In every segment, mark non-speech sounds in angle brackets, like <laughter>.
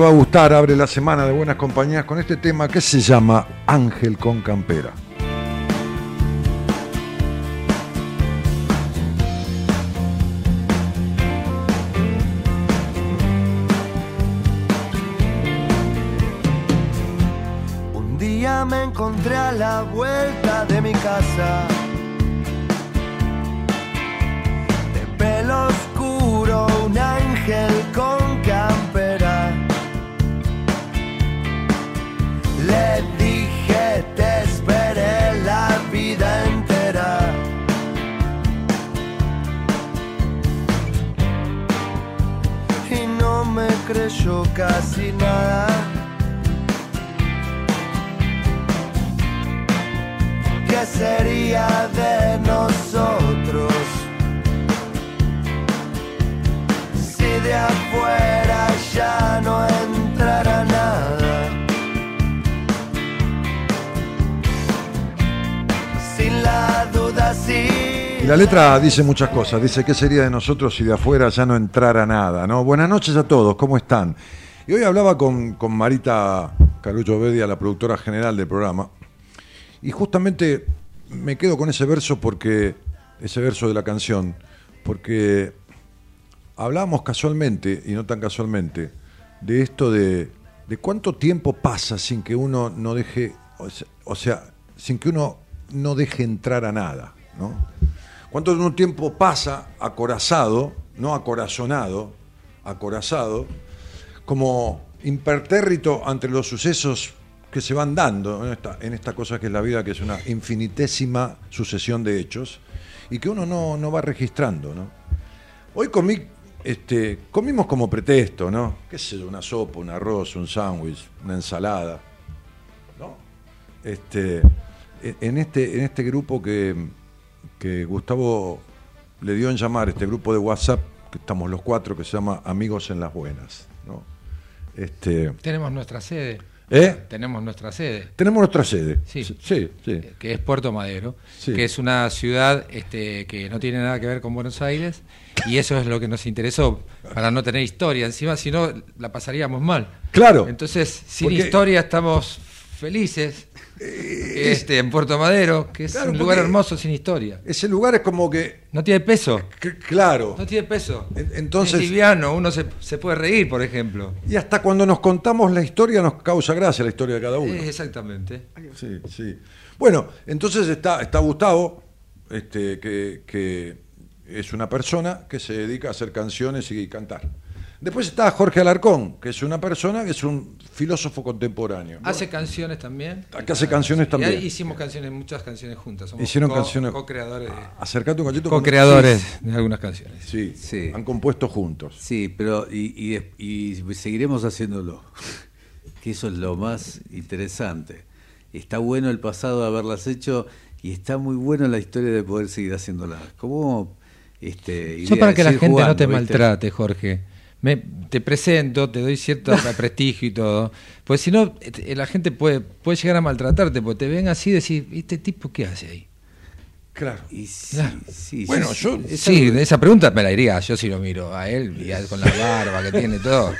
Va a gustar, abre la semana de buenas compañías con este tema que se llama Ángel con Campera. Sí la letra dice muchas cosas. Dice qué sería de nosotros si de afuera ya no entrara nada. ¿no? Buenas noches a todos, ¿cómo están? Y hoy hablaba con, Marita Carullo Bedia, la productora general del programa, y justamente me quedo con ese verso porque, ese verso de la canción, porque hablábamos casualmente, y no tan casualmente, de esto de, de cuánto tiempo pasa sin que uno no deje, o sea, sin que uno no deje entrar a nada, ¿no? ¿Cuánto tiempo pasa acorazado, no acorazonado, acorazado, como impertérrito ante los sucesos que se van dando en esta, en cosa que es la vida, que es una infinitésima sucesión de hechos, y que uno no, va registrando, ¿no? Hoy comí, este, comimos como pretexto, ¿no? ¿Qué sé yo? Una sopa, un arroz, un sándwich, una ensalada, ¿no? Este, en, este, en este grupo que que Gustavo le dio en llamar este grupo de WhatsApp, que estamos los cuatro, que se llama Amigos en las Buenas. Este, Tenemos nuestra sede. ¿Eh? Tenemos nuestra sede. Tenemos nuestra sede. Sí. sí, sí. que es Puerto Madero, Sí. que es una ciudad este, que no tiene nada que ver con Buenos Aires, y eso es lo que nos interesó, para no tener historia. Encima, si no, la pasaríamos mal. Claro. Entonces, sin Porque- historia estamos felices este, en Puerto Madero, que es Claro, un lugar hermoso sin historia. Ese lugar es como que, No tiene peso. que- claro. No tiene peso. En- entonces- es liviano, uno se, se puede reír, por ejemplo. Y hasta cuando nos contamos la historia nos causa gracia la historia de cada uno. Eh, exactamente. Sí, sí. Bueno, entonces está, está Gustavo, este, que, que es una persona que se dedica a hacer canciones y cantar. Después está Jorge Alarcón, que es una persona que es un filósofo contemporáneo. Hace canciones también. Que hace canciones Y también. hicimos canciones, muchas canciones juntas. Somos Hicieron co- canciones. Co-creadores de, Acercate un cachito. con- co-creadores de algunas canciones. Sí, Sí. han compuesto juntos. Sí, pero y, y- y seguiremos haciéndolo. <laughs> Que eso es lo más interesante. Está bueno el pasado de haberlas hecho y está muy bueno la historia de poder seguir haciéndolas. Como este, Yo para que la gente no te ¿viste? maltrate, Jorge. Me, te presento, te doy cierto <laughs> prestigio y todo. Pues si no, eh, la gente puede, puede llegar a maltratarte, porque te ven así y decís, ¿este tipo qué hace ahí? Claro. Y sí, Claro. sí, Bueno, sí, yo- Sí, algo- esa pregunta me la haría yo si lo miro a él, y a- con la barba que tiene todo.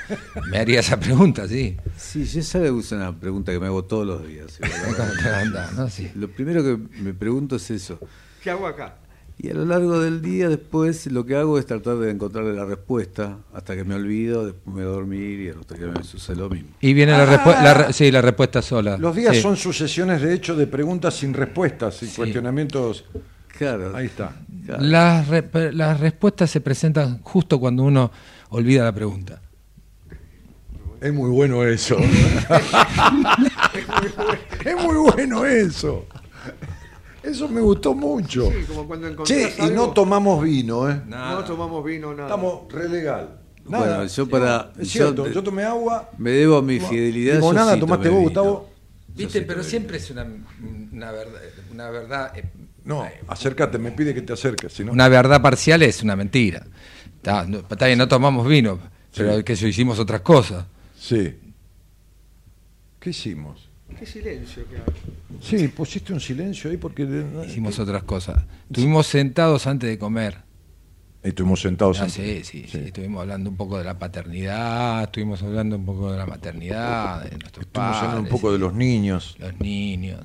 Me haría esa pregunta, sí. Sí, yo sabe que es una pregunta que me hago todos los días. igual. <laughs> Anda, ¿no? Sí. Lo primero que me pregunto es eso. ¿Qué hago acá? Y a lo largo del día después lo que hago es tratar de encontrarle la respuesta hasta que me olvido, después me voy a dormir y otro día me sucede lo mismo. Y viene la, respu- la re- sí, la respuesta sola. Los días Sí. son sucesiones de hecho de preguntas sin respuestas, sin Sí. cuestionamientos. Claro. Ahí está. claro. Las, re- las respuestas se presentan justo cuando uno olvida la pregunta. Es muy bueno eso. <laughs> es muy bueno eso. Eso me gustó mucho. Sí, como cuando encontrás Che, y no tomamos vino, ¿eh? No tomamos vino, nada. Estamos re legal. Bueno, Nada. yo para- Es yo cierto, te- yo tomé agua. Me debo a mi fidelidad. Yo nada, sí tomaste tomé vos, vino. Gustavo. ¿Viste? Pero siempre es una, una verdad. Una verdad, eh, No, acércate, me pide que te acerques. Si no, una verdad parcial es una mentira. Está, no, está bien, no tomamos vino, pero que eso hicimos otras cosas. Sí. ¿Qué hicimos? Qué silencio que hay. Sí, pusiste un silencio ahí porque. Hicimos otras cosas. Estuvimos sentados antes de comer. Ahí estuvimos sentados. Ah, sí, sí, sí. Estuvimos hablando un poco de la paternidad, estuvimos hablando un poco de la maternidad, de nuestros Estuvimos padres, hablando un poco de los niños. los niños,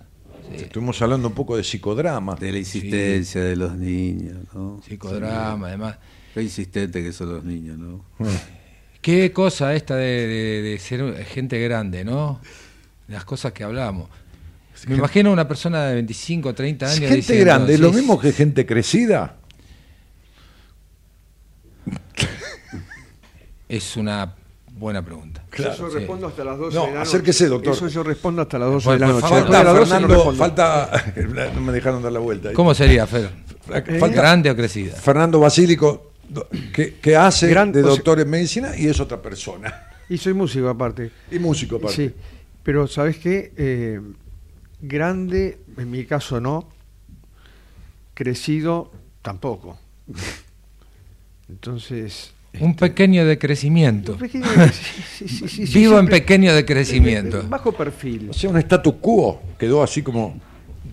sí. Estuvimos hablando un poco de psicodrama. De la insistencia de los niños, ¿no? psicodrama, además. Qué insistentes que son los niños, ¿no? Qué cosa esta de, de- de ser gente grande, ¿no? Las cosas que hablamos. Me imagino una persona de 25, 30 años. Gente diciendo, grande, ¿es lo mismo que gente crecida? Es una buena pregunta. Claro, yo sí. respondo hasta las 12 No, de la noche. acérquese, doctor. Eso yo respondo hasta las 12 Por- de la noche. Falta, las 12 no Fernando, respondo. falta. <laughs> No me dejaron dar la vuelta. ahí. ¿Cómo sería, Fer? Falta- ¿Grande o crecida? Fernando Basílico, que, que hace Gran- de o sea- doctor en medicina y es otra persona. Y soy músico aparte. Y músico aparte. Sí, pero ¿sabes qué? Eh, grande, en mi caso no. Crecido, tampoco. <laughs> Entonces... Un pequeño decrecimiento. pequeño- sí, sí, sí, sí, Vivo en pequeño decrecimiento. Bajo perfil. O sea, un status quo quedó así como.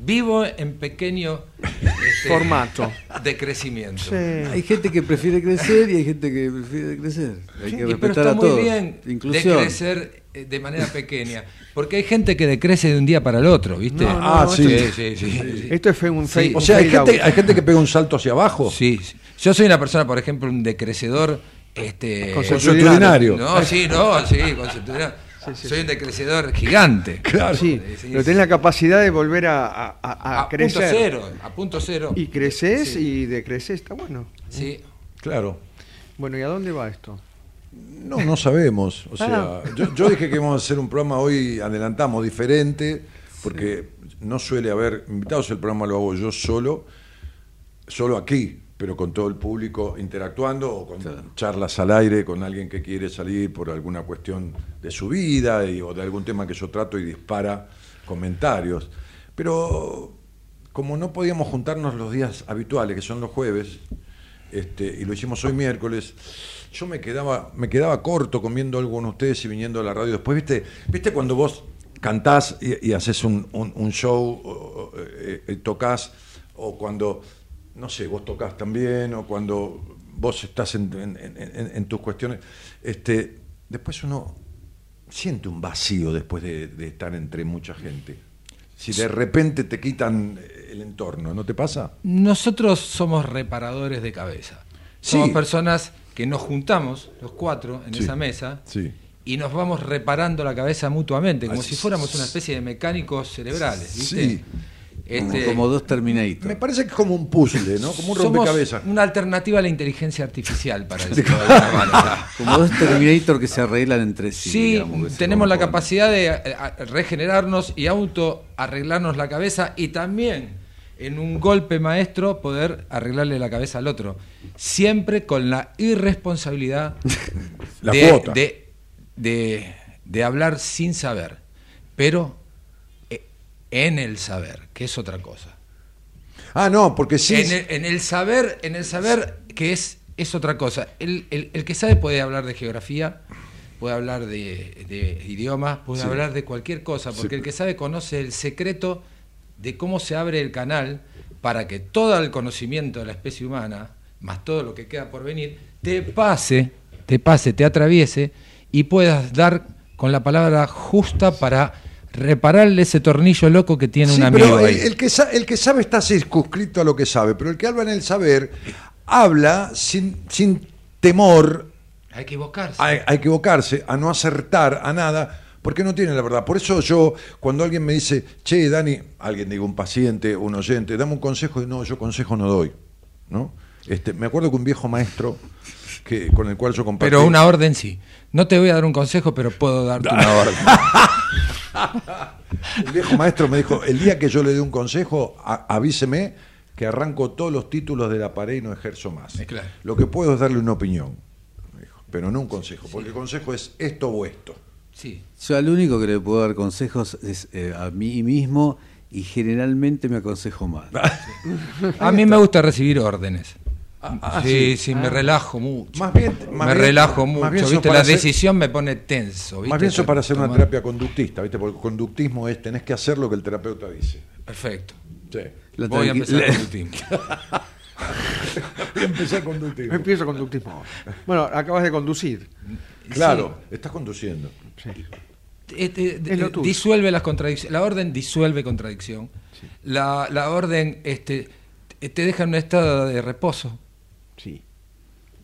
Vivo en pequeño este, Formato. decrecimiento. Sí. Hay gente que prefiere crecer y hay gente que prefiere crecer. Hay que Y, pero respetar está a muy todos. bien Inclusión. de crecer de manera pequeña. Porque hay gente que decrece de un día para el otro, ¿viste? No, no, Ah, sí. esto- sí, sí, sí. Esto fue un Sí. fade- O sea, hay gente, hay gente que pega un salto hacia abajo. Sí, sí. Yo soy una persona, por ejemplo, un decrecedor. Este, Consuetudinario. No, sí, no, sí, consuetudinario. soy un decrecedor gigante. Claro. Sí, pero tenés la capacidad de volver a, a- a- a A crecer. punto cero, a punto cero. Y creces Sí. y decreces, está bueno. Sí. Claro. Bueno, ¿y a dónde va esto? No, no sabemos. O sea, Ah. yo, yo dije que íbamos a hacer un programa hoy, adelantamos, diferente, porque no suele haber invitados, el programa lo hago yo solo, solo aquí, pero con todo el público interactuando o con charlas al aire con alguien que quiere salir por alguna cuestión de su vida y- o de algún tema que yo trato y dispara comentarios. Pero como no podíamos juntarnos los días habituales, que son los jueves, este, y lo hicimos hoy miércoles, yo me quedaba, me quedaba corto comiendo algo con ustedes y viniendo a la radio. Después, viste, viste cuando vos cantás y, y haces un, un- un show, o- eh, eh, tocas, o cuando, no sé, vos tocas también, o cuando vos estás en, en- en- en- en tus cuestiones, este, después uno siente un vacío después de, de estar entre mucha gente. Si de repente te quitan el entorno, ¿no te pasa? Nosotros somos reparadores de cabeza. Sí. Somos personas que nos juntamos, los cuatro, en Sí. esa mesa, Sí. y nos vamos reparando la cabeza mutuamente, como Así si fuéramos una especie de mecánicos cerebrales, ¿viste? Sí. Este, como dos Terminator. Me parece que es como un puzzle, ¿no? Como un somos rompecabezas. una alternativa a la inteligencia artificial, para <laughs> decirlo de alguna manera. Como dos Terminator que se arreglan entre sí. Sí, digamos, tenemos la capacidad de eh, regenerarnos y auto arreglarnos la cabeza y también en un golpe maestro poder arreglarle la cabeza al otro. Siempre con la irresponsabilidad <laughs> La de, de, de- de hablar sin saber, pero eh, en el saber, que es otra cosa. Ah, no, porque sí. En el, en el saber, en el saber que es, es otra cosa. El, el- el que sabe puede hablar de geografía, puede hablar de, de idiomas, puede Sí. hablar de cualquier cosa, porque Sí. el que sabe conoce el secreto de cómo se abre el canal para que todo el conocimiento de la especie humana, más todo lo que queda por venir, te pase, te pase, te atraviese y puedas dar con la palabra justa para repararle ese tornillo loco que tiene Sí, un amigo pero el, el que el que sabe está circunscrito a lo que sabe, pero el que habla en el saber habla sin, sin temor. Que equivocarse. a, a equivocarse, a no acertar, a nada, porque no tiene la verdad. Por eso yo, cuando alguien me dice, che, Dani, alguien digo, un paciente, un oyente, dame un consejo, y no, yo consejo no doy. ¿no? Este, me acuerdo que un viejo maestro que, con el cual yo compartí... Pero una orden sí. No te voy a dar un consejo, pero puedo darte una <laughs> orden. El viejo maestro me dijo, el día que yo le dé un consejo, avíseme que arranco todos los títulos de la pared y no ejerzo más. Eh, claro. Lo que puedo es darle una opinión, pero no un consejo, porque el consejo es esto o esto. Sí. Yo al único que le puedo dar consejos es eh, a mí mismo y generalmente me aconsejo mal. A mí me gusta recibir órdenes. ah, sí, sí. sí, me relajo mucho. Más bien- más me bien- relajo más mucho. bien ¿viste? La hacer- decisión me pone tenso. ¿viste? Más bien eso para hacer una terapia conductista, ¿viste? Porque el conductismo es tenés que hacer lo que el terapeuta dice. Perfecto. Sí. La Voy a empezar la- con el team. Voy a empezar conductismo. Empiezo conductismo. ahora. Bueno, acabas de conducir. Claro, estás conduciendo. Este, eh, disuelve las contradicciones. La orden disuelve contradicción. La, la orden este, te deja en un estado de reposo. Sí.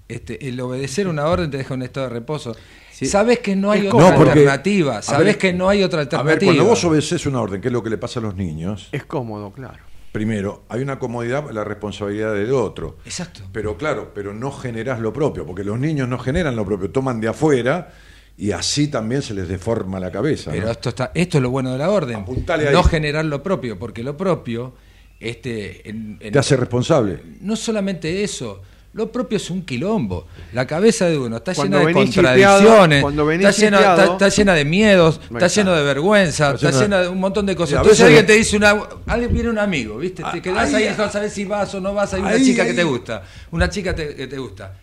Este, el obedecer una orden te deja en un estado de reposo. Sí. Sabes que no hay Es otra No, porque- alternativa. Sabes ver, que no hay otra A ver, alternativa. cuando vos obedeces una orden, que es lo que le pasa a los niños, Es cómodo, claro. primero, hay una comodidad, la responsabilidad del otro. Exacto. Pero claro, pero no generás lo propio, porque los niños no generan lo propio, toman de afuera y así también se les deforma la cabeza. Pero ¿no? esto está, esto es lo bueno de la orden. Apuntale ahí. No generar lo propio, porque lo propio, este, en- en- Te hace responsable. no solamente eso, lo propio es un quilombo. La cabeza de uno está Cuando llena de contradicciones, hipeado- cuando venís está, llena, está, está llena de miedos, está está. lleno de vergüenza, Está llena de un montón de cosas. Entonces alguien te dice una, alguien viene un amigo, ¿viste? Ah, Te quedás ahí- ahí, no sabes si vas o no vas, hay una ahí- chica que te gusta, una chica te- que te gusta.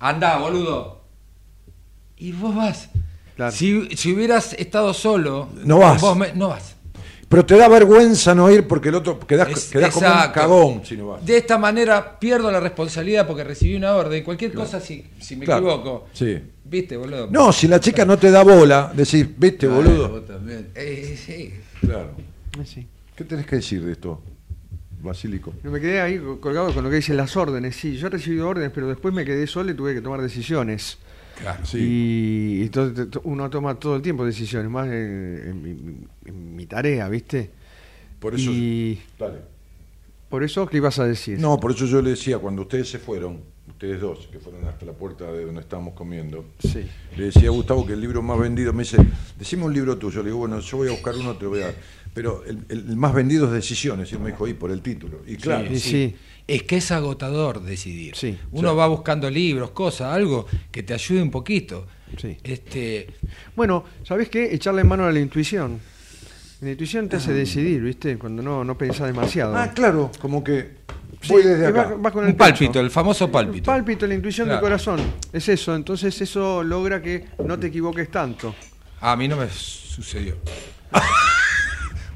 Anda, boludo. Y vos vas. Claro. Si, si hubieras estado solo, No vas. vos me- no vas. Pero te da vergüenza no ir porque el otro quedás, Es- quedás como un cagón si no vas. De esta manera pierdo la responsabilidad porque recibí una orden. Cualquier cosa, si, si me Claro. equivoco. Sí. ¿Viste, boludo? No, si la chica no te da bola, decís, viste, Claro, boludo. vos también. Eh, sí. Claro. Eh, Sí. ¿Qué tenés que decir de esto, Basílico? Yo me quedé ahí colgado con lo que dicen las órdenes. Sí, yo he recibido órdenes, pero después me quedé solo y tuve que tomar decisiones. Claro. Sí. Y entonces uno toma todo el tiempo decisiones, más en, en mi- en mi tarea, ¿viste? Por eso. Y Dale. por eso, ¿qué ibas a decir? No, por eso yo le decía, cuando ustedes se fueron, ustedes dos, que fueron hasta la puerta de donde estábamos comiendo, Sí. le decía a Gustavo que el libro más vendido, me dice, decime un libro tuyo. Le digo, bueno, yo voy a buscar uno, te lo voy a dar. Pero el, el- el más vendido es Decisiones, y él me dijo, y por el título. Y claro, Sí, sí. Es que es agotador decidir. Sí, Uno sí. va buscando libros, cosas, algo que te ayude un poquito. Sí. Este, Bueno, ¿sabés qué? Echarle mano a la intuición. La intuición te hace decidir, ¿viste? Cuando no, no pensás demasiado. Ah, claro, como que Sí, voy desde acá. vas- vas con el un pálpito, pecho. el famoso El pálpito. pálpito, la intuición Claro. del corazón. Es eso. Entonces eso logra que no te equivoques tanto. A mí no me sucedió. <laughs>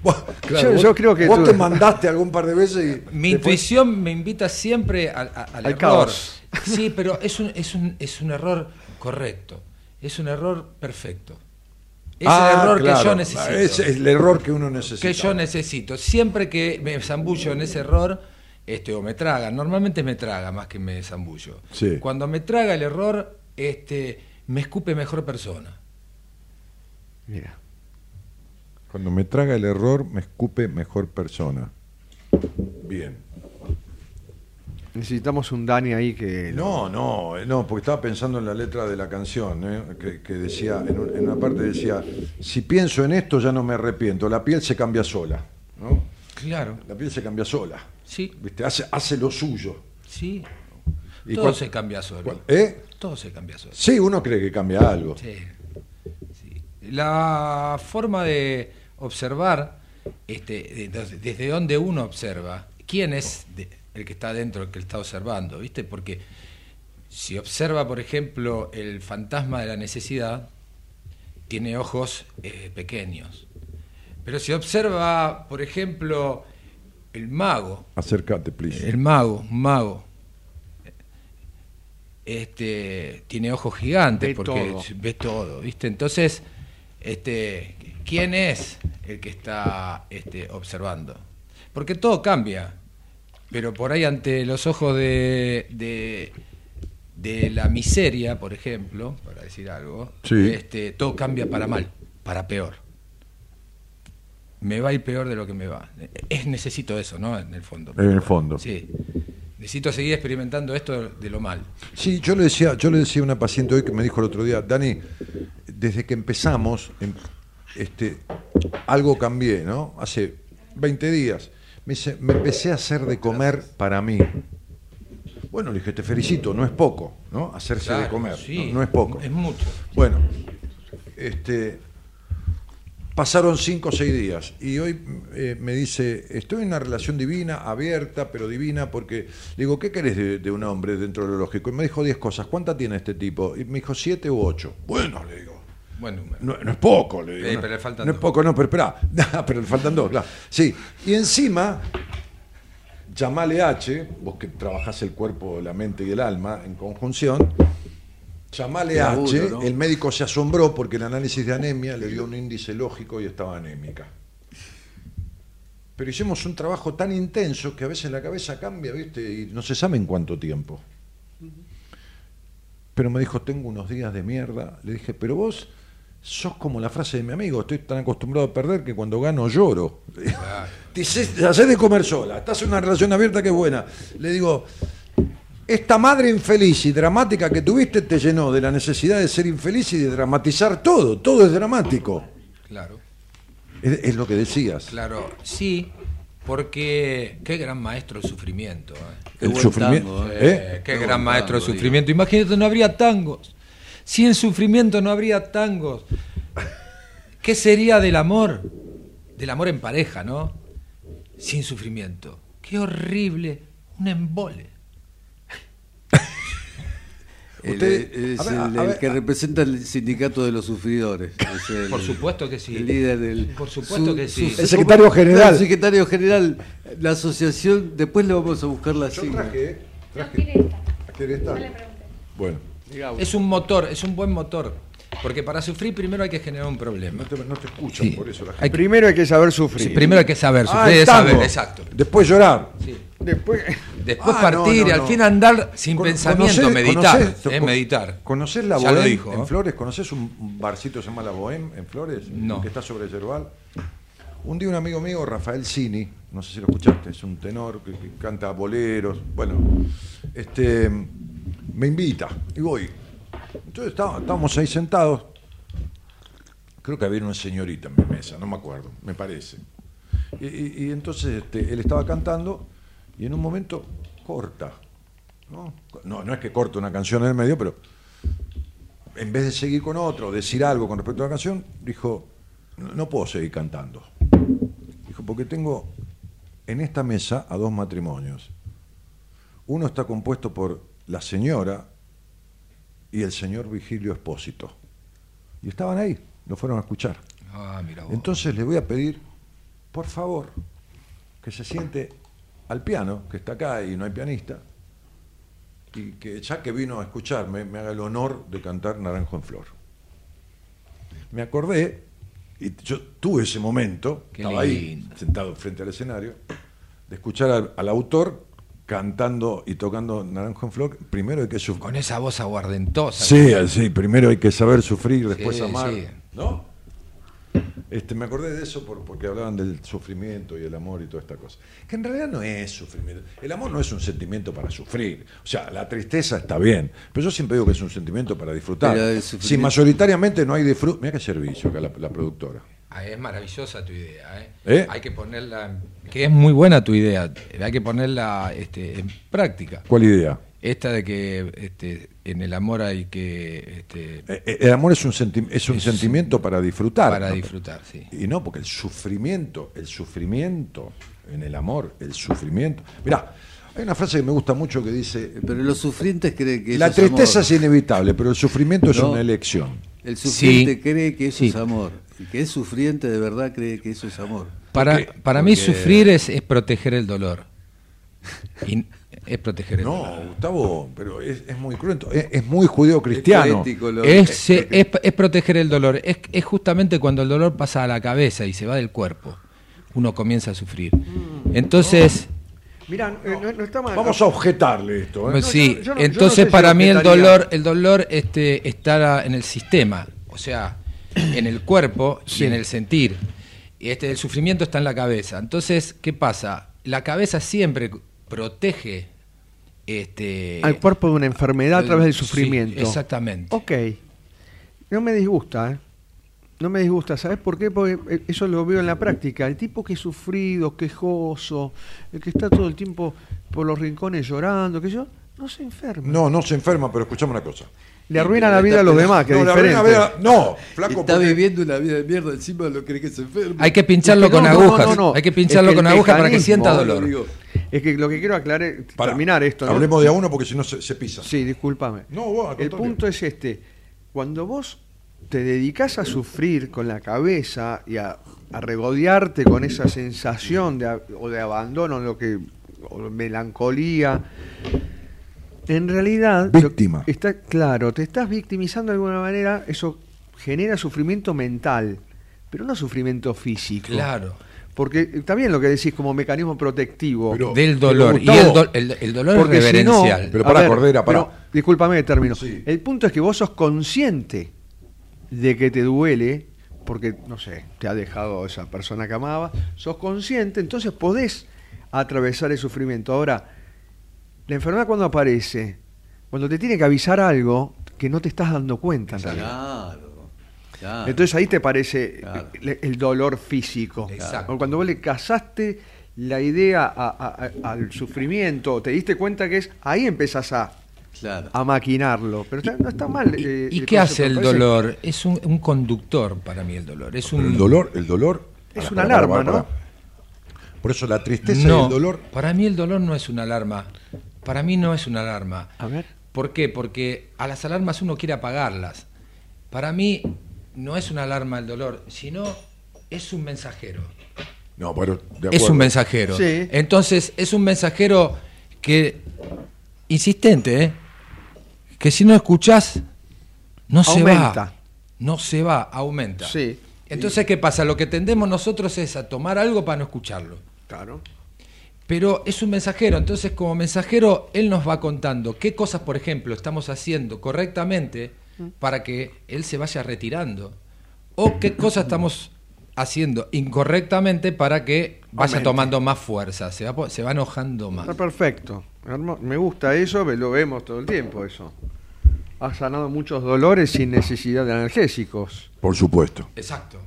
Vos, Yo- yo creo que vos tú- te mandaste algún par de veces y. Mi después- intuición me invita siempre al, a- al Al error. caos. Sí, pero es un, es, un, es un error correcto. Es un error perfecto. Es Ah, el error que yo necesito. Es el error que uno necesita. que yo necesito. Siempre que me zambullo en ese error, este, o me traga, normalmente me traga más que me zambullo. Sí. Cuando me traga el error, este, me escupe mejor persona. Mira. Cuando me traga el error, me escupe mejor persona. Bien. Necesitamos un Dani ahí que. No, no, eh, no, porque estaba pensando en la letra de la canción, ¿eh? que, que decía, en, un- en una parte decía, si pienso en esto ya no me arrepiento, la piel se cambia sola, ¿no? Claro. La piel se cambia sola, Sí, ¿viste? Hace, hace lo suyo. sí. ¿Y Todo cuál- se cambia solo. cuál- ¿Eh? Todo se cambia solo. Sí, uno cree que cambia algo. Sí, sí. La forma de observar, este, de- desde donde uno observa, quién es de- el que está dentro, el que está observando, ¿viste? Porque si observa, por ejemplo, el fantasma de la necesidad, tiene ojos eh, pequeños. Pero si observa, por ejemplo, el mago, Acércate, please. el mago, un mago. Este tiene ojos gigantes Ve porque todo. ve todo, ¿viste? Entonces, este, ¿quién es el que está este, observando? Porque todo cambia, pero por ahí ante los ojos de, de, de la miseria, por ejemplo, para decir algo, Sí. este, todo cambia para mal, para peor. Me va a ir peor de lo que me va. Es necesito eso, ¿no? En el fondo. En el fondo. Sí. Necesito seguir experimentando esto de lo mal. Sí, yo le decía, yo le decía a una paciente hoy que me dijo el otro día, Dani, desde que empezamos, em- este, algo cambié, ¿no? Hace 20 días. Me dice, me empecé a hacer de comer para mí. Bueno, le dije, te felicito, no es poco, ¿no? Hacerse de comer, sí, no, no es poco. Es mucho. Bueno, este, pasaron cinco o seis días y hoy eh, me dice, estoy en una relación divina, abierta, pero divina, porque digo, ¿qué querés de, de un hombre dentro de lo lógico? Y me dijo diez cosas, ¿cuántas tiene este tipo? Y me dijo siete u ocho. Bueno, le digo. Buen número. No, no es poco, le digo. Sí, no, pero le faltan no es poco, no, pero espera. <laughs> pero le faltan dos, claro. Sí, y encima, llamale H, vos que trabajás el cuerpo, la mente y el alma en conjunción, llamale H, ¿no? el médico se asombró porque el análisis de anemia le dio un índice lógico y estaba anémica. Pero hicimos un trabajo tan intenso que a veces la cabeza cambia, ¿viste? Y no se sabe en cuánto tiempo. Pero me dijo, tengo unos días de mierda. Le dije, pero vos sos como la frase de mi amigo, estoy tan acostumbrado a perder que cuando gano lloro. <laughs> Te haces de comer sola, estás en una relación abierta que es buena. Le digo, esta madre infeliz y dramática que tuviste te llenó de la necesidad de ser infeliz y de dramatizar todo, todo es dramático. Claro, Es, es lo que decías. claro. Sí, porque qué gran maestro el sufrimiento. ¿eh? Qué El buen sufrimiento. tango, ¿eh? Eh, qué Qué gran maestro el sufrimiento. Imagínate, no habría tangos. Sin sufrimiento no habría tangos. ¿Qué sería del amor? Del amor en pareja, ¿no? Sin sufrimiento. Qué horrible. Un embole. El- Usted- es a ver, el, a el ver, que representa el sindicato de los sufridores. Es <laughs> el- Por supuesto que sí. El líder del. Por supuesto que sí. El secretario general. El secretario general. La asociación. Después le vamos a buscar la Yo sigla. traje, ¿eh? No, traje. quiere esta. ¿Quiere esta? Yo le pregunté. Bueno, Es un motor, es un buen motor. Porque para sufrir primero hay que generar un problema. no te, no te escuchan Sí. por eso la Hay gente. Primero hay que saber sufrir. Sí, primero hay que saber, Ah, sufrir es saber, exacto. Después llorar. Sí. Después. Después Ah, no, partir no, y al fin andar sin Con- pensamiento, conocés- meditar. conocés- eh, meditar. ¿Conocés la Bohème dijo, en ¿eh? Flores? ¿Conocés un un barcito que se llama La Bohème en Flores? No. Que está sobre Yerbal. Un día un amigo mío, Rafael Cini, no sé si lo escuchaste, es un tenor que, que canta boleros, bueno, este, me invita y voy. Entonces está- estábamos ahí sentados, creo que había una señorita en mi mesa, no me acuerdo, me parece. Y, entonces este, él estaba cantando y en un momento corta. ¿no? No, no es que corte una canción en el medio, pero en vez de seguir con otro, decir algo con respecto a la canción, dijo, no, no puedo seguir cantando. Dijo, porque tengo en esta mesa a dos matrimonios. Uno está compuesto por la señora y el señor Vigilio Espósito. Y estaban ahí, lo fueron a escuchar. Ah, mira vos. Entonces le voy a pedir, por favor, que se siente al piano, que está acá y no hay pianista, y que ya que vino a escucharme, me haga el honor de cantar Naranjo en Flor. Me acordé, y yo tuve ese momento, Qué estaba ahí, sentado frente al escenario, de escuchar al, al autor cantando y tocando Naranjo en Flor, primero hay que sufrir. Con esa voz aguardentosa. Sí, sí, primero hay que saber sufrir, después Sí, amar. sí. ¿No? Este, me acordé de eso por- porque hablaban del sufrimiento y el amor y toda esta cosa. Que en realidad no es sufrimiento. El amor no es un sentimiento para sufrir. O sea, la tristeza está bien, pero yo siempre digo que es un sentimiento para disfrutar. Si mayoritariamente no hay disfrute. Mira qué servicio acá la, la productora. Ah, es maravillosa tu idea, ¿eh? ¿Eh? Hay que ponerla, que es muy buena tu idea, hay que ponerla este, en práctica. ¿Cuál idea? Esta de que este, en el amor hay que este, Eh, eh, El amor es un, senti- es un Es- sentimiento para disfrutar. para ¿no? disfrutar, sí. Y no, porque el sufrimiento, el sufrimiento en el amor, el sufrimiento. Mirá, hay una frase que me gusta mucho que dice, Pero los sufrientes creen que la eso es tristeza amor. es inevitable, pero el sufrimiento es No. una elección. El sufriente Sí. cree que eso Sí. es amor. El que es sufriente de verdad cree que eso es amor. Para, Porque- para mí sufrir es, es proteger el dolor. Y es proteger el No, dolor. Gustavo, pero es, es muy cruento, es, es muy poético lo- Es, es, es proteger el dolor. Es, es justamente cuando el dolor pasa a la cabeza y se va del cuerpo. Uno comienza a sufrir. Entonces, Mirá, no, no está mal. Vamos a objetarle esto. ¿eh? pues sí, yo- yo no- yo no entonces si para mí el dolor, el dolor este, está en el sistema, o sea, en el cuerpo y en el sentir. Y este, el sufrimiento está en la cabeza. Entonces, ¿qué pasa? La cabeza siempre protege este, al cuerpo de una enfermedad a través del Sí, sufrimiento. exactamente. Ok. No me disgusta, ¿eh? No me disgusta, ¿sabes por qué? Porque eh, eso lo veo en la práctica. El tipo que es sufrido, quejoso, el que está todo el tiempo por los rincones llorando, que yo, no se enferma. No, no se enferma, pero escuchame una cosa. Le arruina la vida a los demás, que no, es diferente. verdad, no, flaco, Está porque- viviendo una vida de mierda encima lo cree que se enferma. Hay que pincharlo Es que con no, no, agujas. no, no. Hay que Es pincharlo que con agujas para que sienta dolor. digo, Es que lo que quiero aclarar, Pará, terminar esto. ¿no? Hablemos de a uno porque si no se, se pisa. Sí, discúlpame. No, vos, El contrario. punto es este. Cuando vos te dedicas a sufrir con la cabeza y a, a regodearte con esa sensación de, o de abandono, lo que, o melancolía, en realidad... lo- Víctima. está claro, te estás victimizando de alguna manera, eso genera sufrimiento mental, pero no sufrimiento físico. Claro. Porque está bien lo que decís como mecanismo protectivo. Pero- Del dolor. Gustavo, y el, do- el- el dolor Porque es si no- reverencial. Pero a pará, ver, Cordera, pará. pero, discúlpame termino. Sí. El punto es que vos sos consciente de que te duele, porque, no sé, te ha dejado esa persona que amaba, sos consciente, entonces podés atravesar el sufrimiento. Ahora, la enfermedad cuando aparece, cuando te tiene que avisar algo que no te estás dando cuenta. Claro. claro. Entonces ahí te parece Claro. el, dolor físico. Exacto. O Cuando vos le casaste la idea a- a- a- al sufrimiento, te diste cuenta que es, ahí empezás a, claro. a maquinarlo. Pero está- no está mal. ¿Y, eh, y qué hace el dolor? Es un, un conductor para mí el dolor. Es un el dolor, el dolor. Es una alarma, pará, ¿no? Por eso la tristeza no, y el dolor. Para mí el dolor no es una alarma. Para mí no es una alarma. A ver. ¿Por qué? Porque a las alarmas uno quiere apagarlas. Para mí no es una alarma el dolor, sino es un mensajero. No, pero de Es un mensajero. Sí. Entonces, es un mensajero que, insistente, ¿eh? Que si no escuchás, no se Aumenta. va. No se va, aumenta. Sí. Entonces, ¿qué pasa? Lo que tendemos nosotros es a tomar algo para no escucharlo. Claro. Pero es un mensajero, entonces como mensajero él nos va contando qué cosas, por ejemplo, estamos haciendo correctamente para que él se vaya retirando. O qué cosas estamos haciendo incorrectamente para que vaya Aumente. tomando más fuerza, se va, po- se va enojando más. Está perfecto. Me gusta eso, ve- lo vemos todo el tiempo eso. Has sanado muchos dolores sin necesidad de analgésicos. Por supuesto. Exacto.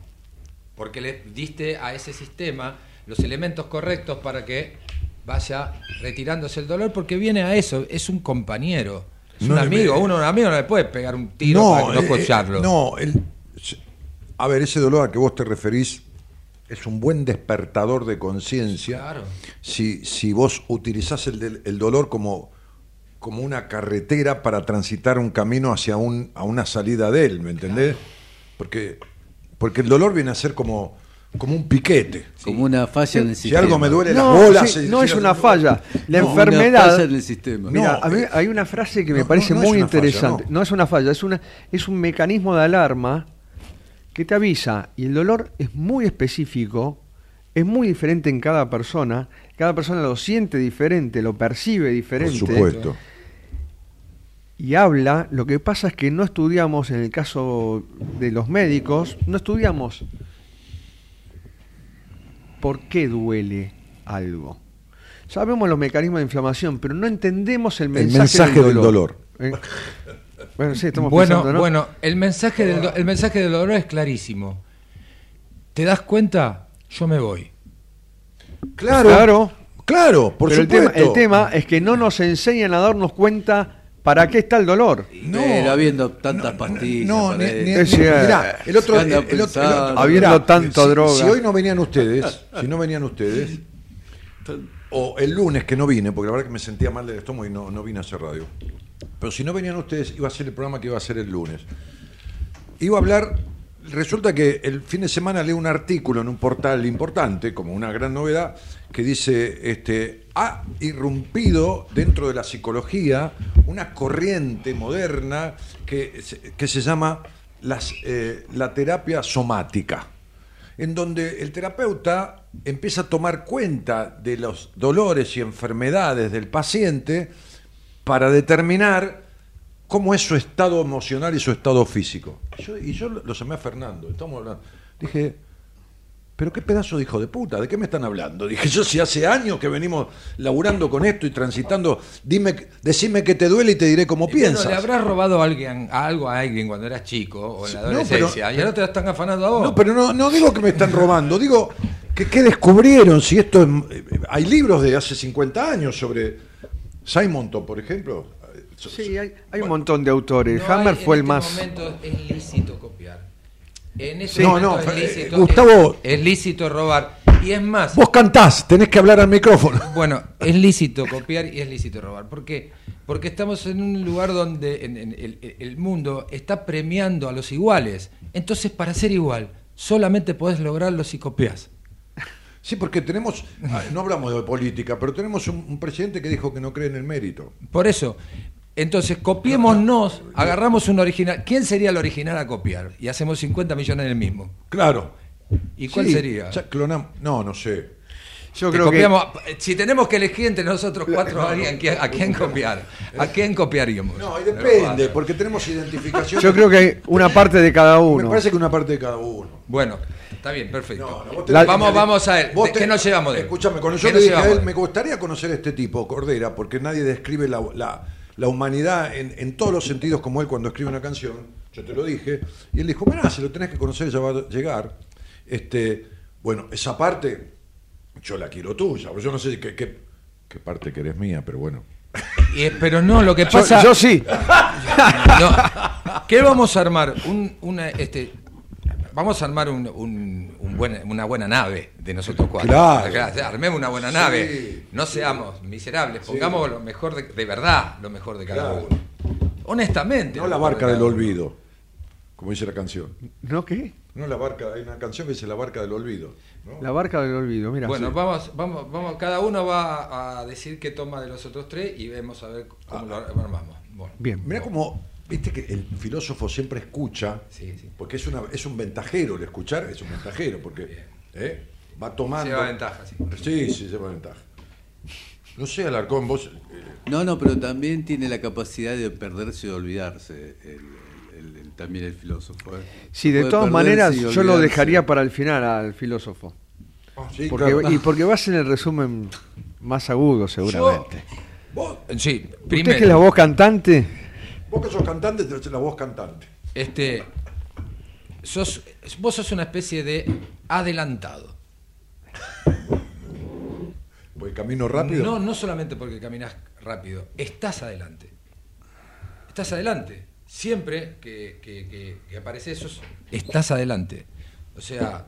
Porque le diste a ese sistema los elementos correctos para que vaya retirándose el dolor, porque viene a eso, es un compañero. Es No un amigo, uno a un amigo no le puede pegar un tiro para no eh, escucharlo. no, el- a ver, ese dolor al que vos te referís es un buen despertador de conciencia. Claro. Si, si vos utilizás el, del- el dolor como, como una carretera para transitar un camino hacia un, a una salida de él, ¿me entendés? Porque Porque el dolor viene a ser como, como un piquete. Como una falla en el Si sistema. algo me duele No, las bolas. sí, si- no es una falla. La No, Una enfermedad. falla en el sistema. Mira, No, a mí hay una frase que me no, parece no, no es muy una falla, interesante. no. no. es una falla, es, una, es un mecanismo de alarma que te avisa. Y el dolor es muy específico, es muy diferente en cada persona. Cada persona lo siente diferente, lo percibe Por diferente. supuesto. Y habla, lo que pasa es que no estudiamos, en el caso de los médicos, no estudiamos por qué duele algo. Sabemos los mecanismos de inflamación, pero no entendemos el mensaje, mensaje del dolor. Eh, Bueno, sí, estamos Bueno, pensando, ¿no? bueno, el mensaje, del, el mensaje del dolor es clarísimo. ¿Te das cuenta? Yo me voy. Claro. Claro. Claro, por pero el supuesto. tema, el tema es que no nos enseñan a darnos cuenta para qué está el dolor. No, Pero habiendo tantas pastillas. No, para ni- ni- Es ni- mirá, el otro, el, el otro- el otro-. Habiendo mirá, tanto si, droga. Si hoy no venían ustedes, si no venían ustedes, <laughs> o el lunes que no vine, porque la verdad que me sentía mal del estómago y no, no vine a hacer radio. Pero si no venían ustedes, iba a ser el programa que iba a ser el lunes. Iba a hablar, resulta que el fin de semana leí un artículo en un portal importante, como una gran novedad, que dice, este, ha irrumpido dentro de la psicología una corriente moderna que, que se llama eh, la terapia somática en donde el terapeuta empieza a tomar cuenta de los dolores y enfermedades del paciente para determinar cómo es su estado emocional y su estado físico. Y yo, y yo lo llamé a Fernando, estamos hablando. Dije, pero qué pedazo de hijo de puta, ¿de qué me están hablando? Dije, yo si hace años que venimos laburando con esto y transitando, dime, decime que te duele y te diré cómo Y bueno, piensas. le habrás robado a alguien, a algo a alguien cuando eras chico o en la Sí, no, adolescencia pero- y ahora te la están afanando a vos. No, pero no, no digo que me están robando, digo que qué descubrieron, si esto es- eh, hay libros de hace 50 años sobre Simonton, por ejemplo. Sí, hay, hay un montón de autores. No Hammer hay- fue el en más. este momento es lícito copiar. En este Sí. No, momento no, es eh, lícito, Gustavo- es, es lícito robar. Y es más, Vos cantás, tenés que hablar al micrófono. <laughs> bueno, es lícito copiar y es lícito robar. ¿Por qué? Porque estamos en un lugar donde en- en el, el mundo está premiando a los iguales. Entonces, para ser igual, solamente podés lograrlo si copias. Sí, porque tenemos, no hablamos de política, pero tenemos un, un presidente que dijo que no cree en el mérito. Por eso, entonces copiémonos, agarramos un original. ¿Quién sería el original a copiar? Y hacemos 50 millones del mismo. Claro. ¿Y cuál Sí, sería? ya clonam- no, no sé. Yo creo que. Si tenemos que elegir entre nosotros cuatro a alguien, ¿quién- ¿a quién copiar? ¿A quién copiaríamos? No, y depende, porque tenemos identificación. Yo creo que hay una parte de cada Me uno. parece que una parte de cada uno. Bueno, está bien, perfecto. No, no, La- vamos, vamos a él. Vos ¿De te- ¿Qué nos llevamos de él? Escúchame, cuando yo ¿Qué le dije a él, me gustaría conocer a este tipo, Cordera, porque nadie describe la, la- la humanidad en, en todos los sentidos como él cuando escribe una canción. Yo te lo dije. Y él dijo, mirá, si lo tenés que conocer ya va a llegar. Este, bueno, esa parte yo la quiero tuya. Yo no sé qué, qué, qué parte que eres mía, pero bueno. Y- pero no, lo que Yo, pasa. yo sí. <laughs> no. ¿Qué vamos a armar? Un- una, este, vamos a armar un, un- un buen- una buena nave de nosotros cuatro. Claro. Armemos una buena Sí. nave. No seamos miserables. Pongamos lo mejor de, de verdad, lo mejor de cada Claro. uno. Honestamente. No la de cada del olvido, como dice la canción. ¿No qué? No la barca, hay una canción que dice la barca del olvido. ¿no? La barca del olvido, mira. Bueno, sí. vamos, vamos, vamos, cada uno va a decir qué toma de los otros tres y vemos a ver cómo lo armamos. Bueno. Bien. Mira como, viste que el filósofo siempre escucha, Sí, sí. porque es, una, es un ventajero, el escuchar es un ventajero, porque ¿eh? va tomando... Lleva ventaja, sí. Sí, sí, lleva ventaja. No sé, Alarcón, vos... eh, No, no, pero también tiene la capacidad de perderse y de olvidarse el- también el filósofo. ¿eh? Sí, de todas maneras, yo lo dejaría para el final al filósofo. sí, Porque, claro. Y porque va a ser el resumen más agudo, seguramente. Vos, Sí, ¿Usted primero. que es la voz cantante? vos que sos cantante, tenés la voz cantante. Este, sos, vos sos una especie de adelantado. Porque camino rápido. No, no solamente porque caminas rápido, estás adelante. Estás adelante. Siempre que, que, que- que aparece sos, estás adelante. O sea,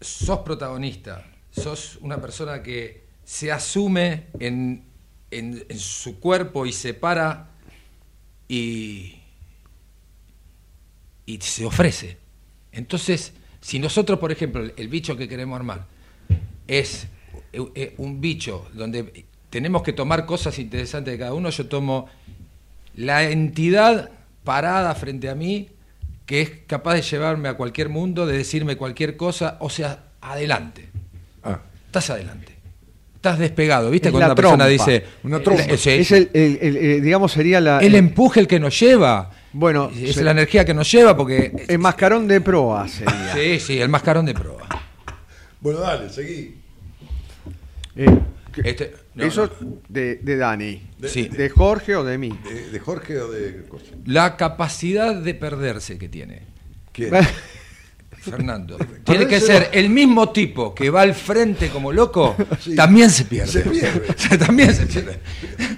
sos protagonista, sos una persona que se asume en, en- en su cuerpo y se para y, y se ofrece. Entonces, si nosotros, por ejemplo, el, el bicho que queremos armar es eh, eh, un bicho donde tenemos que tomar cosas interesantes de cada uno, yo tomo la entidad parada frente a mí que es capaz de llevarme a cualquier mundo, de decirme cualquier cosa, o sea, adelante. Ah, Estás adelante. Estás despegado, ¿viste? Es Cuando la una persona dice. Una trompa. Eh, Es el, el- el- eh, digamos, sería la, el empuje el que nos lleva. Bueno, es se- la energía que nos lleva porque. el mascarón de proa sería. Sí, sí, el mascarón de proa. bueno, dale, seguí. Eh, Este- no, eso no. De, de Dani. De- Sí. ¿De Jorge o de mí? ¿De, de Jorge o de? La capacidad de perderse que tiene. ¿Quién? <laughs> Fernando. <laughs> Tiene que ser el mismo tipo que va al frente como loco, también se pierde. Se pierde. <laughs> También se pierde.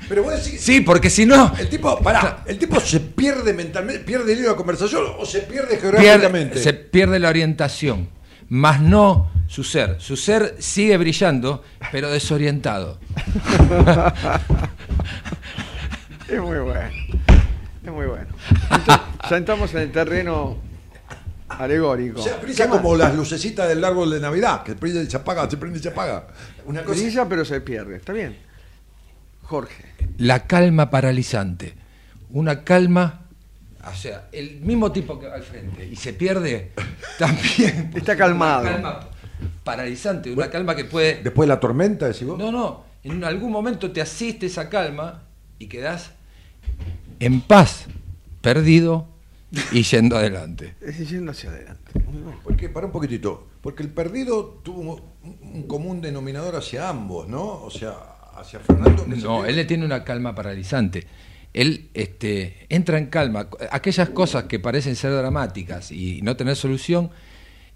Pero vos decís, Sí, porque si no, el tipo, pará, el tipo se pierde mentalmente, pierde el hilo de la conversación o se pierde pierde, geográficamente. se pierde la orientación, más no su ser. Su ser sigue brillando, pero desorientado. <laughs> Es muy bueno. Es muy bueno. Entonces, <laughs> ya entramos en el terreno alegórico. O sea, brilla como las lucecitas del árbol de Navidad, que prende y se apaga, se prende y se apaga. Una cosa. Brilla, pero se pierde. Está bien. Jorge. La calma paralizante. Una calma, o sea, el mismo tipo que va al frente y se pierde, <coughs> también. Está calmado. Una calma paralizante, una calma que puede. Después de la tormenta, decís vos. No, no, en algún momento te asiste esa calma y quedás en paz, perdido y <laughs> yendo adelante. Es yendo hacia adelante. Muy bueno. Porque, para un poquitito, porque el perdido tuvo un, común denominador hacia ambos, ¿no? O sea, hacia Fernando. No, él le tiene una calma paralizante. Él este, entra en calma. Aquellas cosas que parecen ser dramáticas y no tener solución,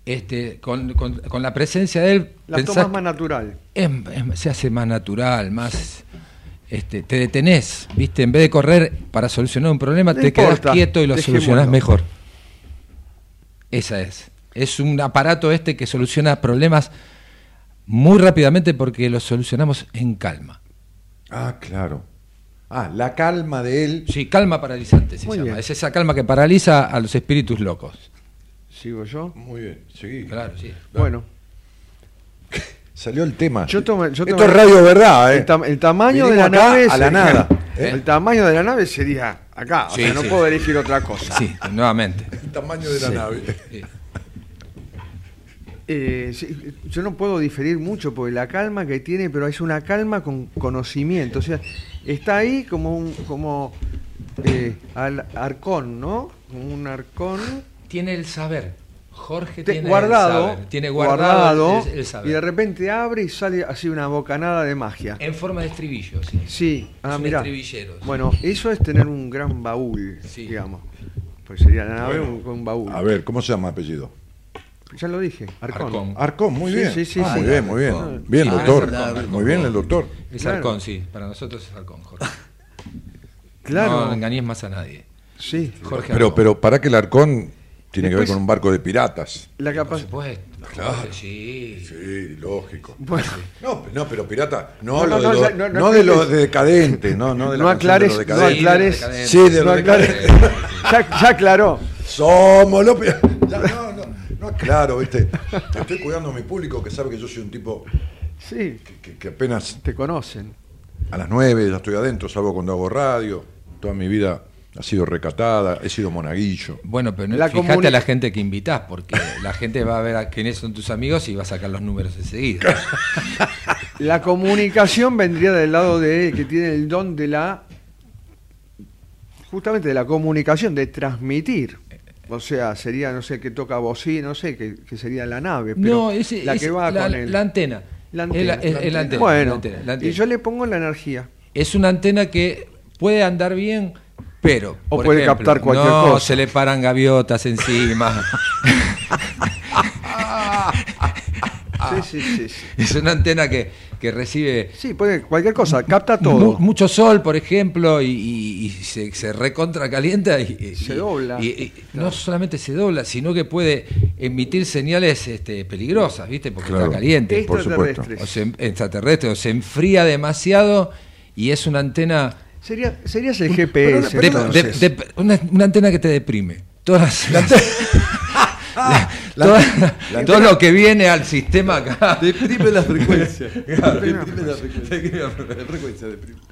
este, con, con- con la presencia de él, La pensás tomas que más natural. es- es- se hace más natural, más... Este, te detenés, ¿viste? En vez de correr para solucionar un problema, No te quedás importa, quieto y lo solucionás mejor. Esa es. Es un aparato este que soluciona problemas muy rápidamente porque los solucionamos en calma. Ah, claro. Ah, la calma de él. Sí, calma paralizante se Muy llama. bien. Es esa calma que paraliza a los espíritus locos. Sigo yo. Muy bien, seguí. Claro, sí. Bueno, <laughs> Salió el tema. Yo tomé- yo Esto es radio verdad, ¿eh? el, tam- el tamaño de la acá nave a la sería- nada. <laughs> ¿Eh? El tamaño de la nave sería acá. O Sí, sea, no sí. puedo elegir otra cosa. Sí, nuevamente. El tamaño de la nave. Eh, sí, yo no puedo diferir mucho porque la calma que tiene, pero es una calma con conocimiento. O sea, está ahí como un como eh, al arcón, ¿no? Como un arcón Tiene el saber. Jorge te- tiene guardado, el saber. Tiene guardado, el, el saber. y de repente abre y sale así una bocanada de magia. En forma de estribillo, sí. Sí, ah, Es un mirá. estribillero, sí. Bueno, eso es tener un gran baúl, Sí. digamos. Pues sería la nave un, con un baúl. A ver, ¿cómo se llama apellido? Ya lo dije, arcón. Arcón. Arcón, muy Sí, bien. sí, sí, Ah, sí. Muy bien, muy bien. Arcón. Bien, Sí, doctor. Muy bien el doctor. Es Claro. Arcón, sí. Para nosotros es Arcón, Jorge. <laughs> Claro, No engañes más a nadie. sí. Jorge Pero, Arcón. pero para que el Arcón tiene que ver con un barco de piratas. La supuesto. Jorge, sí. Sí, lógico. Bueno, No, no, pero pirata, no, No, lo no, de no, lo- no, no no de lo aclares. de decadente, no, no de la No de aclares- lo no decadente. aclares-. Sí, de no lo aclares. decadente. <laughs> ya, ya aclaró. Somos los pi- <laughs> Ya, no, aclaro, ¿viste? Estoy cuidando a mi público que sabe que yo soy un tipo Sí, que, que- que apenas te conocen. a las nueve ya estoy adentro, salvo cuando hago radio. Toda mi vida ha sido recatada, he sido monaguillo. Bueno, pero no- La fíjate a la gente que invitás, porque la gente va a ver a quiénes son tus amigos y va a sacar los números enseguida. <laughs> La comunicación vendría del lado de él, que tiene el don de la. justamente de la comunicación, de transmitir. O sea, sería, no sé, que toca bocina, no sé, que, que sería la nave. Pero no, ese, la que va la, con él. la antena. La antena. la antena, Bueno, la antena, la antena. y yo le pongo la energía. Es una antena que puede andar bien, pero. O puede ejemplo, captar cualquier no, cosa. se le paran gaviotas encima. <laughs> Sí, sí, sí. Sí, <laughs> es una antena que, que recibe Sí, puede, cualquier cosa, capta mu- todo. mucho sol, por ejemplo, y, y- y se, se recontra calienta y, Se y- dobla. y- y no solamente se dobla, sino que puede emitir señales este, peligrosas, ¿viste? Porque Claro. está caliente. por supuesto. O se, extraterrestre, o se enfría demasiado y es una antena. Sería, serías el GPS. de- de- una, una antena que te deprime. todas las- <laughs> La- toda- la todo lo que viene al sistema acá. Deprime la frecuencia. <laughs> Claro. Deprime la frecuencia.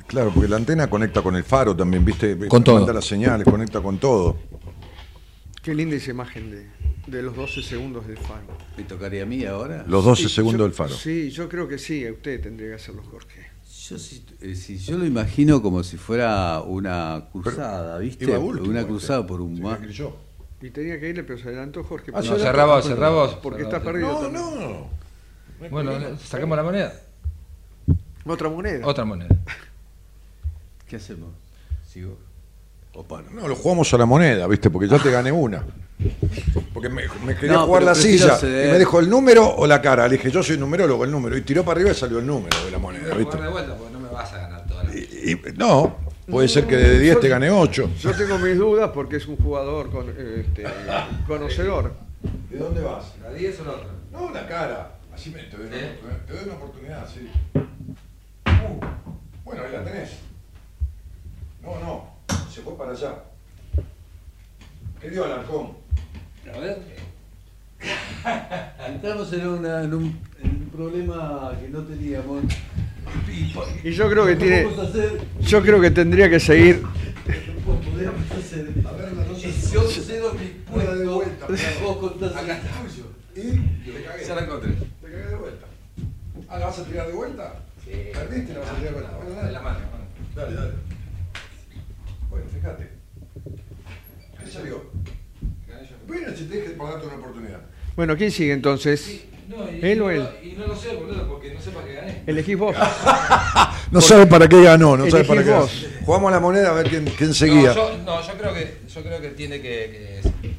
Claro, porque la antena conecta con el faro también, ¿viste? Con todo. Manda las señales, conecta con todo. Qué linda esa imagen de, de los 12 segundos del faro. ¿Me tocaría a mí ahora? Los 12 Sí, segundos yo- del faro. Sí, yo creo que sí, usted tendría que hacerlo, Jorge. Yo, sí- eh, yo lo imagino como si fuera una cruzada, ¿viste? Iba último, una este. cruzada por un Sí, mar. Y tenía que irle, pero se adelantó Jorge. Ah, No, cerrá vos, cerrá vos. Porque Cerrá está vos. perdido. No, no, no. Bueno, sacamos la moneda. Otra moneda. Otra moneda. <laughs> ¿Qué hacemos? ¿Sigo? ¿O paro? No, lo jugamos a la moneda, ¿viste? Porque ya te gané una. Porque me, me quería No, jugar la silla. ceder. Y me dijo el número o la cara. Le dije, yo soy numerólogo, el número. Y tiró para arriba y salió el número de la moneda, ¿viste? de vuelta porque no me vas a ganar toda la... Y- y- no, puede ser que de 10 te gane 8. Yo tengo mis dudas porque es un jugador con, este, conocedor. ¿De dónde vas? ¿La 10 o la otra? No, la cara. Así me te doy una, ¿Eh? oportunidad, te doy una oportunidad, sí. Uh, bueno, ahí la tenés. No, no, se fue para allá. ¿Qué dio Alarcón? A ver. <laughs> Entramos en, una- en un, en un problema que no teníamos. Y yo creo que tiene. Yo creo que tendría que seguir. Ya la encontré. Te cagué de vuelta. Ah, ¿la vas a tirar de vuelta? Sí. ¿Perdiste? ¿La vas a tirar de vuelta? Bueno, En dale. Dale, dale. Bueno, fíjate. Ahí salió. Bueno, si te dije para darte una oportunidad. Bueno, ¿quién sigue entonces? No, y, ¿Él y o no, él? Y no lo sé, boludo, porque no sé para qué gané. Elegís vos. <laughs> No sabe para qué ganó, no sabe Elegí para qué ganó. vos. Jugamos la moneda a ver quién, quién seguía. No, yo, no, yo creo que yo creo que tiene que, que,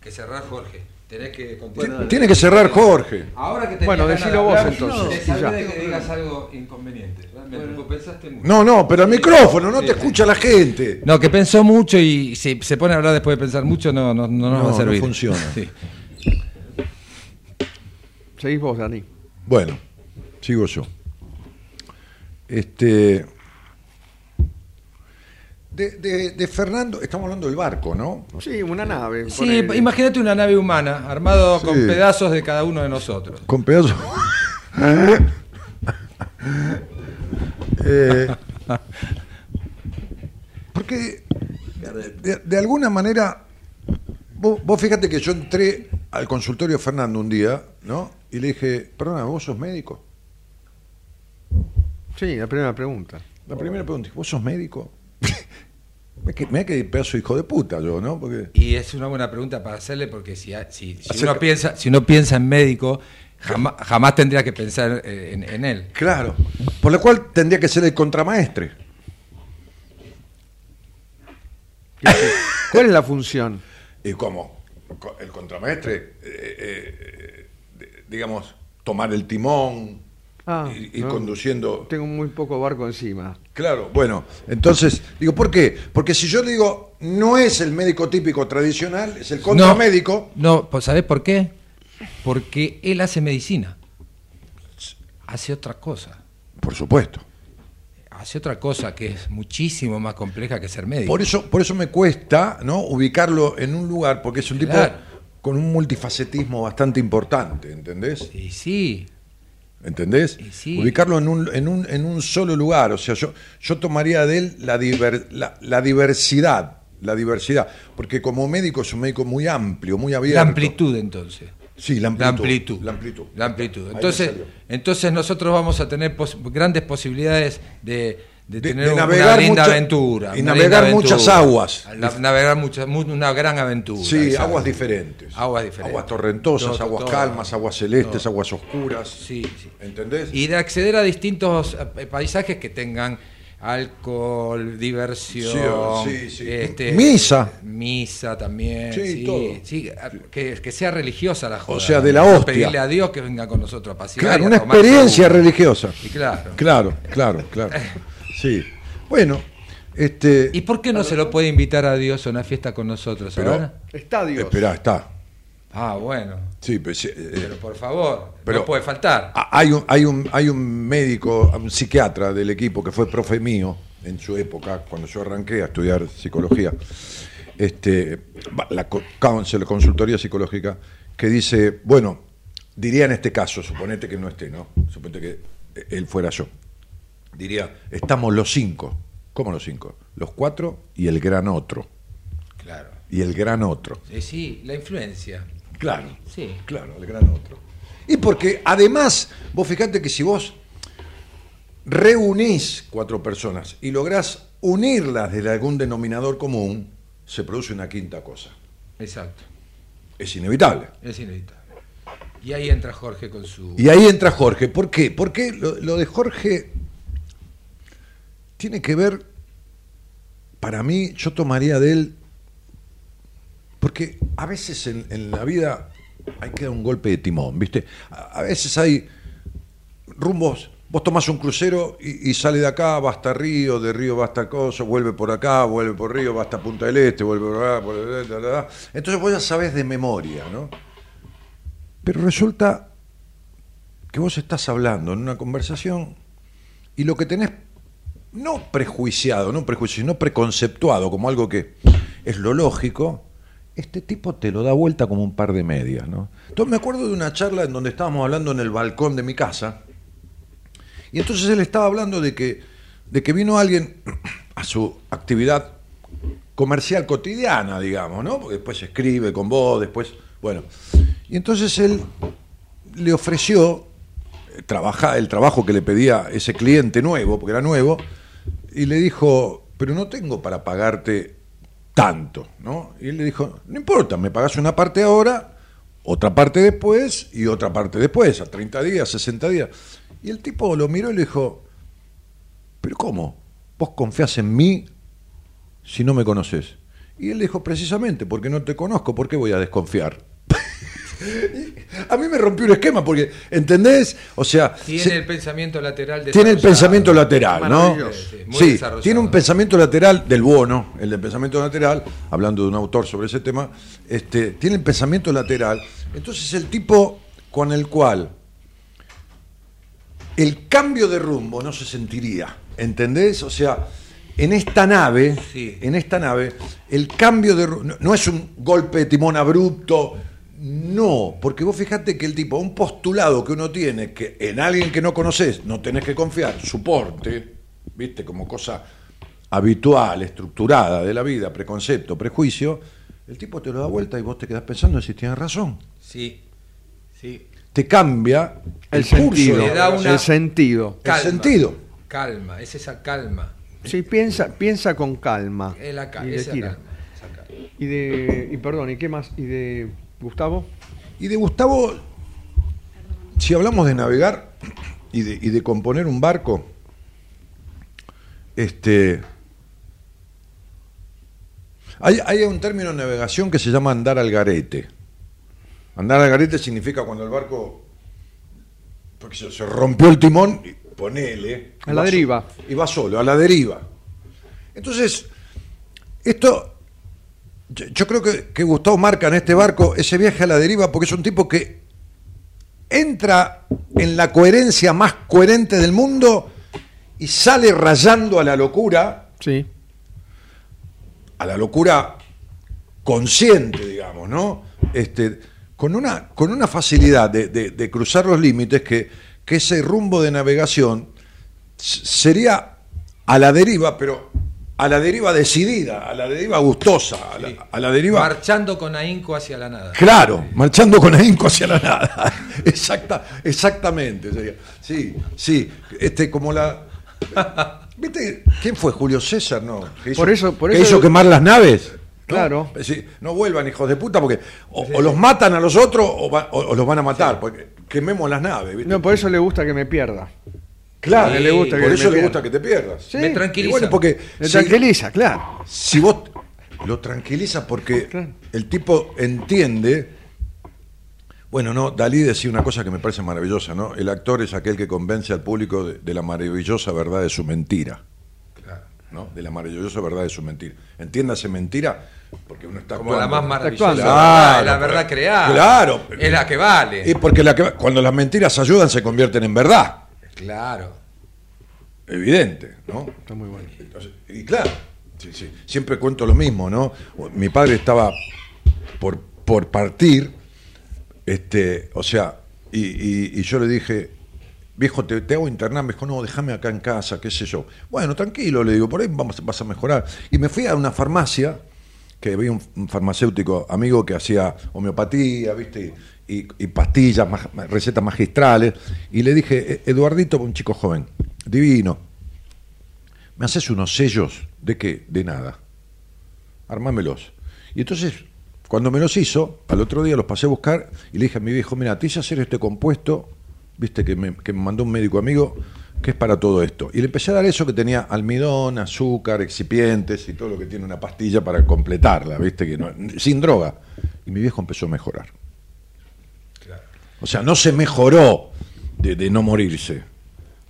que cerrar Jorge. Tenés que continuar. Ti- Tiene que cerrar Jorge. Ahora que Bueno, decilo vos hablar, entonces, Te de que digas algo inconveniente. Vos pensaste mucho. No, no, pero al micrófono, no te Sí. escucha la gente. No, que pensó mucho y si se pone a hablar después de pensar mucho, no, no, no nos No, va a servir. no funciona. <laughs> Sí. Seguís vos, Dani. Bueno, sigo yo. Este. De, de- de Fernando, estamos hablando del barco, ¿no? Sí, una nave. Sí, imagínate una nave humana armado Sí. con pedazos de cada uno de nosotros. Con pedazos. <laughs> Eh, <laughs> porque de, de alguna manera, vos, vos fíjate que yo entré al consultorio de Fernando un día, ¿no? Y le dije, perdona, ¿vos sos médico? Sí, la primera pregunta. La primera pregunta, ¿vos sos médico? <laughs> Me que, me que pedazo hijo de puta yo, ¿no? Porque Y es una buena pregunta para hacerle porque si, si, si Acerca- uno, piensa, si uno piensa en médico, jamás, jamás tendría que pensar en, en él. Claro. Por lo cual tendría que ser el contramaestre. ¿Cuál es la función? <laughs> ¿Y cómo? El contramaestre, eh, eh, eh, digamos, tomar el timón, Ah, ir, ir no. conduciendo. Tengo muy poco barco encima. Claro, bueno, entonces, digo, ¿por qué? Porque si yo digo, no es el médico típico tradicional, es el contramédico. No, pues ¿sabés por qué? Porque él hace medicina. Hace otra cosa. Por supuesto. Hace otra cosa que es muchísimo más compleja que ser médico. Por eso, por eso me cuesta ¿no? ubicarlo en un lugar, porque es un tipo. Con un multifacetismo bastante importante, ¿entendés? Y sí, ¿Entendés? Y sí. Ubicarlo en un, en, un, en un solo lugar. O sea, yo, yo tomaría de él la, diver- la, la diversidad. La diversidad. Porque como médico es un médico muy amplio, muy abierto. la amplitud entonces. Sí, la La amplitud. amplitud. La amplitud. La amplitud. Ahí me Entonces, entonces nosotros vamos a tener pos- grandes posibilidades de, de De- tener de una linda mucha- aventura. y una navegar muchas aguas. Na- navegar muchas, mu- una gran aventura. Sí, aguas diferentes. Aguas diferentes. Aguas torrentosas, Todo, aguas todo. calmas, aguas celestes, aguas oscuras. Sí, sí. ¿Entendés? Y de acceder a distintos eh, paisajes que tengan alcohol, diversión, Sí, sí, sí. este, Misa. misa también, Sí, sí, todo. a- que, que sea religiosa la joda. O sea, de la hostia. Pedirle a Dios que venga con nosotros a pasear. Claro, y a una experiencia seguro. religiosa. Y claro. Claro, claro, claro. <laughs> Sí. Bueno, este. ¿Y por qué no se lo puede invitar a Dios a una fiesta con nosotros Pero- ahora? Estadios. Esperá, está. Ah, bueno. Sí, pero, sí, eh, Pero por favor, Pero- no puede faltar. Hay un, hay, un, hay un médico, un psiquiatra del equipo que fue profe mío en su época, cuando yo arranqué a estudiar psicología. este, la co- counsel, consultoría psicológica, que dice, bueno, diría en este caso, suponete que no esté, ¿no? Suponete que eh, él fuera yo. Diría, estamos los cinco. ¿Cómo los cinco? Los cuatro y el gran otro. Claro. Y el gran otro. Eh, sí, la influencia. Claro. Sí. Claro, el gran otro. Y porque además, vos fijate que si vos reunís cuatro personas y lográs unirlas desde algún denominador común, se produce una quinta cosa. Exacto. Es inevitable. Es inevitable. Y ahí entra Jorge con su. Y ahí entra Jorge. ¿Por qué? Porque lo, lo de Jorge tiene que ver, para mí, yo tomaría de él, porque a veces en, la vida hay que dar un golpe de timón, ¿viste? A, veces hay rumbos, vos tomás un crucero y, sale de acá, va hasta Río, de Río va hasta Coso, vuelve por acá, vuelve por Río, va hasta Punta del Este, vuelve por acá, por da. entonces vos ya sabés de memoria, ¿no? Pero resulta que vos estás hablando en una conversación y lo que tenés no prejuiciado, no prejuicio, sino preconceptuado como algo que es lo lógico, este tipo te lo da vuelta como un par de medias, ¿no? Entonces me acuerdo de una charla en donde estábamos hablando en el balcón de mi casa, y entonces él estaba hablando de que, de que vino alguien a su actividad comercial cotidiana, digamos, ¿no? Porque después escribe con vos, después, bueno. Y entonces él le ofreció eh, trabaja- el trabajo que le pedía ese cliente nuevo, porque era nuevo, y le dijo, pero no tengo para pagarte tanto, ¿no? Y él le dijo, no importa, me pagas una parte ahora, otra parte después y otra parte después, a 30 días, 60 días. Y el tipo lo miró y le dijo, pero ¿cómo? ¿Vos confías en mí si no me conoces? Y él le dijo, precisamente, porque no te conozco, ¿por qué voy a desconfiar? <laughs> a mí me rompió un esquema, porque, ¿entendés? O sea, Tiene se- el pensamiento lateral tiene el pensamiento lateral, ¿no? Sí, tiene un pensamiento lateral del bono, el del pensamiento lateral, hablando de un autor sobre ese tema, este, tiene el pensamiento lateral. Entonces el tipo con el cual el cambio de rumbo no se sentiría, ¿entendés? O sea, en esta nave, Sí. en esta nave, el cambio de rumbo no, no es un golpe de timón abrupto, no, porque vos fijate que el tipo, un postulado que uno tiene, que en alguien que no conoces no tenés que confiar, suporte, viste, como cosa habitual, estructurada de la vida, preconcepto, prejuicio, el tipo te lo da vuelta y vos te quedás pensando si tienes razón. Sí, sí. Te cambia El, curso sentido. de Le da una- El sentido. El sentido. Calma, es esa calma. Sí, piensa, piensa con calma. Es la ca- y esa calma, esa calma. Y de. Y perdón, ¿y qué más? ¿Y de Gustavo? Y de Gustavo, si hablamos de navegar y de, y de componer un barco, este, hay, hay un término en navegación que se llama andar al garete. Andar al garete significa cuando el barco, porque se, se rompió el timón, y ponele. A la so- deriva. y va solo, a la deriva. Entonces, esto yo, yo creo que, que Gustavo marca en este barco ese viaje a la deriva porque es un tipo que entra en la coherencia más coherente del mundo y sale rayando a la locura, Sí. a la locura consciente, digamos, ¿no? Este, con, una, con una facilidad de, de- de cruzar los límites que, que ese rumbo de navegación sería a la deriva, pero a la deriva decidida, a la deriva gustosa, a la, a la deriva... Marchando con ahínco hacia la nada. Claro, marchando con ahínco hacia la nada. <laughs> Exacta, exactamente. sería. Sí, sí. Este, como la. ¿Viste? ¿Quién fue? Julio César, ¿no? Que hizo, Por eso- por que eso- hizo quemar las naves. ¿no? Claro. Sí, no vuelvan, hijos de puta, porque o, o los matan a los otros o, va- o- o los van a matar. Porque quememos las naves. ¿viste? No, por eso le gusta que me pierda. Claro, Sí, le gusta que por eso le gusta que te pierdas. Sí. Me Y tranquiliza. bueno, porque Me si- tranquiliza, claro. si vos lo tranquilizas porque Claro. el tipo entiende. Bueno, no, Dalí decía una cosa que me parece maravillosa, ¿no? El actor es aquel que convence al público de, de la maravillosa verdad de su mentira, Claro. ¿no? De la maravillosa verdad de su mentira. Entiéndase mentira, porque uno está Como la actuando. más Está maravillosa. Claro, la verdad creada. claro. Es la que vale. Y porque la que- cuando las mentiras ayudan se convierten en verdad, Claro. evidente, ¿no? Está muy bueno. Y claro, Sí, sí. Siempre cuento lo mismo, ¿no? Mi padre estaba por, por partir, este, o sea, y, y- y yo le dije, viejo, te, te hago internar, me dijo, no, déjame acá en casa, qué sé yo. Bueno, tranquilo, le digo, por ahí vamos, vas a mejorar. Y me fui a una farmacia, que había un, farmacéutico amigo que hacía homeopatía, ¿viste? Y, pastillas, recetas magistrales. Y le dije, "E- Eduardito, un chico joven, divino, ¿me haces unos sellos de qué? De nada. Armámelos. Y entonces, cuando me los hizo, al otro día los pasé a buscar y le dije a mi viejo, mira, te hice hacer este compuesto, viste, que me mandó un médico amigo, que es para todo esto. Y le empecé a dar eso que tenía almidón, azúcar, excipientes y todo lo que tiene una pastilla para completarla, viste, que no- sin droga. Y mi viejo empezó a mejorar. O sea, no se mejoró de, de no morirse,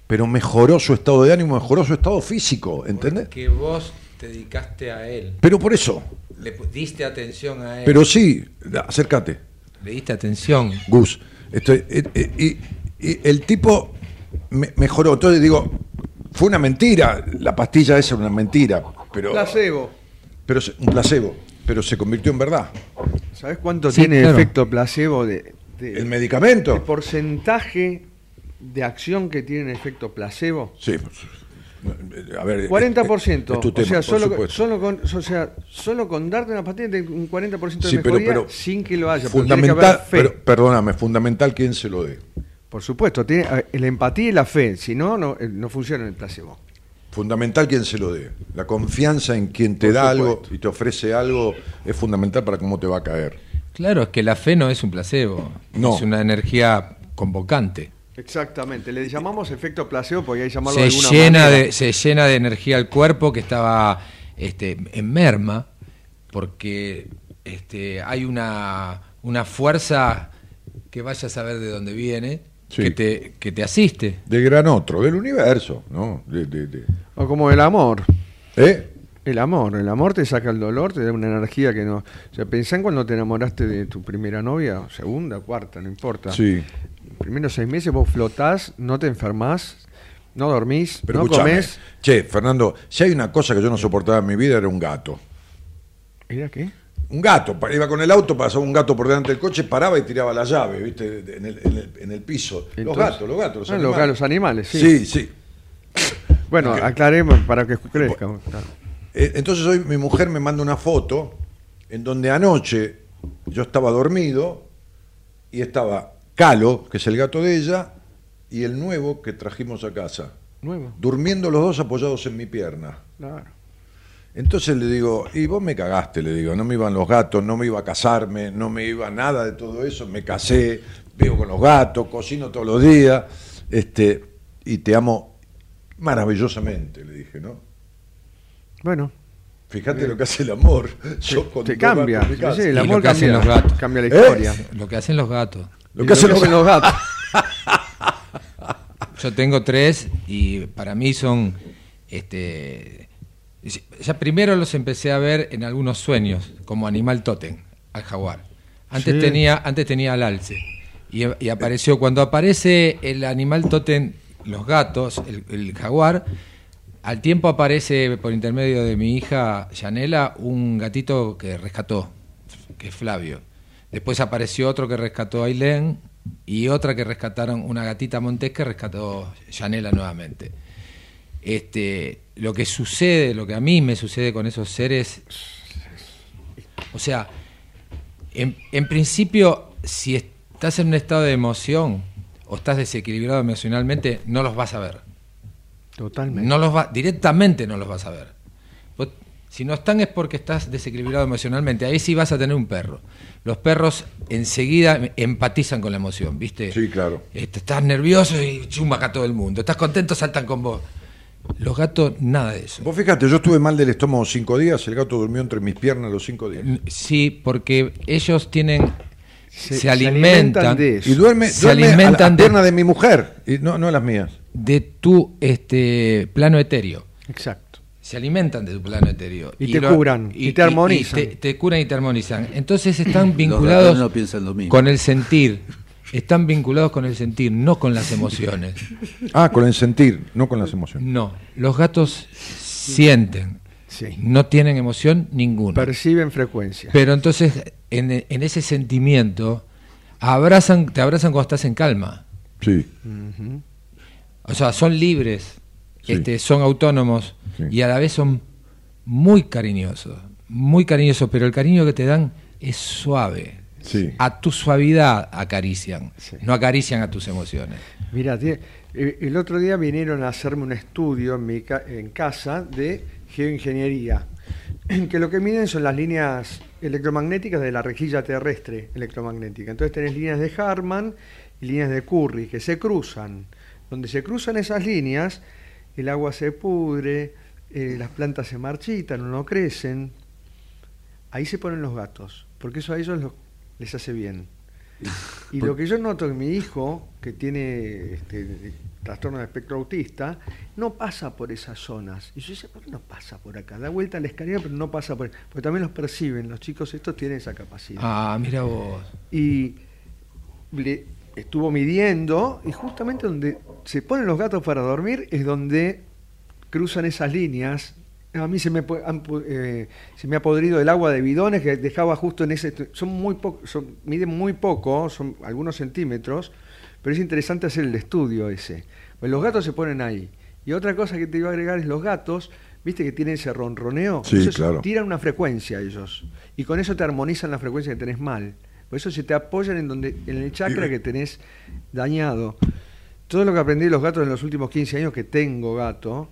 pero mejoró su estado de ánimo, mejoró su estado físico, ¿entendés? Que vos te dedicaste a él, Pero por eso, le diste atención a él, pero sí, acércate. le diste atención. Gus. Estoy, eh, eh, y, y el tipo me- mejoró. Entonces digo, fue una mentira. La pastilla esa era una mentira. Pero, Placebo. pero un placebo. Pero se convirtió en verdad. ¿Sabes cuánto Sí, tiene claro. efecto placebo de, de- El el medicamento. porcentaje de acción que tiene efecto placebo? Sí. A ver. 40%. es tu o sea, solo, con, o sea, solo con darte una pastilla de un 40% de Sí, pero- mejoría pero sin que lo haya. pero tiene que Fundamental, pero, perdóname, fundamental quién se lo dé. Por supuesto, tiene la empatía y la fe. Si no, no, eh, no funciona el placebo. Fundamental quien se lo dé. La confianza en quien te Por da supuesto. algo y te ofrece algo es fundamental para cómo te va a caer. Claro, es que la fe no es un placebo, No. es una energía convocante. Exactamente. Le llamamos efecto placebo porque hay que llamarlo de Se alguna llena manera. de, se llena de energía el cuerpo que estaba este, en merma, porque este, hay una, una fuerza que vaya a saber de dónde viene, Sí. que, te, que te asiste. Del gran otro, del universo, ¿no? De- de- de- O como el amor. ¿Eh? El amor, el amor te saca el dolor, te da una energía que no. O sea, pensá en cuando te enamoraste de tu primera novia, segunda, cuarta, no importa. Sí. Primeros seis meses vos flotás, no te enfermás, no dormís, Pero no comés. Che, Fernando, si hay una cosa que yo no soportaba en mi vida era un gato. ¿Era qué? Un gato, iba con el auto, pasaba un gato por delante del coche, paraba y tiraba la llave, ¿viste? En el, en el- en el piso. los Entonces- gatos, los gatos, los Ah, los animales. los animales, sí. Sí, sí. Bueno, aclaremos para que crezca. Eh, Entonces hoy mi mujer me manda una foto en donde anoche yo estaba dormido y estaba Calo, que es el gato de ella, y el nuevo que trajimos a casa, Nuevo. durmiendo los dos apoyados en mi pierna. Claro. Entonces le digo, y vos me cagaste, le digo, no me iban los gatos, no me iba a casarme, no me iba nada de todo eso, me casé, vivo con los gatos, cocino todos los días, este, y te amo maravillosamente, le dije, ¿no? Bueno, Fíjate lo que hace el amor. <laughs> Yo con te dos cambia. Sí, el amor lo que hacen cambia, los gatos. cambia la ¿Eh? historia. Lo que hacen los gatos. Lo que hacen los los gatos. <laughs> Yo tengo tres y para mí son, este, ya primero los empecé a ver en algunos sueños como animal tótem, al jaguar. Antes Sí. tenía, antes tenía al alce y, y apareció cuando aparece el animal tótem, los gatos, el, el jaguar. Al tiempo aparece por intermedio de mi hija Yanela un gatito que rescató, que es Flavio. Después apareció otro que rescató a Ailén y otra que rescataron, una gatita montés que rescató Yanela nuevamente. Este, lo que sucede, lo que a mí me sucede con esos seres, o sea, en, en principio, si estás en un estado de emoción o estás desequilibrado emocionalmente, no los vas a ver. Totalmente. No los va, directamente no los vas a ver. Vos- si no están es porque estás desequilibrado emocionalmente. Ahí sí vas a tener un perro. Los perros enseguida empatizan con la emoción, ¿viste? Sí, claro. Este, estás nervioso y chumba a todo el mundo. Estás contento, saltan con vos. Los gatos, nada de eso. Vos fíjate, yo estuve mal del estómago cinco días, el gato durmió entre mis piernas los cinco días. Sí, porque ellos tienen. Se, Se- se alimentan, alimentan de eso. Y duerme, se duerme alimentan a de- pierna de mi mujer, y no, no las mías. de tu este plano etéreo. Exacto. se alimentan de tu plano etéreo. Y te curan, y te armonizan. te, te curan y te armonizan. Entonces están <laughs> vinculados ratones no piensan lo mismo. con el sentir. Están vinculados con el sentir, no con las emociones. <laughs> Ah, con el sentir, no con las emociones. No, los gatos sienten. Sí. No tienen emoción ninguna. Perciben frecuencia. Pero entonces, en, en ese sentimiento, abrazan, te abrazan cuando estás en calma. Sí. O sea, son libres, Sí. este, son autónomos Sí. y a la vez son muy cariñosos. Muy cariñosos, pero el cariño que te dan es suave. Sí. A tu suavidad acarician, Sí. no acarician a tus emociones. Mira, eh, el otro día vinieron a hacerme un estudio en, mi ca- en casa de geoingeniería, <clears throat> que lo que miden son las líneas electromagnéticas de la rejilla terrestre electromagnética. Entonces tenés líneas de Harman y líneas de Curry que se cruzan. Donde se cruzan esas líneas, el agua se pudre, eh, las plantas se marchitan o no crecen. Ahí se ponen los gatos, porque eso a ellos los- les hace bien. <laughs> Y lo que yo noto en mi hijo, que tiene este, trastorno de espectro autista, no pasa por esas zonas. Y yo decía, ¿por qué no pasa por acá? Da vuelta a la escalera, pero no pasa por Porque también los perciben, los chicos estos tienen esa capacidad. Ah, mira vos. Y le estuvo midiendo, y justamente donde se ponen los gatos para dormir es donde cruzan esas líneas. A mí se me, han eh, se me ha podrido el agua de bidones que dejaba justo en ese... Son muy poco, son, miden muy poco, son algunos centímetros, pero es interesante hacer el estudio ese. Pues los gatos se ponen ahí. Y otra cosa que te iba a agregar es los gatos, viste que tienen ese ronroneo. Sí, claro. tiran una frecuencia ellos. Y con eso te armonizan la frecuencia que tenés mal. Por eso se te apoyan en donde en el chakra que tenés dañado. Todo lo que aprendí de los gatos en los últimos 15 años que tengo gato,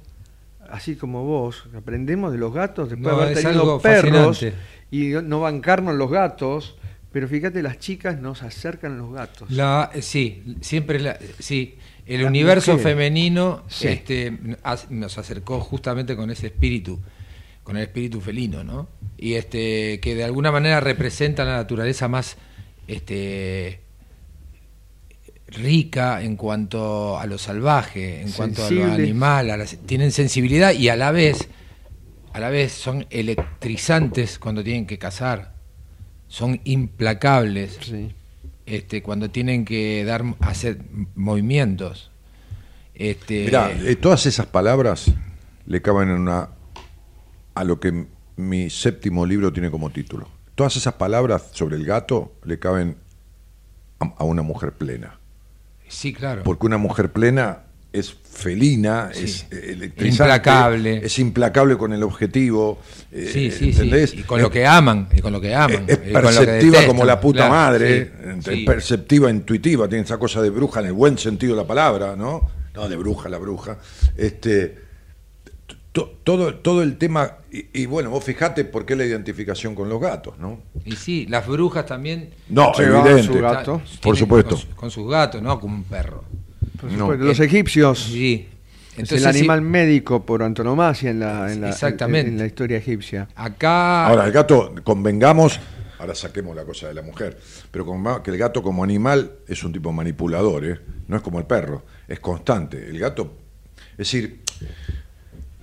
así como vos, aprendemos de los gatos después No, de haber tenido perros fascinante. y no bancarnos los gatos, pero fíjate, las chicas nos acercan a los gatos. La, eh, sí, siempre la, sí. El universo femenino Sí. este, nos acercó justamente con ese espíritu, con el espíritu felino, ¿no? Y este que de alguna manera representa la naturaleza más este rica en cuanto a lo salvaje, en cuanto a lo animal, a la- tienen sensibilidad y a la vez a la vez son electrizantes cuando tienen que cazar, son implacables Sí. este, cuando tienen que dar hacer movimientos. Este, Mirá, eh, todas esas palabras le caben en una a lo que mi séptimo libro tiene como título. Todas esas palabras sobre el gato le caben a, a una mujer plena. Sí, claro. Porque una mujer plena es felina, Sí. es eh, electrizante, Implacable. es implacable con el objetivo. eh, sí, sí, ¿entendés? sí. Y con lo Es- que aman, y con lo que aman. es perceptiva detestan, como la puta claro, madre, sí. perceptiva, intuitiva, tiene esa cosa de bruja en el buen sentido de la palabra, ¿no? No de bruja, la bruja. Este, to- todo, todo el tema, y, y bueno, vos fijate por qué la identificación con los gatos, ¿no? Y sí, las brujas también. No, evidente. su gato. Por supuesto. Con, su- con sus gatos, ¿no? Como un perro. Por No. supuesto, los egipcios Sí. es Entonces, el animal sí, médico por antonomasia en la, en la, Exactamente. en la historia egipcia. acá. Ahora, el gato, convengamos, ahora saquemos la cosa de la mujer, pero convengamos que el gato como animal es un tipo manipulador, ¿eh? no es como el perro, es constante. El gato, es decir,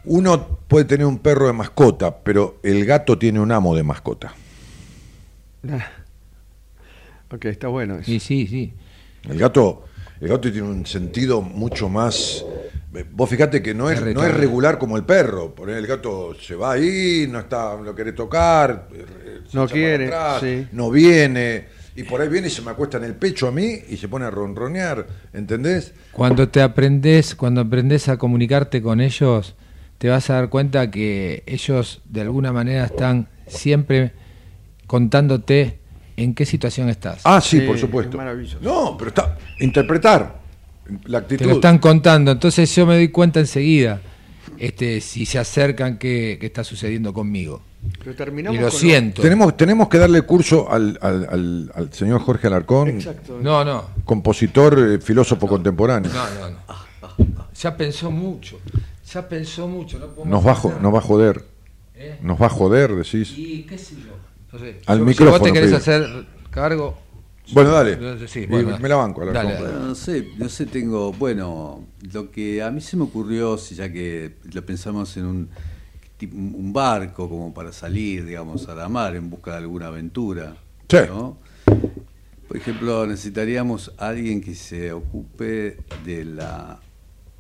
uno puede tener un perro de mascota, pero el gato tiene un amo de mascota. <laughs> ok, está bueno eso. Sí, sí, sí. El gato, el gato tiene un sentido mucho más. Vos fíjate que no es, no es regular como el perro. Por ahí el gato se va ahí, no está, lo quiere tocar, eh, No quiere, atrás, sí. no viene. Y por ahí viene y se me acuesta en el pecho a mí y se pone a ronronear, ¿entendés? Cuando te aprendes, cuando aprendes a comunicarte con ellos, te vas a dar cuenta que ellos de alguna manera están siempre contándote en qué situación estás. Ah, sí, Sí, por es supuesto. maravilloso. No, pero está. Interpretar la actitud. te lo están contando, entonces yo me doy cuenta enseguida este, si se acercan qué, qué está sucediendo conmigo. Pero terminamos Y lo con siento. Tenemos, tenemos que darle curso al, al- al- al señor Jorge Alarcón, Exacto. No, no, compositor, eh, filósofo contemporáneo. no, no, no. Ya pensó mucho, ya pensó mucho. No Nos va, a nos va a joder. ¿Eh? Nos va a joder, decís. Y qué sé yo. No sé. Al Yo- micrófono, Si vos te querés hacer cargo. Bueno, dale. Sí, bueno. me la banco, Alarcón. Dale, dale. Bueno, no sé, no sé, tengo, bueno, lo que a mí se me ocurrió, si ya que lo pensamos en un, tipo- un barco como para salir, digamos, a la mar en busca de alguna aventura, Sí. ¿no? Por ejemplo, necesitaríamos alguien que se ocupe de la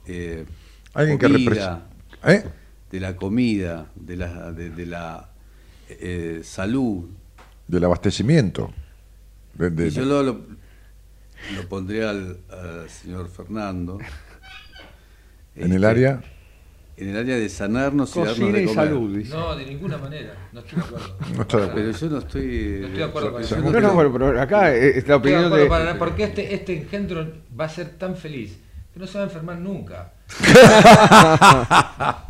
eh, Alguien que comida, represente. ¿Eh? de la comida, de la, de, de la eh, salud. Del abastecimiento. De- de- Y yo lo, lo, lo pondría al, al señor Fernando. <laughs> en el Este, área. En el área de sanarnos y darnos Cocina de y salud, dice. No, de ninguna manera. No estoy de acuerdo. <laughs> No está de acuerdo. Pero yo no estoy. No estoy de acuerdo con eso. No, no, bueno, pero acá eh, está la No estoy de opinión acuerdo de... para nada, porque este, este engendro va a ser tan feliz que no se va a enfermar nunca. <laughs>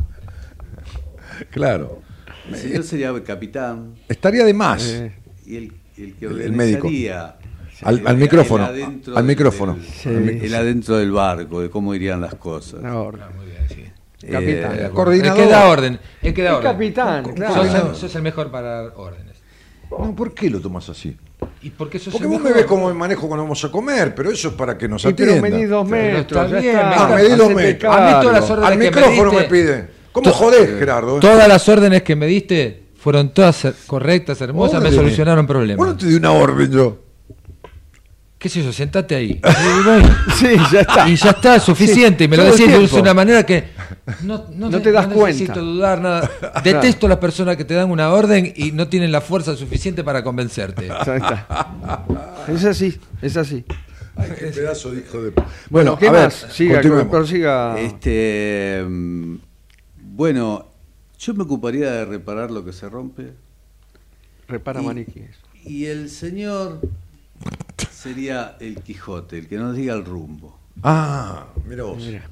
Claro. El señor sería el capitán Estaría de más. Eh, y el, el que El- el médico. Al- el- al el micrófono, adentro al micrófono. del- Sí. el adentro del barco, de cómo irían las cosas. no, Ah, muy bien, sí. Capitán. Eh, Coordinador. El que da orden. El que da El orden. capitán, claro. el- Sos el mejor para dar órdenes. No, ¿por qué lo tomas así? ¿Y por qué sos Porque vos me ves como manejo cuando vamos a comer, pero eso es para que nos Y pero atiendan. medís dos metros, está ya bien, está. me Ah, medí dos metros. A mí todas las órdenes Al que micrófono me pediste- piden. ¿Cómo jodés, Gerardo? Todas las órdenes que me diste fueron todas correctas, hermosas, me solucionaron Vos no problemas. te di una orden yo. ¿Qué sé yo? Sentate ahí. <laughs> Sí, ya está. Y ya está, suficiente. me lo decís de una manera que no, no, No te das necesito cuenta. dudar nada. <laughs> Detesto las personas que te dan una orden y no tienen la fuerza suficiente para convencerte. Es así, es así. Ay, qué pedazo de hijo de. Bueno, ¿qué a ver, más? Siga, continuemos. prosiga. Este, mm, bueno, yo me ocuparía de reparar lo que se rompe. Repara y- maniquíes. Y el señor sería el Quijote, el que nos diga el rumbo. Ah, mira vos. Mira,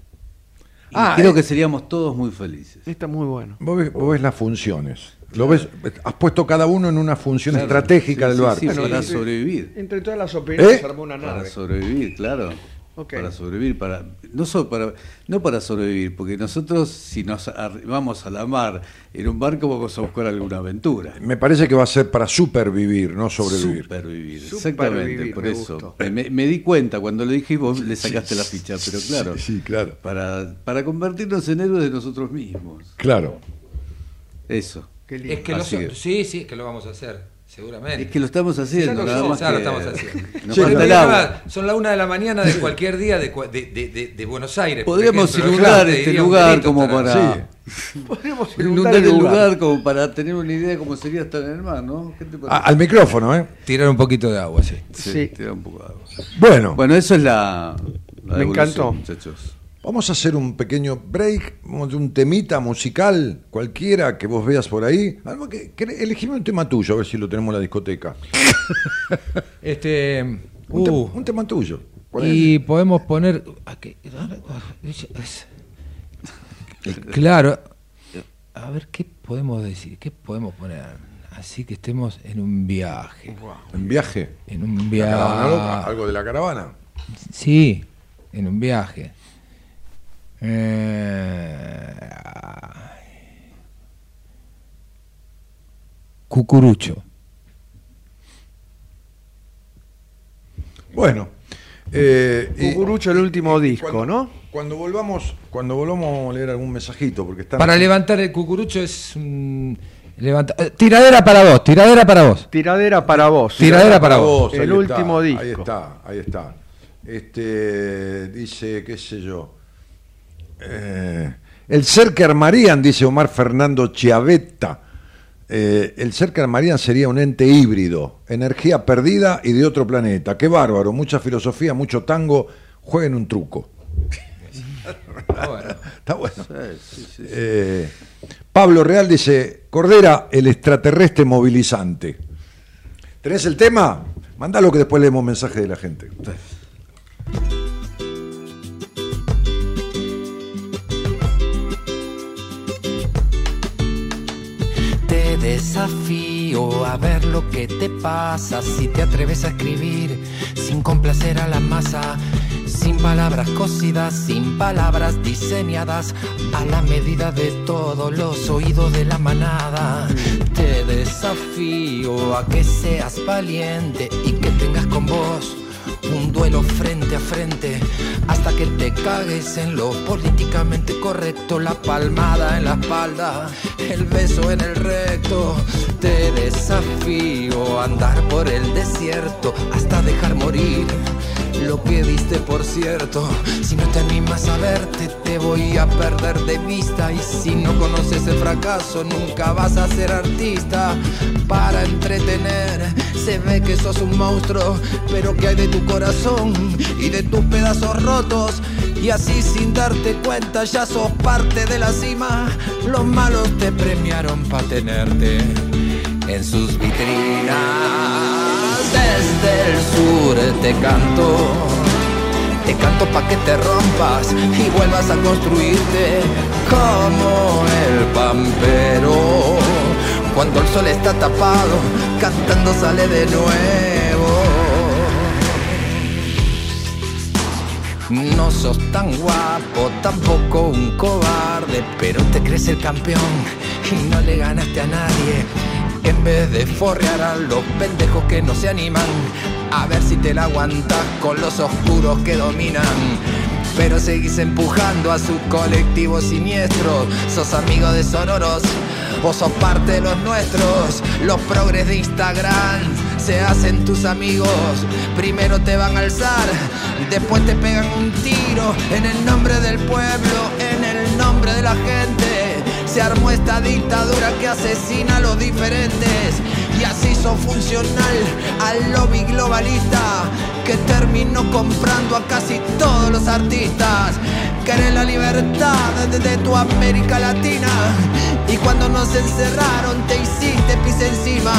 Y Ah, creo eh. que seríamos todos muy felices. está muy bueno. Vos ves, vos ves las funciones. Lo ves, has puesto cada uno en una función Claro, estratégica sí, del sí, barco. sí, Bueno, para sí. sobrevivir. Entre todas las opiniones ¿Eh? armó una Para nave. sobrevivir, claro. Para sobrevivir, para no solo para no para sobrevivir, porque nosotros si nos arribamos a la mar en un barco vamos a buscar alguna aventura. Me parece que va a ser para supervivir, no sobrevivir. Supervivir, Supervivir, exactamente, por me eso. Me, me di cuenta cuando lo dije y vos le sacaste la ficha, pero claro. Sí, sí, claro. Para, para convertirnos en héroes de nosotros mismos. Claro. Eso. Qué lindo. Es que so- que- sí, sí, que lo vamos a hacer, seguramente. Es que lo estamos haciendo, Ya lo nada más Ya lo que estamos haciendo. Nos Sí, falta pero el mira, agua. Son la una de la mañana de cualquier día de, cua- de, de- de- de Buenos Aires. por Podríamos inundar Te este lugar como para <laughs> Podríamos inundar el lugar como para tener una idea de cómo sería estar en el mar, ¿no? ¿Qué te A- parece? al micrófono, ¿eh? Tirar un poquito de agua, sí. Sí, Sí. da un poco de agua. Bueno, Bueno, eso es la, la Me encantó. muchachos. Vamos a hacer un pequeño break, un temita musical, cualquiera que vos veas por ahí. Algo que, que elegime un tema tuyo, a ver si lo tenemos en la discoteca. <laughs> Este. Un, te- uh, un tema tuyo. ¿Cuál y podemos poner. aquí- Claro. A ver, ¿qué podemos decir? ¿Qué podemos poner? Así que estemos en un viaje. ¿En viaje? En un viaje. ¿Algo de la caravana? Sí, en un viaje. Eh, Cucurucho. Bueno. eh, Cucurucho, el último disco, cuando, ¿no? Cuando volvamos, cuando volvamos a leer algún mensajito, porque están Para levantar el cucurucho es un levanta- eh, tiradera para vos, tiradera para vos. Tiradera para vos. Tiradera para vos. El último está, disco. Ahí está, ahí está. Este dice, qué sé yo. Eh, el ser que armarían, dice Omar Fernando Chiavetta. eh, el ser que armarían sería un ente híbrido, energía perdida y de otro planeta. Qué bárbaro, mucha filosofía, mucho tango. Jueguen un truco. Bueno. Está bueno. Sí, sí, sí. Eh, Pablo Real dice, Cordera, el extraterrestre movilizante. ¿Tenés el tema? Mándalo que después leemos mensaje de la gente. Desafío a ver lo que te pasa si te atreves a escribir sin complacer a la masa, sin palabras cosidas, sin palabras diseñadas a la medida de todos los oídos de la manada. Te desafío a que seas valiente y que tengas con vos un duelo frente a frente hasta que te cagues en lo políticamente correcto, la palmada en la espalda, el beso en el recto. Te desafío a andar por el desierto hasta dejar morir lo que diste por cierto. Si no te animas a verte, te voy a perder de vista. Y si no conoces el fracaso, nunca vas a ser artista. Para entretener, se ve que sos un monstruo, pero que hay de tu corazón y de tus pedazos rotos. Y así sin darte cuenta ya sos parte de la cima. Los malos te premiaron para tenerte en sus vitrinas desde el sur te canto. Te canto pa' que te rompas y vuelvas a construirte como el pampero. Cuando el sol está tapado, cantando sale de nuevo. No sos tan guapo, tampoco un cobarde, pero te crees el campeón y no le ganaste a nadie en vez de forrear a los pendejos que no se animan a ver si te la aguantas con los oscuros que dominan. Pero seguís empujando a su colectivo siniestro. Sos amigo de sonoros o sos parte de los nuestros. Los progres de Instagram se hacen tus amigos. Primero te van a alzar, después te pegan un tiro. En el nombre del pueblo, en el nombre de la gente. Se armó esta dictadura que asesina a los diferentes. Y así hizo funcional al lobby globalista que terminó comprando a casi todos los artistas. Querés la libertad de tu América Latina y cuando nos encerraron te hiciste pis encima.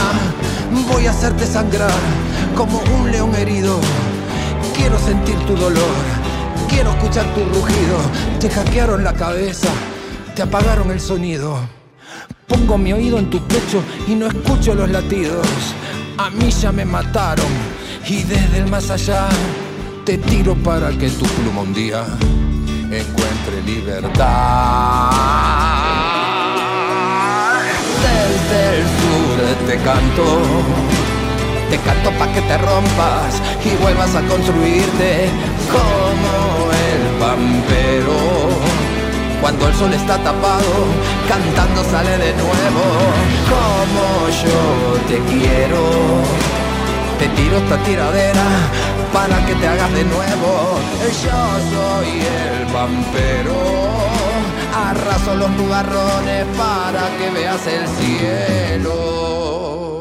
Voy a hacerte sangrar como un león herido. Quiero sentir tu dolor, quiero escuchar tu rugido. Te hackearon la cabeza te apagaron el sonido. Pongo mi oído en tu pecho y no escucho los latidos. A mí ya me mataron y desde el más allá te tiro para que tu pluma un día encuentre libertad. Desde el sur te canto, te canto para que te rompas y vuelvas a construirte como el vampero cuando el sol está tapado, cantando sale de nuevo. Como yo te quiero, te tiro esta tiradera para que te hagas de nuevo. Yo soy el vampero, arraso los nubarrones para que veas el cielo.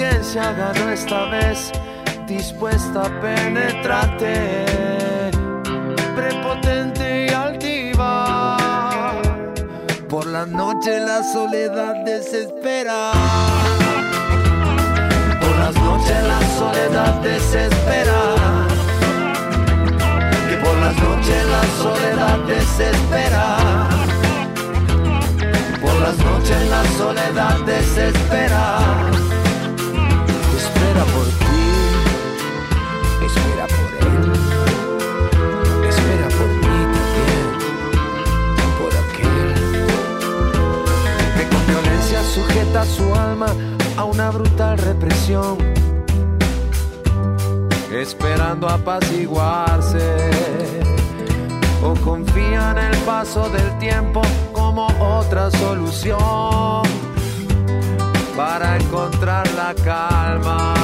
la urgencia ganó esta vez, dispuesta a penetrarte, prepotente y altiva. Por la noche la soledad desespera. Por las noches la soledad desespera. Que por las noches la soledad desespera. Por las noches la soledad desespera esperando apaciguarse. O confía en el paso del tiempo como otra solución para encontrar la calma.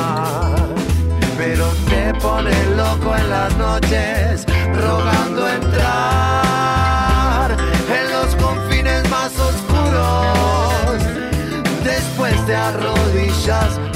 Pero te pone loco en las noches, rogando entrar en los confines más oscuros las rodillas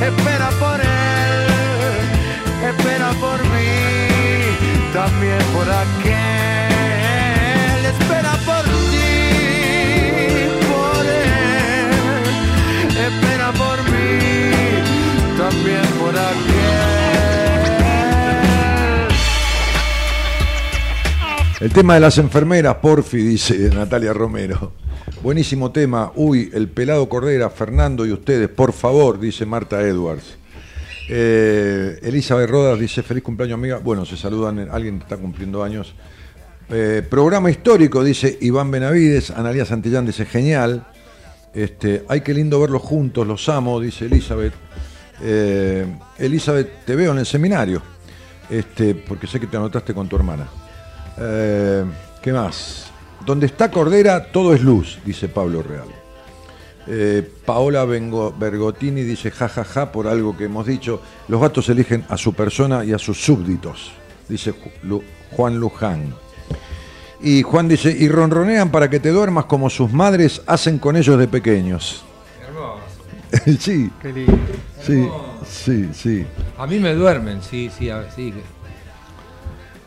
Espera por él, espera por mí, también por aquel. Espera por ti, por él, espera por mí, también por aquel. El tema de las enfermeras, porfi, dice Natalia Romero. Buenísimo tema. Uy, el pelado Cordera, Fernando y ustedes, por favor, dice Marta Edwards. Eh, Elizabeth Rodas dice, feliz cumpleaños amiga. Bueno, se saludan, alguien está cumpliendo años. Eh, programa histórico, dice Iván Benavides. Analia Santillán dice, genial. Este, ay, qué lindo verlos juntos, los amo, dice Elizabeth. Eh, Elizabeth, te veo en el seminario, este, porque sé que te anotaste con tu hermana. Eh, ¿Qué más? Donde está Cordera, todo es luz, dice Pablo Real. Eh, Paola Bengo- Bergotini dice jajaja por algo que hemos dicho. Los gatos eligen a su persona y a sus súbditos, dice Lu- Juan Luján. Y Juan dice, y ronronean para que te duermas como sus madres hacen con ellos de pequeños. Hermoso. <laughs> sí, Qué lindo. sí, sí, sí. A mí me duermen, sí, sí, a ver, sí.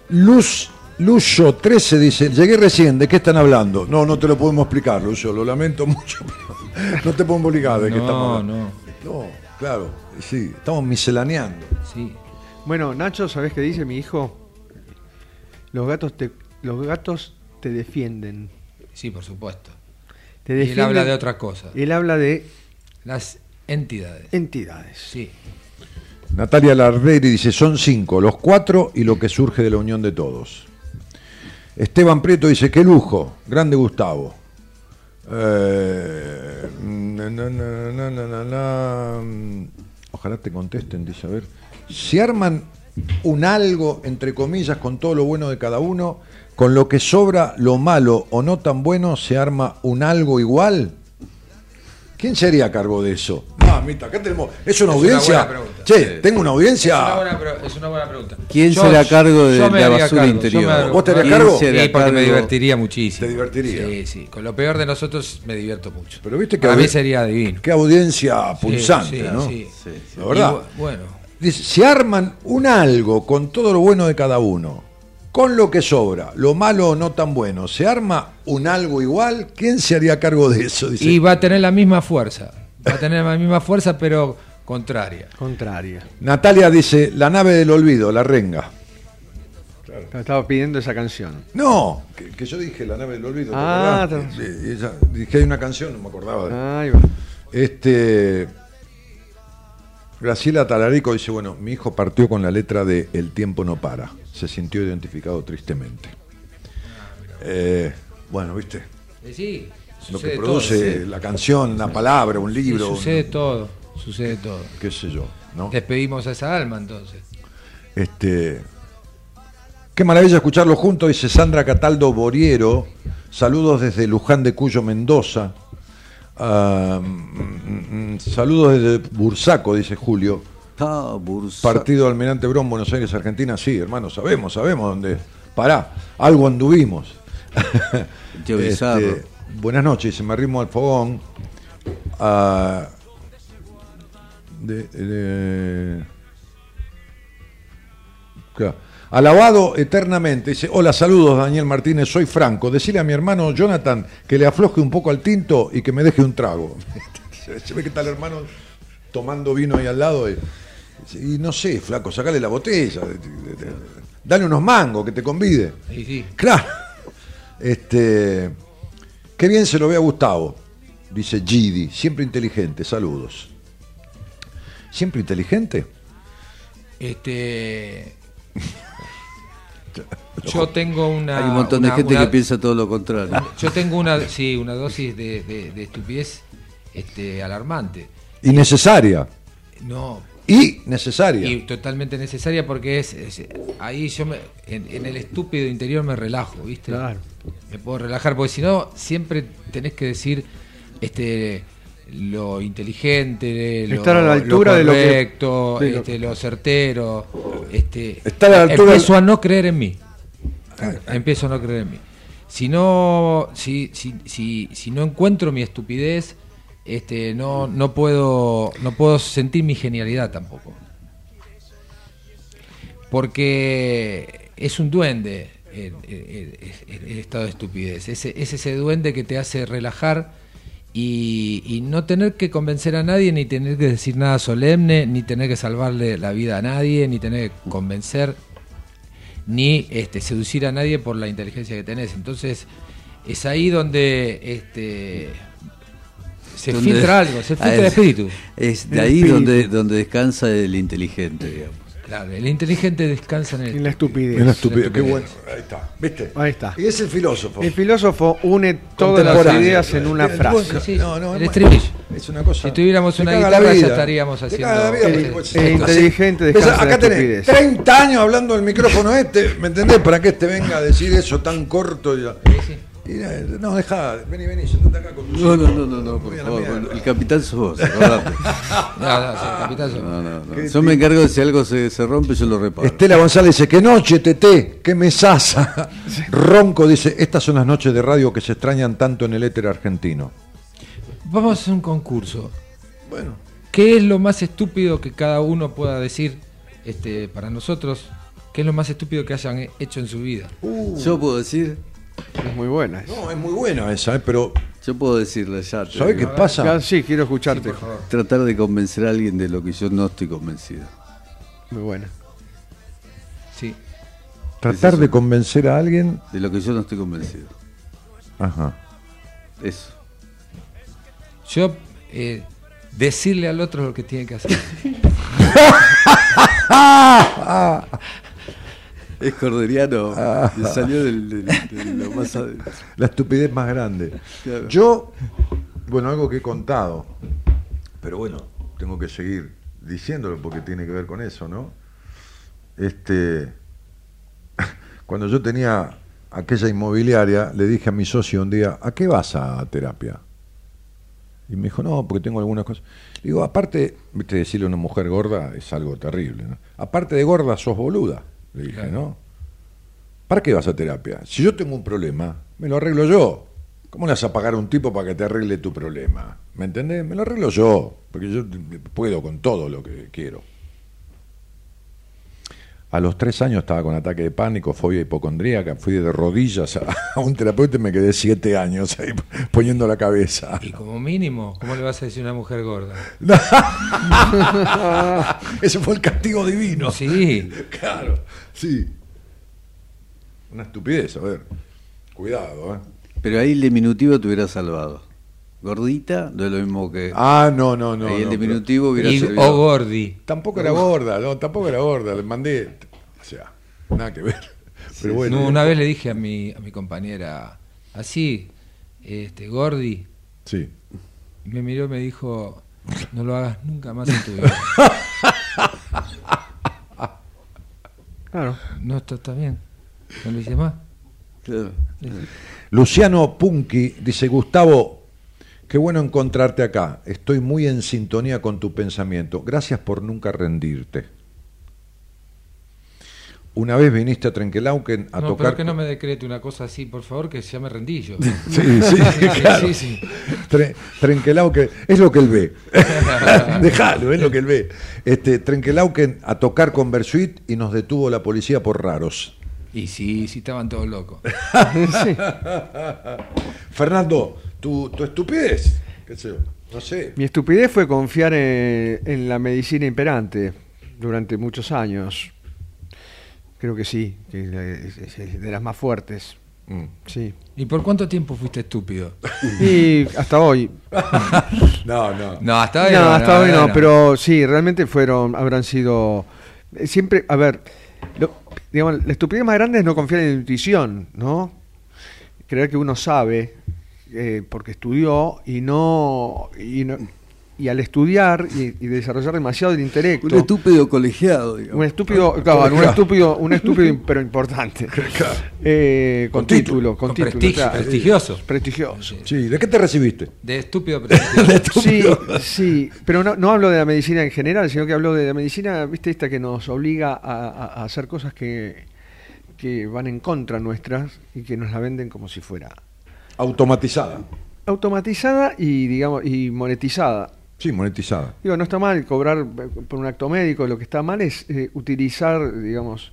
Luz, Lucho 13 dice, llegué recién, ¿de qué están hablando? No, no te lo podemos explicar, Lucho, lo lamento <laughs> mucho, pero no te podemos explicar de qué estamos No, hablando. no, No, claro, sí, estamos miscelaneando. sí. Bueno, Nacho, ¿sabés qué dice mi hijo? Los gatos te, los gatos te defienden. Sí, por supuesto. Te Y él defienden- habla de otra cosa. Él habla de Las entidades. entidades. Sí. Natalia Larderi dice, son cinco, los cuatro y lo que surge de la unión de todos. Esteban Prieto dice, qué lujo, grande Gustavo. Eh. Ojalá te contesten, dice, a ver. Si arman un algo, entre comillas, con todo lo bueno de cada uno, con lo que sobra lo malo o no tan bueno, se arma un algo igual. ¿Quién sería a cargo de eso? Mamita, acá tenemos. ¿Es una Es una audiencia? buena pregunta. che, tengo una Es audiencia. una, buena, es una buena pregunta. ¿Quién Yo- será a cargo de me la basura cargo, interior? me ¿Vos te harías Sí, cargo? Sí, ¿Quién será porque me cargo? divertiría muchísimo. Te divertiría. Sí, sí. Con lo peor de nosotros me divierto mucho. Pero viste que Para mí sería divino. Qué audiencia Sí, pulsante, sí, ¿no? sí. La verdad. Y bu- bueno, Dice, si arman un algo con todo lo bueno de cada uno, con lo que sobra, lo malo o no tan bueno, ¿se arma un algo igual? ¿Quién se haría cargo de eso? Dice, y va a tener la misma fuerza. Va a tener la misma fuerza, pero contraria. Contraria. Natalia dice, la nave del olvido, la renga. Estaba pidiendo esa canción. No, que, que yo dije la nave del olvido. ¿te Ah, te- Y- y ella- dije hay una canción, no me acordaba. de- Ahí va. Este. Graciela Talarico dice: Bueno, mi hijo partió con la letra de El tiempo no para. Se sintió identificado tristemente. Eh, bueno, viste, Y sí, lo que produce todo. la canción, una palabra, un libro, sucede un- todo. Sucede todo. qué sé yo, ¿no? Despedimos a esa alma entonces. Este, qué maravilla escucharlo juntos, dice Sandra Cataldo Boriero. Saludos desde Luján de Cuyo, Mendoza. Ah, mm, mm, saludos desde Bursaco, dice Julio. Ah, Bursa- Partido Almirante Brón, Buenos Aires, Argentina. Sí, hermano, sabemos, sabemos dónde. Pará, algo anduvimos. Bizarro. <laughs> buenas noches, me arrimo al fogón. Ah, de- de- Claro. Alabado eternamente. Dice, hola, saludos Daniel Martínez, soy Franco. Decirle a mi hermano Jonathan que le afloje un poco al tinto y que me deje un trago. <laughs> Se ve que está el hermano tomando vino ahí al lado. Y, y no sé, flaco, sacale la botella. Dale unos mangos, que te convide. Y sí. Claro. Este, qué bien se lo ve a Gustavo, dice Gidi, siempre inteligente, saludos. ¿Siempre inteligente? Este. <laughs> Yo tengo una. Hay un montón de una- gente una- que piensa todo lo contrario. <laughs> Yo tengo una, sí, una dosis de, de- de estupidez este, alarmante. Innecesaria. No, Y necesaria. y totalmente necesaria porque es, es- ahí yo me, en, en el estúpido interior me relajo, ¿viste? Claro. Me puedo relajar, porque si no, siempre tenés que decir este lo inteligente, lo, Estar a la altura lo de lo que- correcto, de lo- este, lo certero. Este, Estar a la altura empiezo a no creer en mí. Empiezo a no creer en mí. Si no, si, si, si, si no encuentro mi estupidez, este, no, no puedo, no puedo sentir mi genialidad tampoco. Porque es un duende el, estado de estupidez. Es ese duende que te hace relajar y, y no tener que convencer a nadie, ni tener que decir nada solemne, ni tener que salvarle la vida a nadie, ni tener que convencer, ni este, seducir a nadie por la inteligencia que tenés. Entonces, es ahí donde este, se Donde- filtra <laughs> algo, se Ah, filtra el es- espíritu. Es de El ahí espíritu. donde, donde descansa el inteligente, digamos. Claro, el inteligente descansa en el... En la estupidez. Es una estupidez. Qué bueno. Ahí está. ¿Viste? Ahí está. Y es el filósofo. El filósofo une todas las ideas en una El frase. Sí, No, no, el es estribillo. Es una cosa. Si tuviéramos te una la guitarra, ya vida. estaríamos Te haciendo- la vida, El- porque, pues, el inteligente descansa en la Acá tenés estupidez. 30 años hablando del micrófono este, ¿me entendés? Para que este venga a decir eso tan corto. Y, sí. eh, no, deja, vení, vení, sentate acá con tu No, no, no, no, no, por favor. mierda. El capitán sos vos, acordate. <laughs> No, no, sí, capitán, No, no, no. Qué Yo me encargo de si algo se, se rompe, yo lo reparo. Estela González dice, qué noche, Tete, qué mesaza. Ronco dice, estas son las noches de radio que se extrañan tanto en el éter argentino. Vamos a hacer un concurso. Bueno, ¿Qué es lo más estúpido que cada uno pueda decir este, para nosotros? ¿Qué es lo más estúpido que hayan hecho en su vida? Yo puedo decir, Es muy buena. esa. no, es muy buena esa, ¿eh? pero yo puedo decirle ya. te ¿sabés qué pasa? Ya, sí, quiero escucharte. Tratar de convencer a alguien de lo que yo no estoy convencido. muy buena. Sí. Tratar es de convencer a alguien... De lo que yo no estoy convencido. Ajá. Eso. Yo eh, decirle al otro lo que tiene que hacer. <laughs> <laughs> Es corderiano. Ah. Salió del, del- de lo más. La estupidez más grande. Claro. Yo, bueno, algo que he contado, pero bueno, tengo que seguir diciéndolo porque tiene que ver con eso, ¿no? Este, <laughs> cuando yo tenía aquella inmobiliaria, le dije a mi socio un día, ¿a qué vas a terapia? Y me dijo, no, porque tengo algunas cosas. Le digo, aparte, viste, decirle a una mujer gorda es algo terrible, ¿no? Aparte de gorda, sos boluda, le dije, Claro. ¿no? ¿Para qué vas a terapia? Si yo tengo un problema, me lo arreglo yo. ¿Cómo le vas a pagar a un tipo para que te arregle tu problema? ¿Me entendés? Me lo arreglo yo, porque yo puedo con todo lo que quiero. A los tres años estaba con ataque de pánico, fobia hipocondríaca, fui de rodillas a, a un terapeuta y me quedé siete años ahí poniendo la cabeza. Y como mínimo, ¿cómo le vas a decir a una mujer gorda? <laughs> Ese fue el castigo divino. Sí. Claro, sí. Una estupidez, a ver. Cuidado, ¿eh? Pero ahí el diminutivo te hubiera salvado. Gordita no es lo mismo que. Ah, no, no, no. ahí el no, pero diminutivo hubiera Y, o gordi. Tampoco era gorda, no, tampoco era gorda. Le mandé. O sea, nada que ver. Pero bueno. No, una vez le dije a mi, a mi compañera, así, este, gordi, Sí. y me miró y me dijo, no lo hagas nunca más en tu vida. <laughs> Claro. No, está, está bien. No lo hice más. Claro. Luciano Punky dice: Gustavo, qué bueno encontrarte acá. Estoy muy en sintonía con tu pensamiento. Gracias por nunca rendirte. Una vez viniste a Trenquelauquen a no, tocar. pero que no me decrete una cosa así, por favor, que ya me rendí yo. Sí, <laughs> sí, claro. sí, sí. Tre- Trenquelauquen, es lo que él ve. <laughs> Déjalo, es lo que él ve. Este, Trenquelauquen a tocar con Bersuit y nos detuvo la policía por raros. Y sí, sí, estaban todos locos. <laughs> Sí. Fernando, tu, tu estupidez, qué sé yo, no sé. Mi estupidez fue confiar en, en la medicina imperante durante muchos años. Creo que sí, que es, de las más fuertes. Mm. Sí. ¿Y por cuánto tiempo fuiste estúpido? Y hasta hoy. <laughs> No, no. No, hasta hoy No, no. hasta hoy no, no. pero sí, realmente fueron, habrán sido. eh, Siempre, a ver, lo- digamos, la estupidez más grande es no confiar en la intuición, ¿no? Creer que uno sabe eh, porque estudió y no, y no- y al estudiar y, y desarrollar demasiado el intelecto. Un estúpido colegiado, digamos. Un estúpido, claro, un estúpido, un estúpido pero importante. <laughs> Eh, con, Con título, con, con título, prestigio, claro. prestigioso. Prestigioso. Sí, ¿de qué te recibiste? De estúpido prestigioso. <laughs> Sí, sí, pero no, no hablo de la medicina en general, sino que hablo de la medicina, viste, esta que nos obliga a, a- a hacer cosas que, que van en contra nuestras y que nos la venden como si fuera Automatizada. automatizada y digamos y monetizada. Sí, monetizada. Digo, no está mal cobrar eh, por un acto médico, lo que está mal es eh, utilizar, digamos,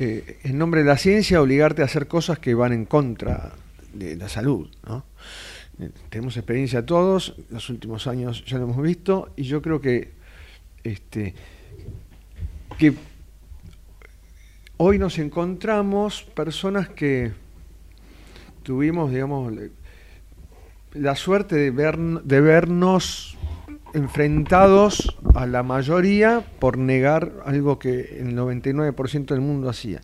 eh, en nombre de la ciencia, obligarte a hacer cosas que van en contra de la salud. ¿no? Eh, tenemos experiencia todos, los últimos años ya lo hemos visto, y yo creo que, este, que hoy nos encontramos personas que tuvimos, digamos, la suerte de, ver, de vernos enfrentados a la mayoría por negar algo que el 99% del mundo hacía.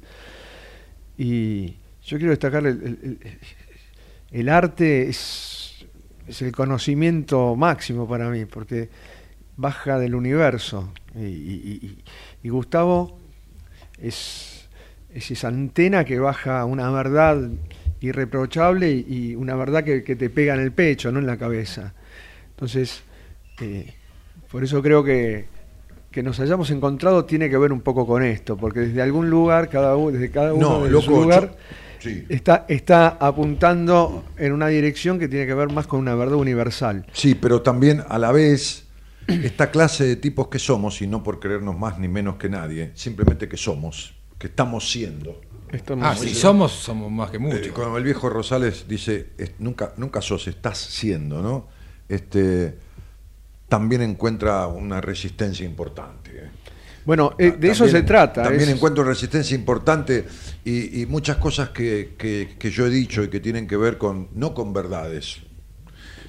Y yo quiero destacar el, el- arte es, es el conocimiento máximo para mí, porque baja del universo. Y- y Gustavo es, es esa antena que baja una verdad irreprochable y, y una verdad que, que te pega en el pecho, no en la cabeza. Entonces, eh, por eso creo que que nos hayamos encontrado tiene que ver un poco con esto, porque desde algún lugar, cada uno, desde cada uno No, desde loco, su lugar, yo- sí. está, está apuntando en una dirección que tiene que ver más con una verdad universal. Sí, pero también a la vez, esta clase de tipos que somos, y no por creernos más ni menos que nadie, simplemente que somos, que estamos siendo. Ah, si somos, somos más que muchos. Eh, como el viejo Rosales dice, es- nunca, nunca sos, estás siendo, ¿no? Este, también encuentra una resistencia importante. ¿eh? Bueno, eh, de eso se trata. También es- encuentro resistencia importante y, y muchas cosas que, que- que yo he dicho y que tienen que ver con, no con verdades,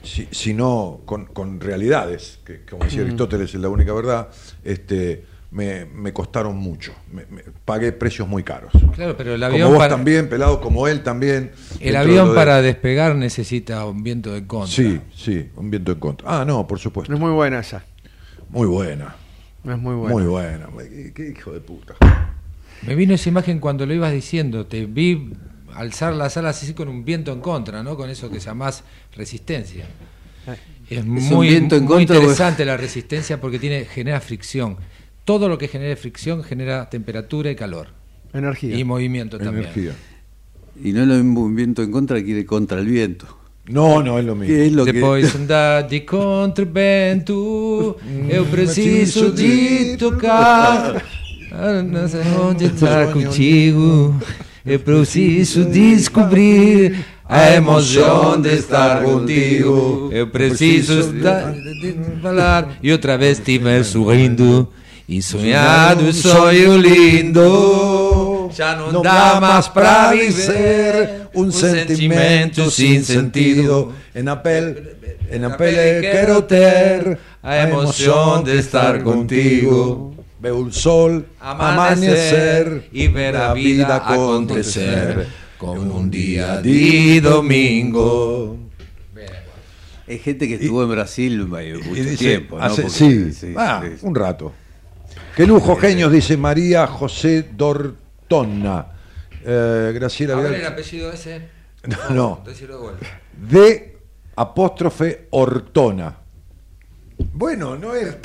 si- sino con, con realidades, que como decía Aristóteles es la única verdad, este, me, me costaron mucho. Me- me- pagué precios muy caros. Claro, pero el como avión vos para, también, pelado, como él también. el avión de- para despegar necesita un viento de contra. Sí, sí, un viento en contra. Ah, no, por supuesto. no es muy buena esa. Muy buena. No es muy buena. Muy buena. Qué, qué hijo de puta. Me vino esa imagen cuando lo ibas diciendo, te vi alzar las alas así con un viento en contra, ¿no? Con eso que llamás resistencia. Es un muy, viento en muy contra, interesante la resistencia porque tiene genera fricción. Todo lo que genere fricción genera temperatura y calor. Energía. Y movimiento también. Energía. Y no es lo mismo un viento en contra que ir contra el viento. No, no es lo mismo. Que es lo que... Depois <laughs> andar de contravento, eu preciso de tocar. Ah, Não sei onde está contigo. Eu preciso descobrir a emoção de estar contigo. Eu preciso da- falar e outra vez estiver sorrindo. E sonhado um sonho lindo. Já não dá mais para viver un sentimento sin sentido. En la pel, en la pele quiero ter a emoción de estar contigo. Veo el sol amanecer y ver la vida acontecer como un día de domingo. Hay gente que estuvo en Brasil eh, mucho Y dice, tiempo, ¿no? hace- Porque- sí, ah, un rato. Qué lujo, genios, dice María José Dortona. Eh, Graciela ¿Ahora el Vidal. apellido ese? <laughs> No, no. De apóstrofe Ortona. Bueno, no es.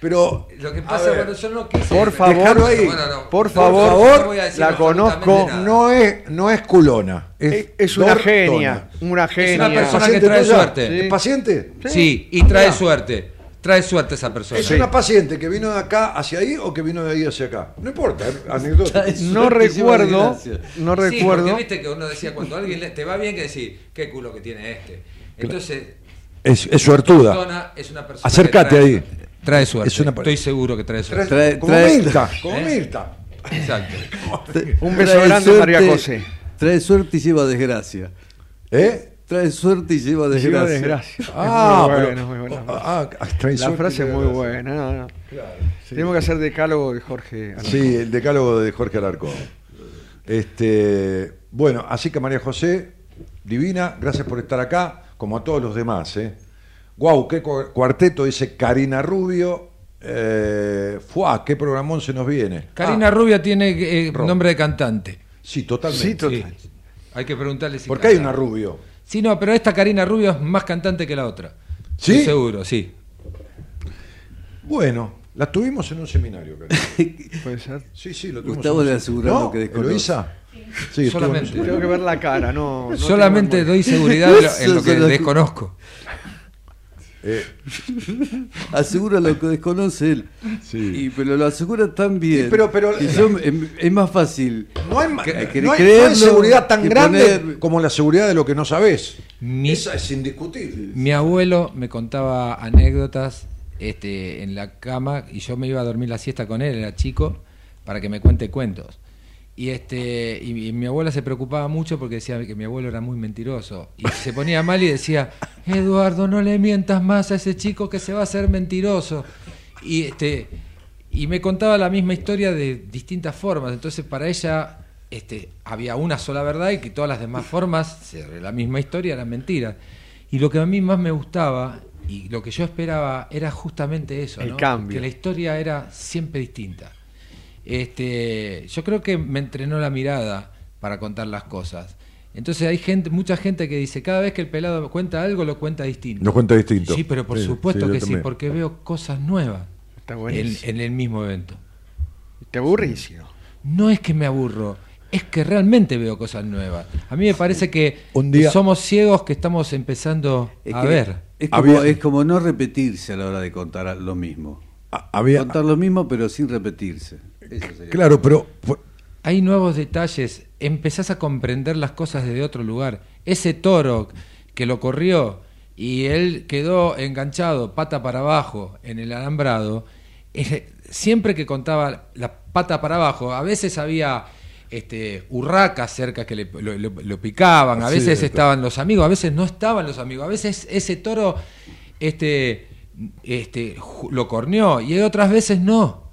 Pero. Lo que pasa, ver, bueno, yo no quise. Por favor, ahí. Bueno, no. por No, favor, no voy a decir la conozco. No es, no es culona. Es, Es, es una genia, una genia. una persona ¿Paciente que trae tuya? suerte. ¿Es paciente? Sí, y trae suerte. Trae suerte esa persona. ¿Es una paciente que vino de acá hacia ahí o que vino de ahí hacia acá? No importa, es anecdótico. <laughs> No recuerdo, no Sí, recuerdo. porque viste que uno decía, cuando a alguien le- te va bien, que decir, qué culo que tiene este. Entonces, Es, es suertuda. Es una persona. Acércate trae ahí. Trae suerte. Es una- Estoy seguro que trae suerte. Trae- como trae- Mirta, como ¿Eh? Mirta. Exacto. Un beso grande, María José. Trae suerte y lleva desgracia. ¿Eh? Trae suerte y lleva Lleva desgracia. Ah, muy pero- buena, muy buena. ah, ah, trae La frase es muy buena. no, no. Tenemos que hacer decálogo de Jorge. Alarcón. Sí, el decálogo de Jorge Alarcón. Este, bueno, así que María José, divina, gracias por estar acá. como a todos los demás, ¿eh? Guau, qué cu- cuarteto, dice Karina Rubio. Eh, fuá, qué programón se nos viene. Karina Ah, Rubia tiene eh, nombre de cantante. Sí, totalmente. Sí, total. Sí. Hay que preguntarle si Porque hay canta. una Rubio. Sí, no, pero esta Karina Rubio es más cantante que la otra. ¿Sí? Estoy seguro, sí. Bueno, la tuvimos en un seminario, Karina. <laughs> Puede ser. Sí, sí, lo tuvimos. Gustavo seminario. aseguró ¿No? lo que desconoce. Sí, Solamente. Tengo que ver la cara, no. no Solamente doy seguridad de en lo que desconozco. Eh, <laughs> Asegura lo que desconoce él. Sí. Y, pero lo asegura tan bien. Sí, pero- pero- que yo- es, es más fácil. no, hay, que- no hay- que no hay creerlo seguridad tan grande poner- como la seguridad de lo que no sabes. Mi- Esa es indiscutible. Mi abuelo me contaba anécdotas este, en la cama y yo me iba a dormir la siesta con él, era chico, para que me cuente cuentos. Y, este, y, y mi abuela se preocupaba mucho porque decía que mi abuelo era muy mentiroso. Y se ponía mal y decía, Eduardo, no le mientas más a ese chico que se va a hacer mentiroso. Y, este, y me contaba la misma historia de distintas formas. Entonces para ella este, había una sola verdad y que todas las demás formas la misma historia eran mentiras. Y lo que a mí más me gustaba y lo que yo esperaba era justamente eso, El ¿no? cambio. que la historia era siempre distinta. Este, yo creo que me entrenó la mirada para contar las cosas. Entonces hay gente, mucha gente que dice, cada vez que el pelado cuenta algo, lo cuenta distinto. Lo cuenta distinto. Sí, pero por Sí, supuesto sí, que sí, porque veo cosas nuevas Está en, el mismo evento. Te aburrísimo. No es que me aburro, es que realmente veo cosas nuevas. A mí me parece que Un día- somos ciegos que estamos empezando Es a que ver. Es como, Había- es como no repetirse a la hora de contar lo mismo. Había, Contar lo mismo, pero sin repetirse. Claro, pero Hay nuevos detalles, empezás a comprender las cosas desde otro lugar. Ese toro que lo corrió y él quedó enganchado pata para abajo en el alambrado, eh, siempre que contaba la pata para abajo, a veces había este, urracas cerca que le- lo, lo- lo picaban, a veces estaban los amigos, a veces no estaban los amigos, a veces ese toro este, este, lo corneó y otras veces no.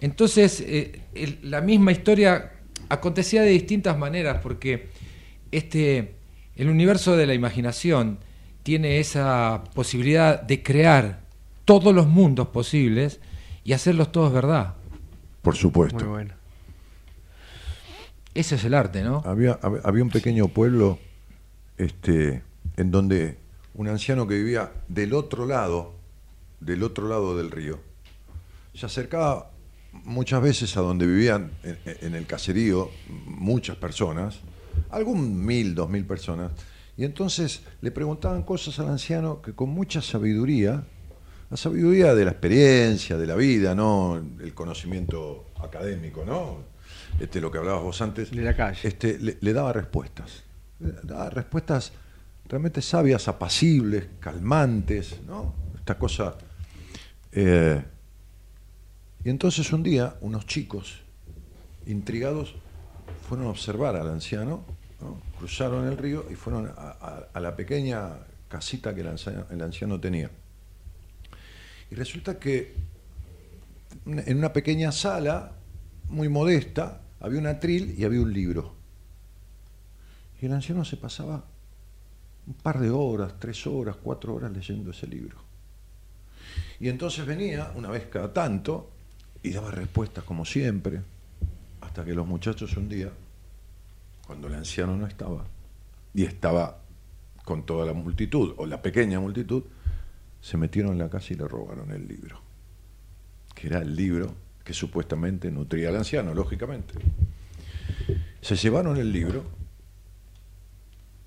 Entonces, eh, el- la misma historia acontecía de distintas maneras, porque este, el universo de la imaginación tiene esa posibilidad de crear todos los mundos posibles y hacerlos todos verdad. por Muy supuesto. bueno. Ese es el arte, ¿no? Había, hab- había un pequeño pueblo este, en donde un anciano que vivía del otro lado, del otro lado del río, se acercaba muchas veces a donde vivían en, en el caserío muchas personas, algún mil, dos mil personas, y entonces le preguntaban cosas al anciano que con mucha sabiduría, la sabiduría de la experiencia, de la vida, no el conocimiento académico, ¿no? Este, lo que hablabas vos antes, De la calle. este, le, le daba respuestas. Le daba respuestas realmente sabias, apacibles, calmantes, ¿no? Esta cosa. eh, y entonces un día, unos chicos, intrigados, fueron a observar al anciano, ¿no? cruzaron el río y fueron a la pequeña casita que el anciano, el anciano tenía. Y resulta que en una pequeña sala, muy modesta, había un atril y había un libro. Y el anciano se pasaba un par de horas, tres horas, cuatro horas leyendo ese libro. Y entonces venía una vez cada tanto y daba respuestas como siempre, hasta que los muchachos un día, cuando el anciano no estaba, y estaba con toda la multitud, o la pequeña multitud, se metieron en la casa y le robaron el libro, que era el libro que supuestamente nutría al anciano, lógicamente. Se llevaron el libro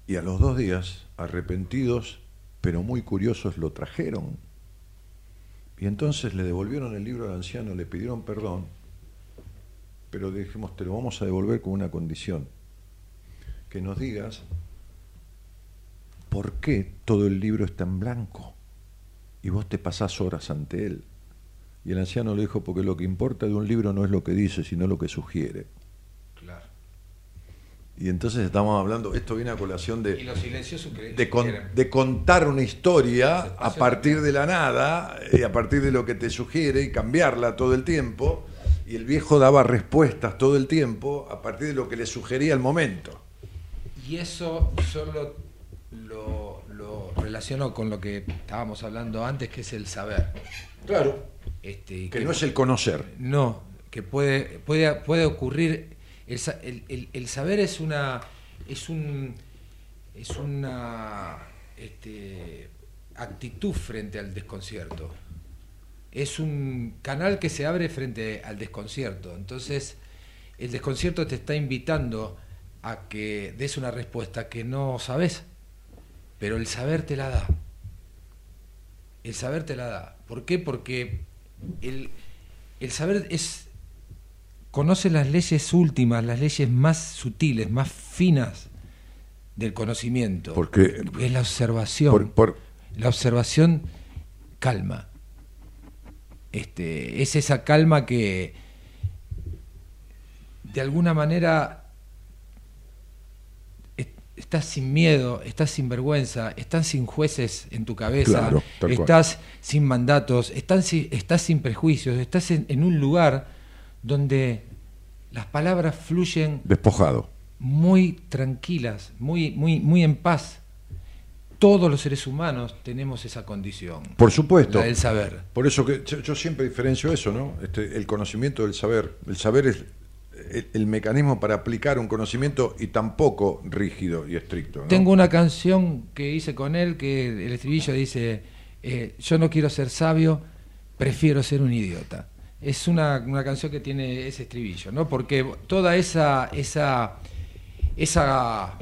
y a los dos días, arrepentidos, pero muy curiosos, lo trajeron. Y entonces le devolvieron el libro al anciano, le pidieron perdón, pero dijimos, te lo vamos a devolver con una condición, que nos digas por qué todo el libro está en blanco y vos te pasás horas ante él. Y el anciano le dijo, porque lo que importa de un libro no es lo que dice, sino lo que sugiere. Y entonces estamos hablando, esto viene a colación de, que de, con- de contar una historia a partir de la nada y a partir de lo que te sugiere y cambiarla todo el tiempo. Y el viejo daba respuestas todo el tiempo a partir de lo que le sugería el momento. Y eso yo lo, lo- relaciono con lo que estábamos hablando antes, que es el saber. Claro. Este, y Que no es el conocer. No, que puede, puede, puede ocurrir. El, el saber es una. es un. es una este, actitud frente al desconcierto. Es un canal que se abre frente al desconcierto. Entonces, el desconcierto te está invitando a que des una respuesta que no sabes, pero el saber te la da. El saber te la da. ¿Por qué? Porque el, el saber es conoce las leyes últimas, las leyes más sutiles, más finas del conocimiento. Porque- es la observación. Por- por- La observación calma. Este, es esa calma que de alguna manera est- estás sin miedo, estás sin vergüenza, estás sin jueces en tu cabeza, Claro, tal cual. estás sin mandatos, estás, sin- estás sin prejuicios, estás en, en un lugar donde las palabras fluyen Despojado. muy tranquilas, muy, muy, muy en paz. Todos los seres humanos tenemos esa condición. Por supuesto. La del saber. Por eso que yo, yo siempre diferencio eso, ¿no? Este, el conocimiento del saber. El saber es el, el mecanismo para aplicar un conocimiento y tampoco rígido y estricto. ¿no? Tengo una canción que hice con él que el estribillo dice, eh, yo no quiero ser sabio, prefiero ser un idiota. Es una, una canción que tiene ese estribillo, ¿no? Porque toda esa, esa, esa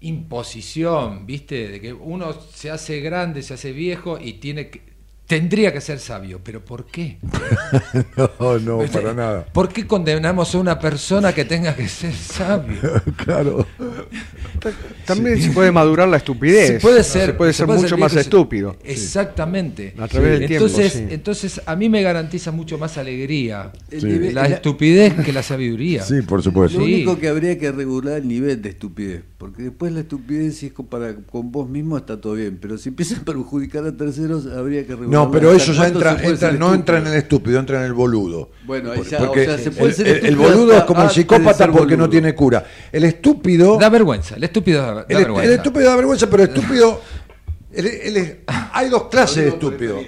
imposición, ¿viste? De que uno se hace grande, se hace viejo y tiene que, tendría que ser sabio. ¿Pero por qué? <laughs> no, no, para nada. ¿Por qué condenamos a una persona que tenga que ser sabio? <laughs> claro. También se puede madurar la estupidez. Se puede ¿no? ser, Se puede se ser puede mucho ser más estúpido. Exactamente. A través del tiempo, entonces, sí. entonces a mí me garantiza mucho más alegría la estupidez que la sabiduría. Sí, por supuesto. Lo Sí. único que habría que regular el nivel de estupidez, porque después la estupidez si es con, para, con vos mismo está todo bien, pero si empiezas a perjudicar a terceros habría que regular. No, pero eso ya entra, entra- no entra en el estúpido, entra en el boludo. Bueno, ahí Por- ya, porque o sea, se puede el, ser el- boludo hasta es como el psicópata porque no tiene cura. El estúpido, Da vergüenza, el estúpido da, da el, el vergüenza. estúpido da vergüenza, pero el estúpido, el- el- el- hay dos clases de estúpido.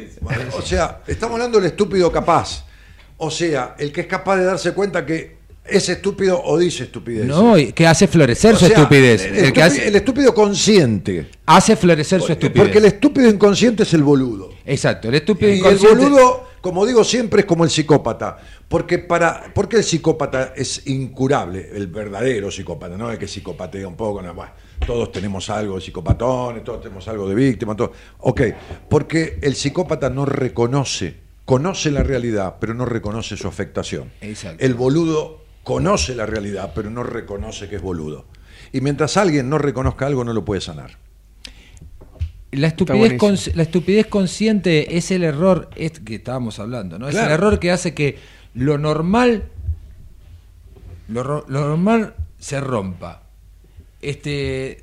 O sea, estamos hablando del estúpido capaz. O sea, el que es capaz de darse cuenta que es estúpido o dice estupidez. No, que hace florecer O su sea, estupidez. El, El que estúpido- hace, el estúpido consciente. hace florecer su estupidez. Porque el estúpido inconsciente es el boludo. Exacto, el estúpido Y el inconsciente. boludo, como digo siempre, es como el psicópata. Porque para, porque el psicópata es incurable, el verdadero psicópata, no el que psicopatea un poco, no, bueno, todos tenemos algo de psicopatones, todos tenemos algo de víctima, todo. Ok, porque el psicópata no reconoce, conoce la realidad, pero no reconoce su afectación. Exacto. El boludo conoce la realidad, pero no reconoce que es boludo. Y mientras alguien no reconozca algo, no lo puede sanar. La estupidez, la estupidez consciente es el error es que estábamos hablando, ¿no? Es Claro. el error que hace que lo normal, lo, ro- lo normal se rompa. Este,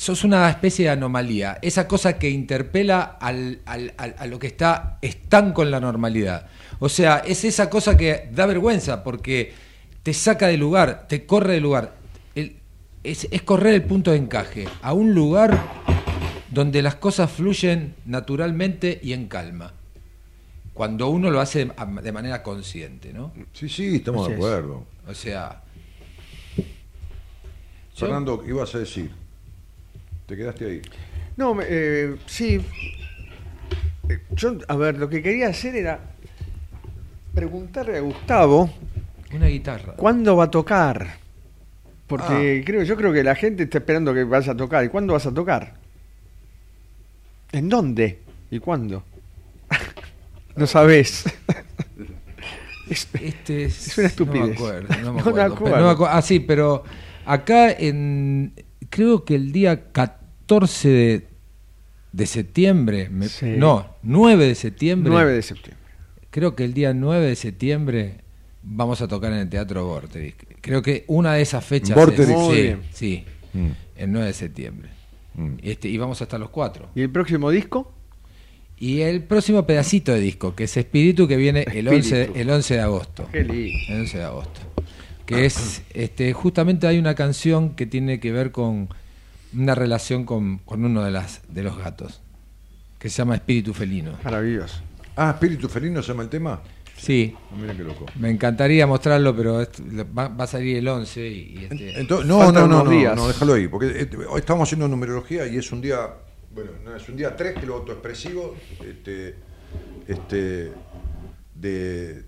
sos una especie de anomalía, esa cosa que interpela al- al- al- a lo que está estanco en la normalidad. O sea, es esa cosa que da vergüenza porque te saca de lugar, te corre de lugar. El- es, es correr el punto de encaje a un lugar donde las cosas fluyen naturalmente y en calma. Cuando uno lo hace de- manera consciente, ¿no? Sí, sí, estamos Así de es. acuerdo. O sea, Fernando, ¿qué ibas a decir? Te quedaste ahí. No, eh, sí. Eh, Yo, a ver, lo que quería hacer era preguntarle a Gustavo una guitarra. cuándo va a tocar. Porque Ah. creo, yo creo que la gente está esperando que vayas a tocar. ¿Y cuándo vas a tocar? ¿En dónde? ¿Y cuándo? <laughs> no sabes. <laughs> Es- Este Es una estupidez. No me acuerdo. No me <laughs> No me acuerdo, acuerdo. pero no me acuerdo. Ah, sí, pero acá en. Creo que el día 14 de, de septiembre. me- Sí. No, 9 de septiembre. 9 de septiembre. Creo que el día 9 de septiembre vamos a tocar en el Teatro Vorterix. Creo que una de esas fechas. Vorterix. es- Muy sí, bien. sí, Mm. el 9 de septiembre. Mm. Este, y vamos hasta los 4. ¿Y el próximo disco? Y el próximo pedacito de disco, que es Espíritu, que viene el 11, de- Espíritu. el 11 de agosto. Qué lindo. El 11 de agosto. Que es, este, justamente hay una canción que tiene que ver con, una relación con, con uno de, las, de los gatos, que se llama Espíritu Felino. Maravilloso. Ah, Espíritu Felino se llama el tema. Sí, Ah, Mira qué loco. me encantaría mostrarlo, pero va, va a salir el 11 y, y este- Entonces, no, no, no, no, días. no, déjalo ahí, porque eh, hoy estamos haciendo numerología y es un día, bueno, no, es un día 3 que lo autoexpresivo, este, este, de,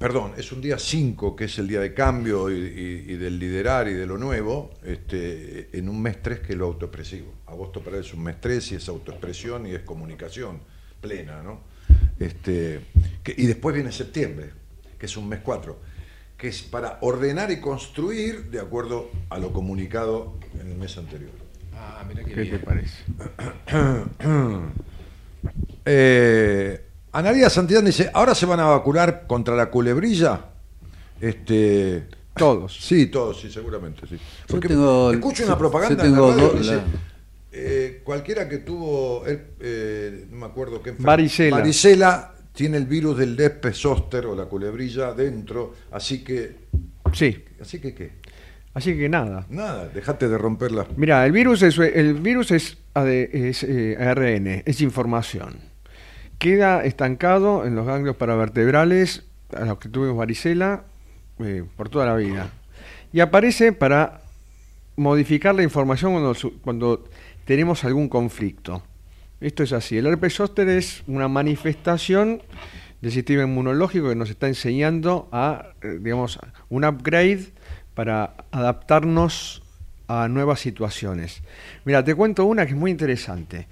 perdón, es un día 5 que es el día de cambio y, y- y del liderar y de lo nuevo, este, en un mes 3 que es lo autoexpresivo. Agosto para él es un mes 3 y es autoexpresión y es comunicación plena, ¿no? Este, que- y después viene septiembre, que es un mes 4 que es para ordenar y construir de acuerdo a lo comunicado en el mes anterior. Ah, mira qué ¿Qué bien. te parece? <clears throat> Eh, Analia Santillán dice, ¿ahora se van a vacunar contra la culebrilla? Este, Todos. sí, todos, sí, seguramente, sí. Porque tengo- escucho una propaganda yo en la tengo radio dos- que dice, la- eh, cualquiera que tuvo, her- eh, no me acuerdo qué enfermedad, Varicela. varicela tiene el virus del herpes zóster o la culebrilla dentro, así que, Sí. así que qué, Así que nada. nada, dejate de romper las Mira, el virus es, el virus es, AD es, eh, ARN, es información. Queda estancado en los ganglios paravertebrales, a los que tuvimos varicela, eh, por toda la vida. Y aparece para modificar la información cuando, cuando tenemos algún conflicto. Esto es así. El herpes zóster es una manifestación del sistema inmunológico que nos está enseñando a, eh, digamos, un upgrade para adaptarnos a nuevas situaciones. Mira, te cuento una que es muy interesante.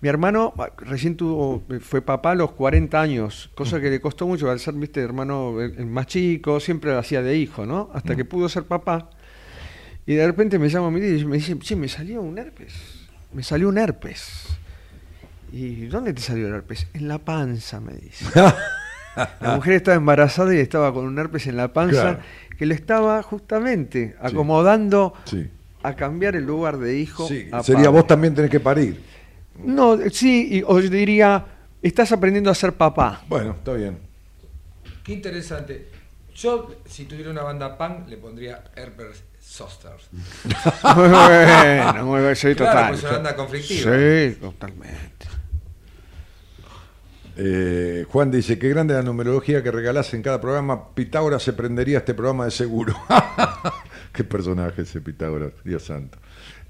Mi hermano ah, recién tuvo, fue papá a los 40 años, cosa que le costó mucho al ser, viste, hermano el, el más chico, siempre lo hacía de hijo, ¿no? Hasta que pudo ser papá. Y de repente me llama mi tío y me dice, che, me salió un herpes. Me salió un herpes. ¿Y dónde te salió el herpes? En la panza, me dice. <laughs> La mujer estaba embarazada y estaba con un herpes en la panza Claro. que le estaba justamente acomodando Sí. a cambiar el lugar de hijo. Sí, a sería padre. vos también tenés que parir. No, sí, y, o yo diría, estás aprendiendo a ser papá. Bueno, está bien. Qué interesante. Yo, si tuviera una banda punk, le pondría Herbert Zoster. muy bueno, muy bueno, sí, Claro, total. pues es una banda conflictiva. Sí, totalmente. Eh, Juan dice, qué grande la numerología que regalás en cada programa. Pitágoras se prendería este programa de seguro. <laughs> qué personaje ese Pitágoras, Dios santo.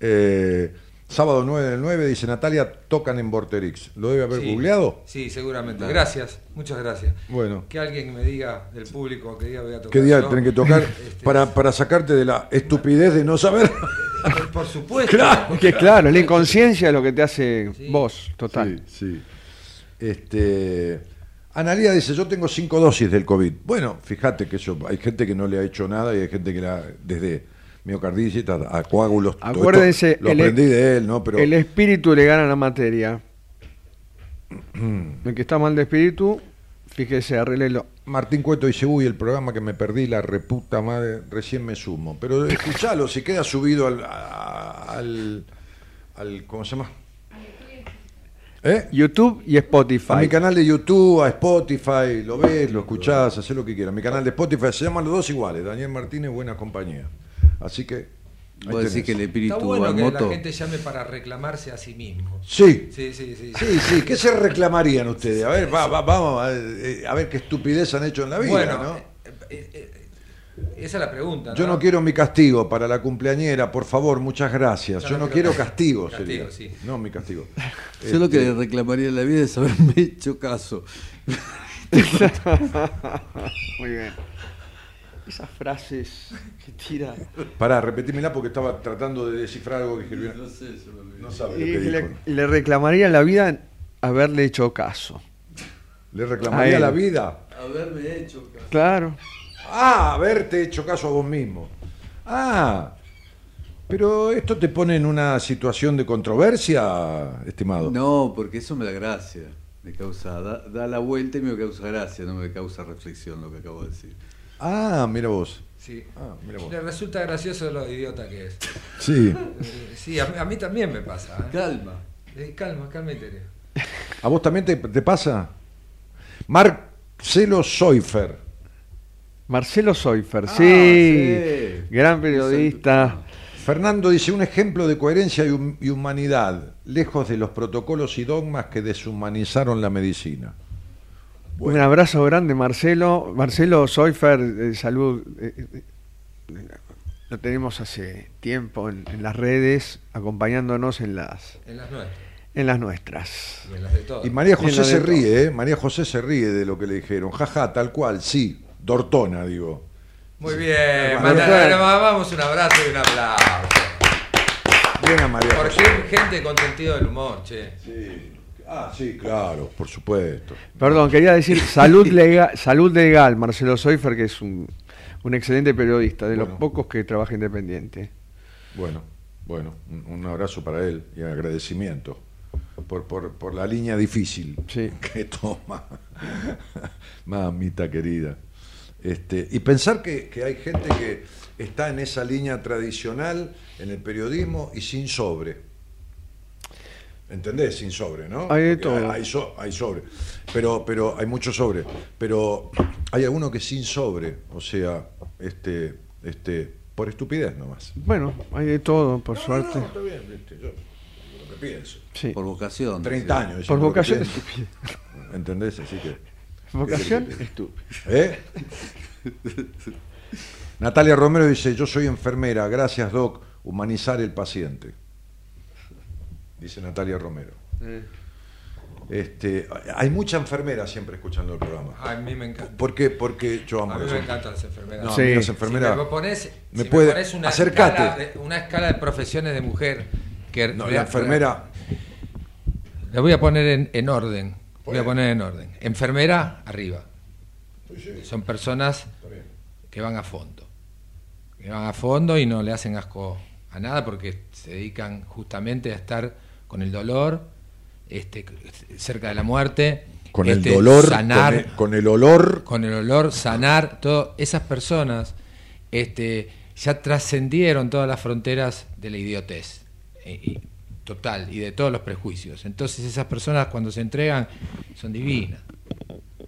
Eh, sábado 9 del 9, dice Natalia, tocan en Vorterix. ¿Lo debe haber Sí. googleado? Sí, seguramente. Gracias, muchas gracias. Bueno. Que alguien me diga del público qué día voy a tocar. ¿Qué día yo. tenés que tocar <laughs> Este, para, para sacarte de la estupidez de no saber? por- Por supuesto. Es que claro, la inconsciencia es lo que te hace Sí. vos, total. Sí, sí. Este, Analia dice, yo tengo cinco dosis del COVID. Bueno, fíjate que eso, hay gente que no le ha hecho nada y hay gente que la, desde miocarditis a, a coágulos, todo esto Acuérdense, lo el- aprendí de él, ¿no? Pero El espíritu le gana a la materia. el que está mal de espíritu, fíjese, arreglelo. Martín Cueto dice, uy, el programa que me perdí, la reputa madre, recién me sumo. Pero escuchalo, si queda subido al, al, al- ¿cómo se llama? ¿Eh? YouTube y Spotify. A mi canal de YouTube, a Spotify, lo ves, lo escuchás, haces lo que quieras. Mi canal de Spotify se llaman los dos iguales, Daniel Martínez, buena compañía. Así que. Vos decís que el espíritu Está bueno que moto. la gente llame para reclamarse a sí mismo. Sí. Sí, sí, sí. Sí, sí, ¿qué se reclamarían ustedes? A ver, va- va- vamos a, eh, a ver qué estupidez han hecho en la vida, bueno, ¿no? eh, eh, esa es la pregunta. Yo no quiero mi castigo para la cumpleañera, por favor, muchas gracias. Yo Yo no no quiero castigo, castigo, sería. sí. No, mi castigo. <laughs> Yo lo que Este, le reclamaría en la vida es haberme hecho caso. <laughs> Muy bien. Esas frases que tira. Pará, repetímela porque estaba tratando de descifrar algo que escribió. No sé, se me. No sabe lo que le, dijo. le reclamaría en la vida haberle hecho caso. ¿Le reclamaría la vida? Haberme hecho caso. Claro. Ah, haberte hecho caso a vos mismo. Ah, pero esto te pone en una situación de controversia, estimado. No, porque eso me da gracia. Me causa, da, da la vuelta y me causa gracia, no me causa reflexión lo que acabo de decir. Ah, mira vos. Sí. Ah, mira vos. Le resulta gracioso lo idiota que es. <laughs> Sí. Eh, Sí, a, mí- a mí también me pasa. ¿eh? Calma. Eh, calma, calma, Tere. <laughs> ¿A vos también te, te pasa? Marcelo Soifer. Marcelo Soifer, Ah, sí. sí. Gran periodista. Fernando dice, un ejemplo de coherencia y, hum- y humanidad, lejos de los protocolos y dogmas que deshumanizaron la medicina. Un abrazo grande, Marcelo. Marcelo Soifer, eh, salud. eh, eh, lo tenemos hace tiempo en, en las redes, acompañándonos en las, En las nuestras en las nuestras. y en las de todos. Y María José se ríe, ¿eh? María José se ríe de lo que le dijeron. Jaja, tal cual, sí. Dortona, digo. Muy bien, bueno. vamos un abrazo y un aplauso. Bien a María Por José. fin, gente con sentido del humor, che. Sí. Ah, sí, claro, por supuesto. Perdón, quería decir <laughs> salud legal, salud legal, Marcelo Soifer, que es un, un excelente periodista, de los pocos que trabaja independiente. Bueno, bueno, un, un abrazo para él y agradecimiento por, por, por la línea difícil Sí. que toma. <laughs> Mamita querida. Este, y pensar que, que hay gente que está en esa línea tradicional en el periodismo y sin sobre. ¿Entendés? Sin sobre, ¿no? Hay de todo. Hay, so- hay sobre. Pero, pero hay mucho sobre. Pero hay alguno que sin sobre. O sea, este, este, por estupidez nomás. Bueno, hay de todo, por No, suerte. no, está bien, viste, yo lo que pienso. Sí. Por vocación. 30 sí. años. Por vocación estúpida. ¿Entendés? Así que. Vocación ¿Qué querés estúpida. ¿Eh? Natalia Romero dice: Yo soy enfermera, gracias, Doc. Humanizar el paciente. Dice Natalia Romero. Este, hay mucha enfermera siempre escuchando el programa. A mí me encanta. ¿Por qué? Porque yo amo A mí eso. me encantan las enfermeras. No, Sí. a mí las Si enfermeras. me pones, me si puede- me pones una, escala de, una escala de profesiones de mujer que No, la enfermera. La voy a poner en, en orden. Voy a poner en orden. Enfermera, arriba. Son personas que van a fondo. Que van a fondo y no le hacen asco a nada porque se dedican justamente a estar con el dolor, este, cerca de la muerte. Con el este, dolor, sanar, con el, con el olor. con el olor, sanar, todo, esas personas este, ya trascendieron todas las fronteras de la idiotez, eh, y- total, y de todos los prejuicios. Entonces esas personas cuando se entregan son divinas,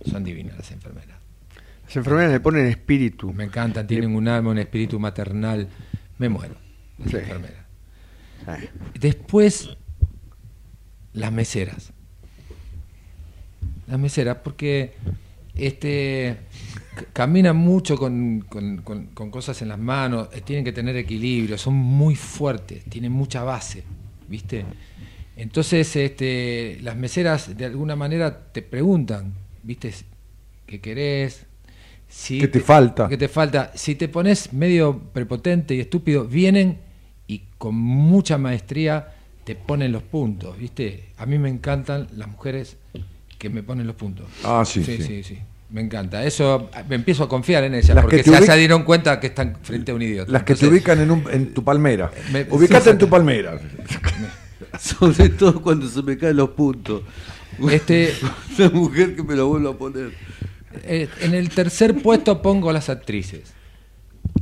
son divinas las enfermeras. Las enfermeras le ponen espíritu. Me encantan, tienen un alma, un espíritu maternal, me muero, las Sí. enfermeras. Después, las meseras. Las meseras, porque este caminan mucho con, con- con- con cosas en las manos, eh, tienen que tener equilibrio, son muy fuertes, tienen mucha base, ¿viste? Entonces, este, las meseras de alguna manera te preguntan, ¿viste? ¿Qué querés? Si ¿Qué te falta? ¿Qué te falta? Si te pones medio prepotente y estúpido, vienen y con mucha maestría te ponen los puntos, ¿viste? A mí me encantan las mujeres que me ponen los puntos. Ah, sí, sí. sí. Sí, sí. Me encanta. Eso me empiezo a confiar en ellas, Las porque ya se dieron cuenta que están frente a un idiota. Las que te ubican en, un- en tu palmera. <laughs> Me- Ubicate sí, en tu palmera. <laughs> Sobre todo cuando se me caen los puntos. Este, <laughs> Una mujer que me lo vuelva a poner. eh, en el tercer puesto pongo las actrices.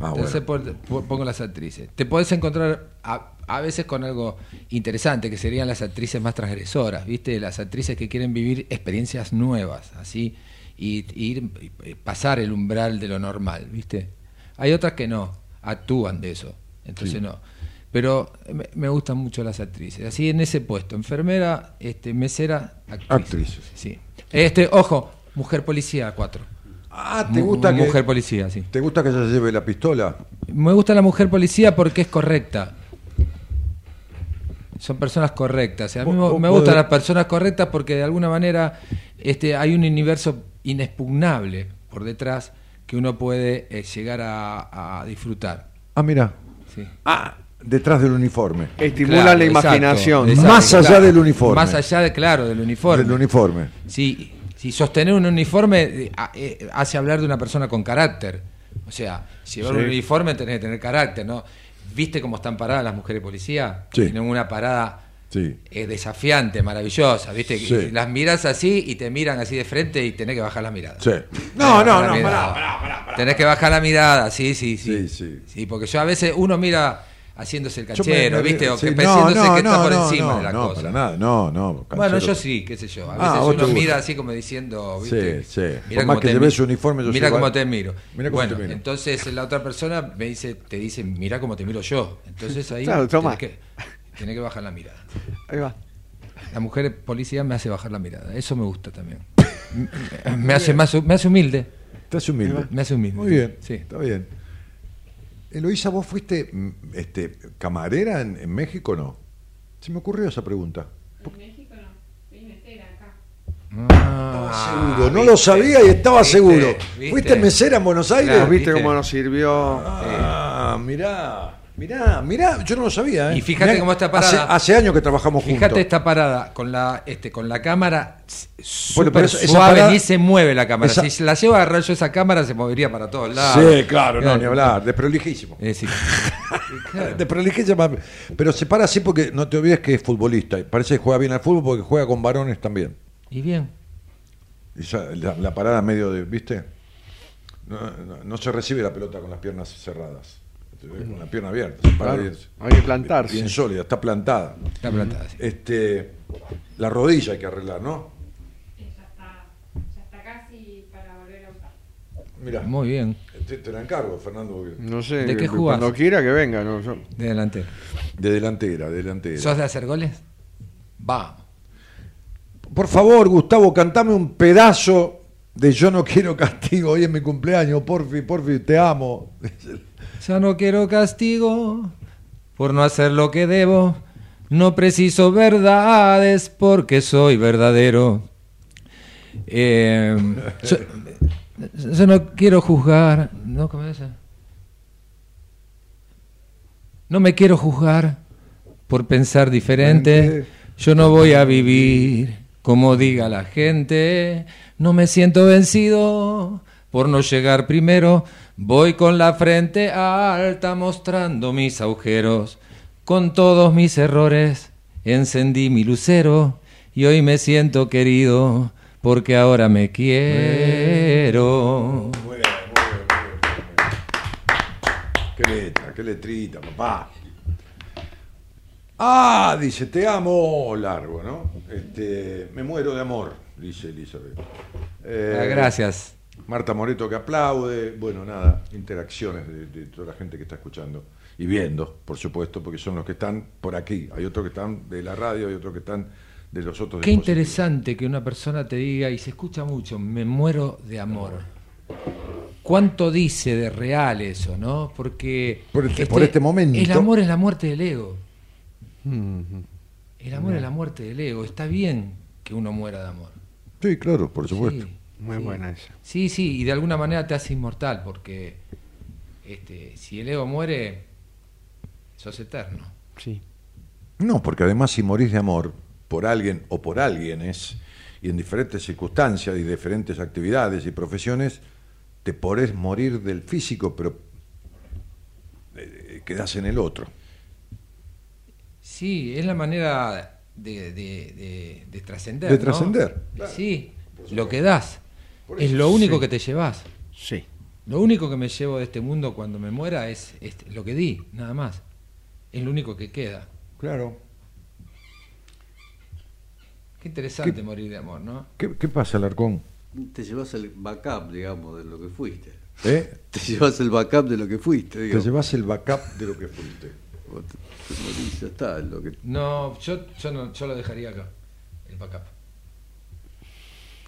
Ah, Tercer bueno. pu- pongo las actrices. Te podés encontrar a, a veces con algo interesante, que serían las actrices más transgresoras, ¿viste? Las actrices que quieren vivir experiencias nuevas, así, y, y pasar el umbral de lo normal, ¿viste? Hay otras que no, actúan de eso, entonces no. Pero me, me gustan mucho las actrices. Así en ese puesto, enfermera, este, mesera, actrices. Actrices. Sí. Este, ojo, mujer policía, cuatro. Ah, ¿te gusta que, mujer policía, sí. ¿te gusta que ella lleve la pistola? Me gusta la mujer policía porque es correcta. Son personas correctas. A mí Vos- me- gustan las personas correctas porque de alguna manera este, hay un universo inexpugnable por detrás que uno puede eh, llegar a, a disfrutar. Ah, mira. Sí. Ah, detrás del uniforme. Estimula Claro, la imaginación. exacto, Más allá del uniforme. Más allá, de, claro, del uniforme. Del uniforme. Sí, si sostener un uniforme eh, eh, hace hablar de una persona con carácter. O sea, llevar Sí. un uniforme tenés que tener carácter, ¿no? ¿Viste cómo están paradas las mujeres policía? Sí. Tienen una parada Sí. eh, desafiante, maravillosa, ¿viste? Sí. Las miras así y te miran así de frente y tenés que bajar la mirada. Sí. No, no, no, pará, pará, pará. Tenés que bajar la mirada, sí, sí, sí. Sí, sí. Sí, porque yo a veces uno mira haciéndose el canchero, me- ¿viste? O sí, que no, que está por no, encima no, de la no, cosa. para nada, no, no. Bueno, yo sí, qué sé yo. A Ah, veces uno mira así como diciendo, ¿viste? Sí, sí. Mira más cómo que te lleves uniforme, yo Mira cómo te miro. Mira cómo bueno, te miro. entonces la otra persona me dice, te dice, mira cómo te miro yo. Entonces ahí Claro, toma. tenés que, tenés que bajar la mirada. Ahí va. La mujer policía me hace bajar la mirada. Eso me gusta también. <laughs> Me hace más, me hace humilde. Estás humilde. Me hace humilde. Muy bien, Sí. está bien. Eloísa, ¿vos fuiste mm, este, camarera en, en México o no? Se me ocurrió esa pregunta. En México no, soy mesera acá. Ah, seguro, no ¿viste? lo sabía y estaba ¿Viste? seguro. ¿Viste? ¿Fuiste mesera en Buenos Aires? Claro, ¿Viste ¿viste? cómo nos sirvió? Ah, mirá, mirá, mirá, yo no lo sabía. ¿eh? Y fíjate Mirá, cómo está parada. Hace, años que trabajamos juntos. Fíjate esta parada con la este con la cámara Bueno, pero esa- esa suave, parada- ni se mueve la cámara. esa- Si la llevo a agarrar yo esa cámara se movería para todos lados. Sí, claro, no, ni hablar, desprolijísimo. Es <laughs> decir, claro. Desprolijísimo, pero se para así porque no te olvides que es futbolista. y Parece que juega bien al fútbol porque juega con varones también. Y bien. Ya la, la parada medio de, ¿viste? No, no- no se recibe la pelota con las piernas cerradas. Con la pierna abierta. Claro, hay que plantarse. Bien sólida, está plantada. Está plantada, sí. Este, la rodilla hay que arreglar, ¿no? Ya está, ya está casi para volver a usar. Mira, Muy bien. te, te la encargo, Fernando, No sé, ¿De qué que jugás? cuando quiera que venga. No, yo- De delantero. de delantera, de delantera. ¿Sos de hacer goles? Vamos. Por favor, Gustavo, cantame un pedazo de Yo no quiero castigo. Hoy es mi cumpleaños, porfi, porfi, te amo. Ya no quiero castigo por no hacer lo que debo. No preciso verdades porque soy verdadero. Eh, yo, yo no quiero juzgar. ¿No? ¿Cómo es? No me quiero juzgar por pensar diferente. Yo no voy a vivir como diga la gente. No me siento vencido por no llegar primero. Voy con la frente alta mostrando mis agujeros. Con todos mis errores encendí mi lucero y hoy me siento querido porque ahora me quiero. Muy bien, muy bien, muy bien. Qué letra, qué letrita, papá. Ah, dice, te amo largo, ¿no? Este, me muero de amor, dice Elizabeth. Eh, Ah, Gracias. Marta Moreto que aplaude, bueno, nada, interacciones de, de toda la gente que está escuchando y viendo, por supuesto, porque son los que están por aquí. Hay otros que están de la radio, hay otros que están de los otros Qué interesante que una persona te diga, y se escucha mucho, me muero de amor. ¿Cuánto dice de real eso, no? Porque Por este- por este momento. El amor es la muerte del ego. El amor es la muerte del ego. Está bien que uno muera de amor. Sí, claro, por supuesto. Sí, Muy sí. buena esa. Sí, sí, y de alguna manera te hace inmortal, porque este, si el ego muere, sos eterno. Sí. No, porque además si morís de amor por alguien o por alguienes, y en diferentes circunstancias y diferentes actividades y profesiones, te podés morir del físico, pero eh, quedás en el otro. Sí, es la manera de, de- de- de trascender. De ¿no? trascender, Sí, lo que das. Por Es lo único sí. que te llevas. Sí. Lo único que me llevo de este mundo cuando me muera es, es lo que di, nada más. Es lo único que queda. Claro. Qué interesante ¿Qué- morir de amor, ¿no? ¿Qué, qué pasa, Alarcón? Te llevas el backup, digamos, de lo que fuiste. ¿Eh? <laughs> Te llevas el backup de lo que fuiste, Te digamos. llevas el backup de lo que fuiste. <laughs> Vos te- te morís, ya está, lo que No, yo, yo, no, yo lo dejaría acá, el backup.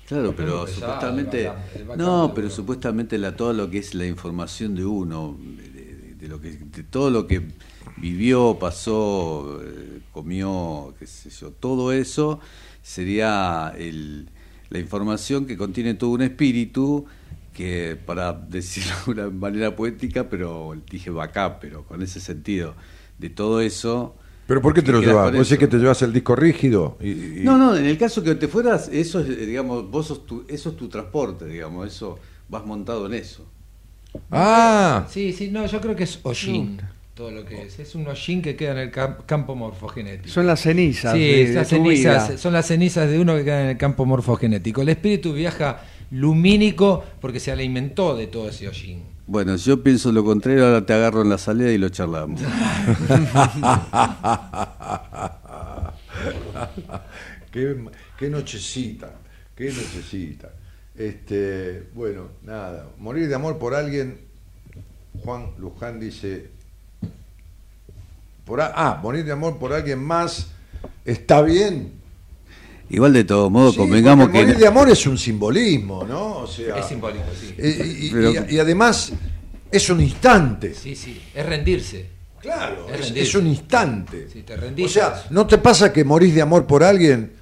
Claro, pero pesado supuestamente. No, pero supuestamente la, todo lo que es la información de uno, de, de- de lo que, de todo lo que vivió, pasó, eh, comió, qué sé yo, todo eso sería el, la información que contiene todo un espíritu que, para decirlo de una manera poética, pero dije backup, pero con ese sentido, de todo eso. ¿Pero por qué te lo llevas? ¿Vos decís que te llevas el disco rígido? Y, y- No, no, en el caso que te fueras, eso es, eh, digamos, vos sos tu, eso es tu transporte, digamos, eso, vas montado en eso. Ah, Sí, sí, no, yo creo que es hollín, todo lo que es. Es un hollín que queda en el cam- campo morfogenético. Son las cenizas. Sí, de- de las cenizas, vida. son las cenizas de uno que queda en el campo morfogenético. El espíritu viaja lumínico porque se alimentó de todo ese hollín. Bueno, yo pienso lo contrario, ahora te agarro en la salida y lo charlamos. <laughs> qué, nochecita, qué nochecita. Este, bueno, nada, morir de amor por alguien, Juan Luján dice, por ah, morir de amor por alguien más, está bien. Igual de todos modos, Sí, convengamos porque que... morir de amor es un simbolismo, ¿no? O sea, Es simbólico, sí. eh, y, y- Pero- y- y además es un instante. Sí, sí, es rendirse. Claro, Es es, rendirse. es un instante. Sí, te rendís. O sea, ¿no te pasa que morís de amor por alguien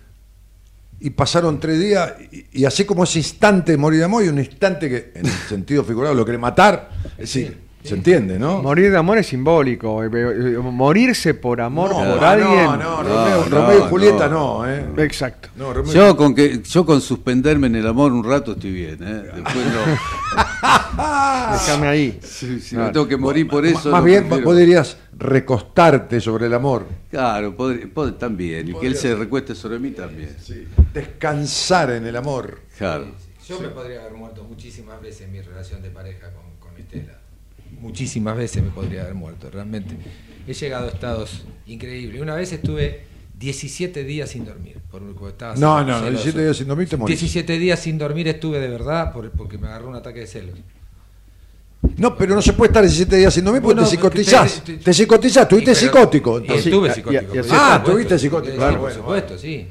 y pasaron tres días y, y así como ese instante de morir de amor y un instante que en el sentido figurado lo quiere matar? Es decir, se entiende, ¿no? Morir de amor es simbólico. eh, eh, Morirse por amor no, por alguien. no, no, No, Romeo, no, Romeo y Julieta no. no, ¿eh? Exacto. No, Romeo- Yo con que yo con suspenderme en el amor un rato estoy bien, ¿eh? Después no. <laughs> Déjame ahí. Si, si Claro. me tengo que morir por eso. más no bien dirías recostarte sobre el amor. Claro, podría- pod- también. Y que él se recueste sobre mí también. Descansar en el amor. Claro. Yo me podría haber muerto muchísimas veces en mi relación de pareja con, con Estela. Muchísimas veces me podría haber muerto, realmente. He llegado a estados increíbles. Una vez estuve 17 días sin dormir. por- estaba No, celoso. no, no, 17 días sin dormir te morís. 17 días sin dormir estuve de verdad por- porque me agarró un ataque de celos. No, pero no se puede estar 17 días sin dormir porque Bueno, te psicotizás. te- te- Te psicotizás, pero- psicótico. entonces. estuve psicótico. y- y por así- supuesto, Ah, supuesto. psicótico, claro, por bueno, supuesto, sí.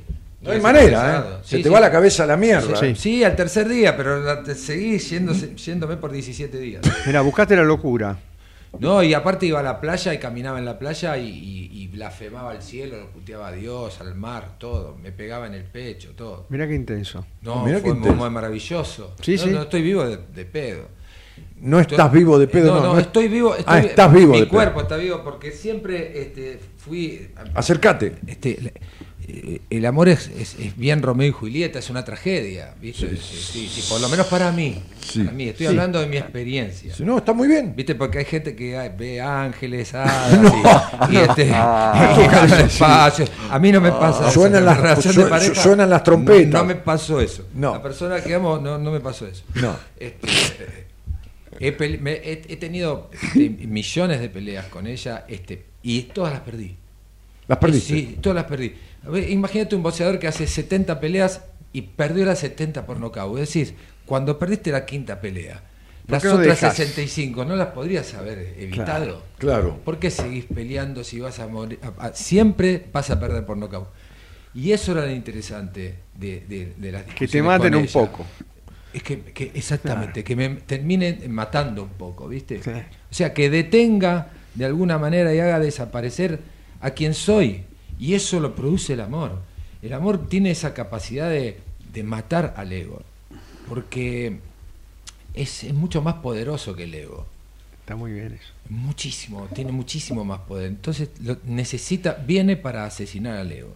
No hay manera. ¿eh? Sí, Se te sí. va la cabeza a la mierda. Sí, Sí, al tercer día, pero te seguí yéndose- yéndome por 17 días. Mira, buscaste la locura. No, y aparte iba a la playa y caminaba en la playa y, y- y blasfemaba al cielo, lo puteaba a Dios, al mar, todo. Me pegaba en el pecho, todo. Mira qué intenso. No, Mirá qué fue intenso. muy maravilloso. Sí, no, sí. no estoy vivo de, de pedo. No estás vivo de pedo, no. no. No, no estoy vivo. Ah, estás vivo Mi de pedo. cuerpo está vivo porque siempre este, fui. Acércate. Este, eh, el amor es, es- es bien Romeo y Julieta, es una tragedia, ¿viste? Sí, por lo menos para mí. Sí. Para mí, estoy hablando de mi experiencia. No, está muy bien. ¿Viste? Porque hay gente que ah, ve ángeles, <laughs> hadas y, y este, <laughs> despacio. A mí no me pasa eso. Suenan En las- la su- de pareja, suenan las trompetas. No, no me pasó eso. No. La persona que amo no, no me pasó eso. No. Este, he, me- he- he tenido este, millones de peleas con ella este, y todas las perdí. Las perdiste. Sí, todas las perdí. Ver, imagínate un boxeador que hace 70 peleas y perdió las 70 por nocaut. Es decir, cuando perdiste la quinta pelea, las no otras dejás? 65 no las podrías haber evitado. Claro. ¿Por qué seguís peleando si vas a morir? Siempre vas a perder por nocaut. Y eso era lo interesante de, de, de las Que te discusiones maten con un ella. poco. Es que, que exactamente, que me terminen matando un poco, ¿viste? Sí. O sea, que detenga de alguna manera y haga desaparecer a quien soy. Y eso lo produce el amor. El amor tiene esa capacidad de, de matar al ego. Porque es, es mucho más poderoso que el ego. Está muy bien eso. Muchísimo, tiene muchísimo más poder. Entonces lo necesita, viene para asesinar al ego,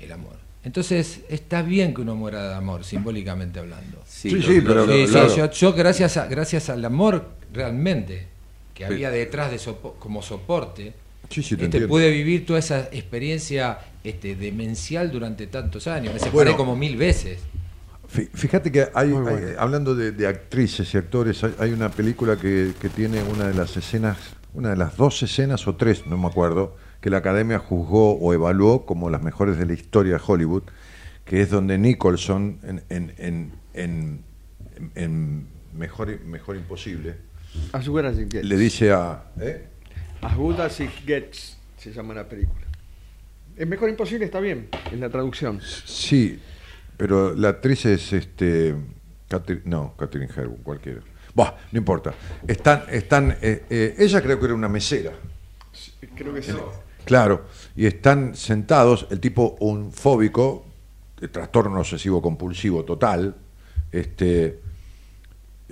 el amor. Entonces está bien que uno muera de amor, simbólicamente hablando. Sí, sí, pero- Sí, sí, claro. yo, yo gracias, a, gracias al amor realmente que había detrás de sopo- como soporte, Sí, sí, te este, pude vivir toda esa experiencia este, demencial durante tantos años. Me separé Bueno. como mil veces. Fí- Fíjate que hay, bueno. hay- hablando de, de actrices y actores, hay, hay una película que, que tiene una de las escenas, una de las dos escenas o tres, no me acuerdo, que la academia juzgó o evaluó como las mejores de la historia de Hollywood, que es donde Nicholson, en, en, en, en- en mejor, mejor Imposible, le dice a... ¿eh? As good as it gets se llama la película. Es mejor imposible, está bien, en la traducción. Sí, pero la actriz es este Catherine- no, Catherine Hepburn, cualquiera. Bah, no importa. Están, están, eh, eh, ella creo que era una mesera, Creo que sí. claro, y están sentados, el tipo un fóbico, de trastorno obsesivo compulsivo total, este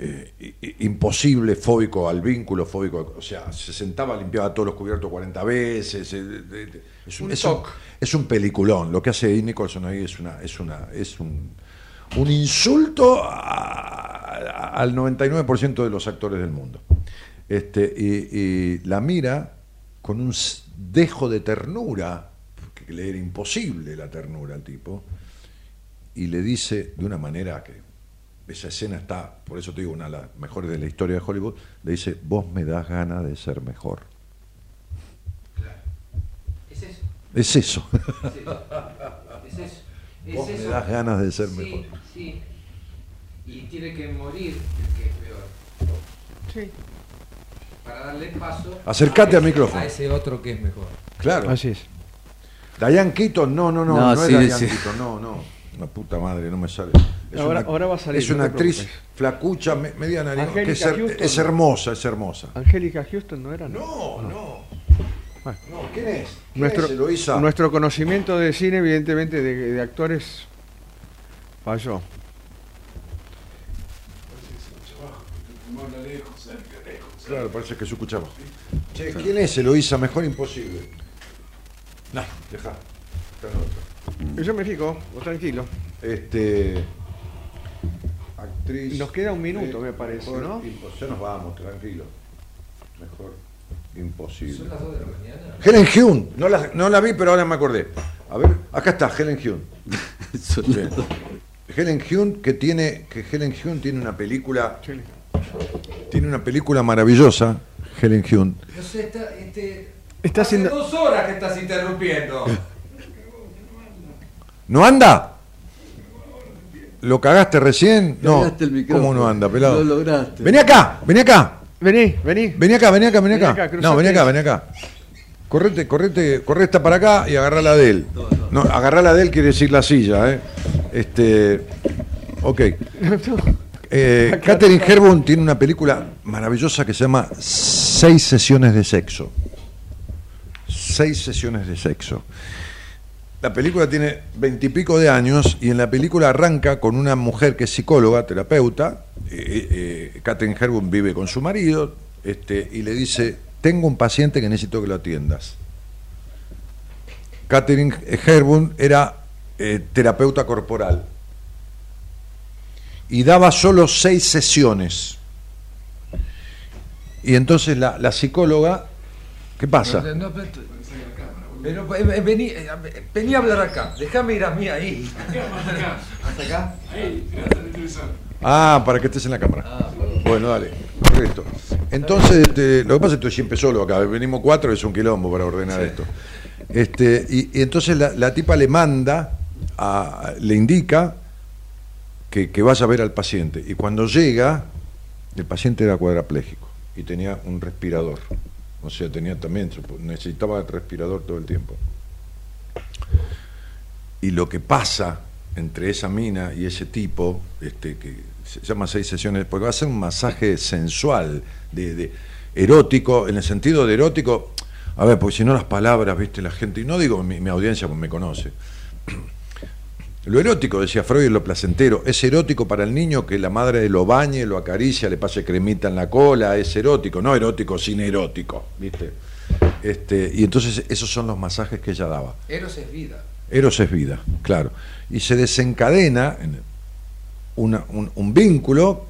eh, imposible, fóbico al vínculo, fóbico, o sea, se sentaba, limpiaba todos los cubiertos 40 veces, eh, es un, es un- toc. es un peliculón. Lo que hace Nicholson ahí es una, es una, es un, un insulto a- a- al 99% de los actores del mundo. Este, y, y la mira con un dejo de ternura, porque le era imposible la ternura al tipo, y le dice de una manera que esa escena está, por eso te digo, una de las mejores de la historia de Hollywood, le dice, vos me das ganas de ser mejor. Es eso. Es eso. Es eso. Es Vos me eso. das ganas de ser Sí, mejor. Sí. Y tiene que morir el que es peor. Sí. Para darle paso. Acercate a al ese- micrófono. A ese otro que es mejor. Claro. Así es. Diane Keaton, no, no, no, no, No, es sí, Diane sí. Keaton, no, no. La puta madre, no me sale. Es Ahora- una, ahora va a salir, Es una actriz flacucha, me- media nariz, que es, Houston. hermosa, es hermosa. Angélica Houston no era. No, no. Bueno. No, ¿quién es? ¿Quién Nuestro, es nuestro conocimiento de cine, evidentemente, de, de actores falló. Claro, parece que se escuchaba. Che, ¿quién es Eloísa? Mejor imposible. No, deja. Está en otra. Yo me fijo, vos tranquilo. Este. Actriz. Nos queda un minuto, me parece, mejor ¿no? Ya nos vamos, tranquilo. Mejor imposible. Son las 2 de la mañana. Helen Hume, no la, no la vi, pero ahora me acordé. A ver, acá está Helen Hume. <laughs> Helen Hume que tiene que Helen Hume tiene una película tiene una película maravillosa Helen Hume No sé, está. Este, Está hace haciendo- dos horas que estás interrumpiendo. <laughs> no anda lo cagaste recién no. el cómo no anda pelado Lo lograste. vení acá vení acá. Vení, vení. vení acá vení acá vení Vení acá. acá, no vení acá vení acá. Correte correte corre esta para acá y agarrá la de él. No agarrá la de él quiere decir la silla eh este ok. <laughs> Eh, Catherine tiene una película maravillosa que se llama Seis sesiones de sexo. Seis sesiones de sexo. La película tiene veintipico de años y en la película arranca con una mujer que es psicóloga, terapeuta. Eh, eh, Hepburn vive con su marido este, y le dice: Tengo un paciente que necesito que lo atiendas. Catherine Hepburn era eh, terapeuta corporal y daba solo seis sesiones. Y entonces la psicóloga, ¿qué pasa? Pero, eh, eh, vení, eh, vení a hablar acá. Déjame ir a mí ahí. ¿Hasta acá? Ah, para que estés en la cámara. Bueno, dale, correcto. Entonces, este, lo que pasa es que estoy siempre solo acá, venimos cuatro, es un quilombo para ordenar esto. Este, y, y entonces la, la tipa le manda, a- le indica que, que vaya a ver al paciente. Y cuando llega, el paciente era cuadraplégico y tenía un respirador. O sea, tenía también, necesitaba respirador todo el tiempo. Y lo que pasa entre esa mina y ese tipo, este, que se llama seis sesiones, porque va a ser un masaje sensual, de, erótico, en el sentido de erótico, a ver, porque si no las palabras, viste, la gente, y no digo mi, mi audiencia porque me conoce. Lo erótico, decía Freud, es lo placentero. Es erótico para el niño que la madre lo bañe, lo acaricia, le pase cremita en la cola, es erótico, no erótico sin erótico, ¿viste? Este, y entonces esos son los masajes que ella daba. Eros es vida. Eros es vida, claro. Y se desencadena una- un, un vínculo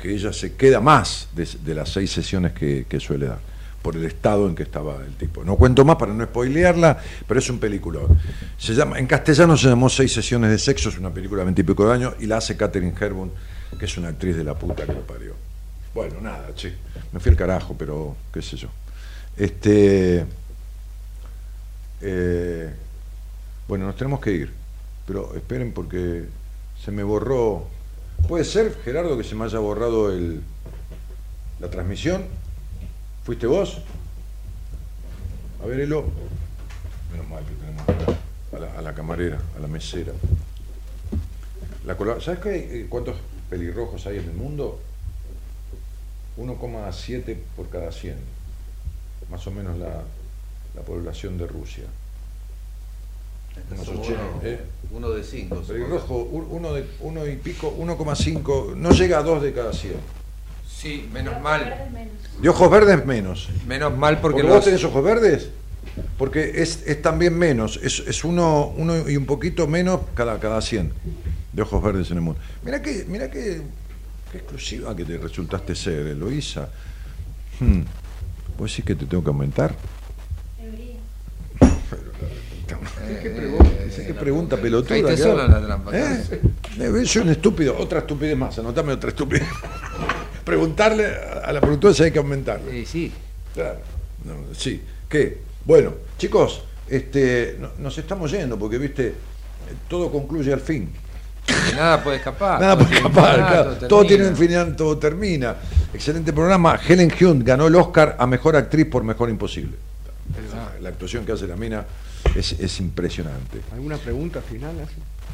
que ella se queda más de, de las seis sesiones que, que suele dar, por el estado en que estaba el tipo. No cuento más para no spoilearla, pero es un película. Se llama, en castellano se llamó Seis sesiones de sexo, es una película de veintipico de años, y la hace Catherine Hepburn, que es una actriz de la puta que lo parió. Bueno, nada, che, me fui al carajo, pero qué sé yo. Este. eh, bueno, nos tenemos que ir, pero esperen porque se me borró. ¿Puede ser, Gerardo, que se me haya borrado el, la transmisión? ¿Fuiste vos? A ver, Elo. Menos mal que tenemos acá a la, a la camarera, a la mesera. La ¿Sabes qué, eh, cuántos pelirrojos hay en el mundo? 1,7 por cada 100. Más o menos la, la población de Rusia. Unos Somos 80, uno, ¿eh? uno de cinco. Pelirrojo, un- uno, de, uno y pico, 1,5, no llega a 2 de cada 100. Sí, menos mal. De ojos verdes menos. Menos mal porque Porque vos los- tenés ojos verdes, porque es, es también menos, es, es uno, uno y un poquito menos cada, cada 100 de ojos verdes en el mundo. Mirá que, mirá que, qué exclusiva que te resultaste ser, Eloísa. Hmm. ¿Vos decís que te tengo que aumentar? ¿Qué pregunta? Dice, ¿Qué pregunta pelotuda? Caíste que solo en la trampa. ¿Eh? Eh, Soy un estúpido. Otra estupidez más. Anotame otra estupidez. Preguntarle a la productora si hay que aumentarlo. Sí, sí. Claro. No, sí. ¿Qué? Bueno, chicos, este, no- nos estamos yendo porque, viste, todo concluye al fin. Que nada puede escapar. Nada puede escapar, final, claro. todo Todo tiene un final, todo termina. Excelente programa. Helen Hunt ganó el Oscar a Mejor Actriz por Mejor Imposible. La actuación que hace la mina es, es impresionante. ¿Alguna pregunta final?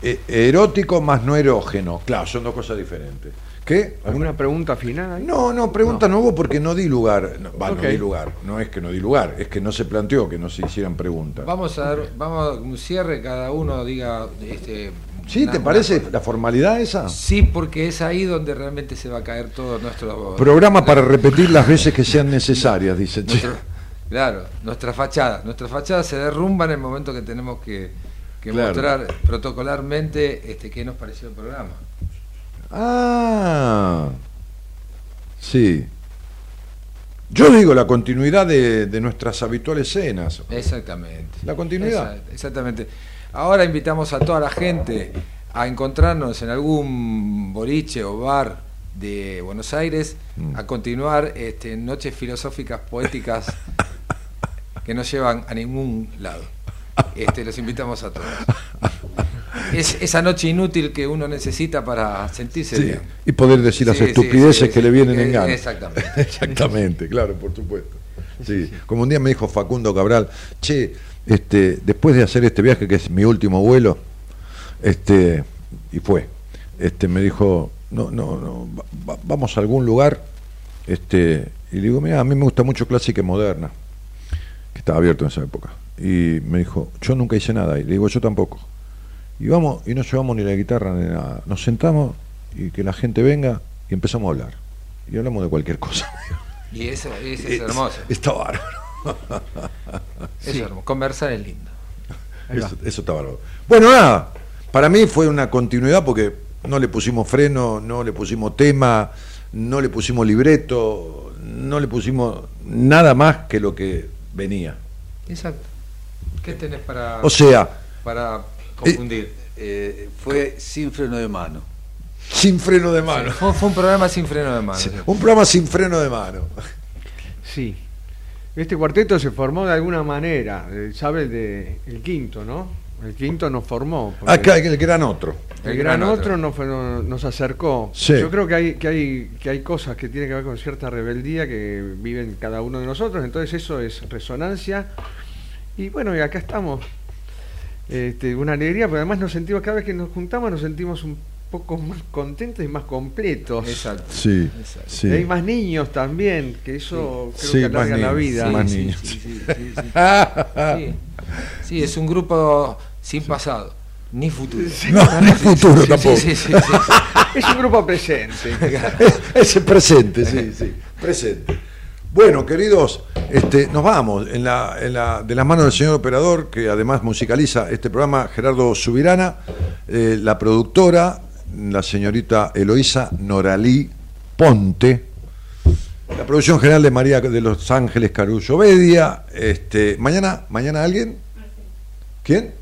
Eh, erótico más no erógeno. Claro, son dos cosas diferentes. ¿Qué? ¿Alguna pregunta final? No, no, pregunta no, hubo porque no di lugar. No, va, no di lugar. No es que no di lugar, es que no se planteó que no se hicieran preguntas. Vamos a dar, vamos a un cierre, cada uno diga este. ¿Sí? una- ¿Te parece la formalidad esa? Sí, porque es ahí donde realmente se va a caer todo nuestro. Programa para repetir las veces que sean necesarias, dice. Che. nuestro- claro, nuestra fachada. Nuestra fachada se derrumba en el momento que tenemos que, que Claro. mostrar protocolarmente este, qué nos pareció el programa. Ah, sí. Yo digo la continuidad de, de nuestras habituales cenas. Exactamente. La continuidad. Esa- exactamente. Ahora invitamos a toda la gente a encontrarnos en algún boliche o bar de Buenos Aires Mm. a continuar este, noches filosóficas poéticas <laughs> que no llevan a ningún lado. Este, los invitamos a todos. Es esa noche inútil que uno necesita para sentirse Sí, bien. Y poder decir las Sí, estupideces que le vienen en Eh, gana. Exactamente. <laughs> Exactamente, claro, por supuesto. Sí. Como un día me dijo Facundo Cabral, che, este, después de hacer este viaje, que es mi último vuelo, este, y fue, este, me dijo, no, no, no, va- va- vamos a algún lugar, este, y le digo, mira, a mí me gusta mucho clásica y moderna, que estaba abierto en esa época. Y me dijo, yo nunca hice nada, y le digo, yo tampoco. Y vamos, y no llevamos ni la guitarra ni nada. Nos sentamos y que la gente venga y empezamos a hablar. Y hablamos de cualquier cosa. <laughs> Y eso, eso es hermoso. Está bárbaro. Eso es hermoso. Conversar es lindo. Eso, eso está bárbaro. Bueno, nada. Para mí fue una continuidad porque no le pusimos freno, no le pusimos tema, no le pusimos libreto, no le pusimos nada más que lo que venía. Exacto. ¿Qué tenés para, O sea, para confundir? Eh, fue sin freno de mano. sin freno de mano. Fue, fue un programa sin freno de mano. Sí, Un programa sin freno de mano. Sí. Este cuarteto se formó de alguna manera, eh, sabe de el quinto, ¿no? El quinto nos formó. Acá el gran otro. el el gran gran otro otro. nos, fue- nos- nos acercó. Sí. Yo creo que hay, que hay que hay cosas que tienen que ver con cierta rebeldía que viven cada uno de nosotros, entonces eso es resonancia. Y bueno, y acá estamos. Este, una alegría, pero además nos sentimos, cada vez que nos juntamos nos sentimos un poco más contentos y más completos. Exacto. Sí, Exacto. sí. Y hay más niños también, que eso creo Sí, que más alarga la vida. sí, más sí, niños. sí, sí, sí, sí. Sí. Sí, es un grupo sin pasado, ni futuro. No, <laughs> ni futuro Sí, tampoco. Sí, sí, sí, sí. Es un grupo presente. <laughs> Ese presente, sí, sí, presente. Bueno, queridos, este, nos vamos en la, en la- de las manos del señor operador, que además musicaliza este programa, Gerardo Subirana, eh, la productora, la señorita Eloísa Noralí Ponte, la producción general de María de los Ángeles Carullo Bedia. Este, mañana, mañana alguien, ¿quién?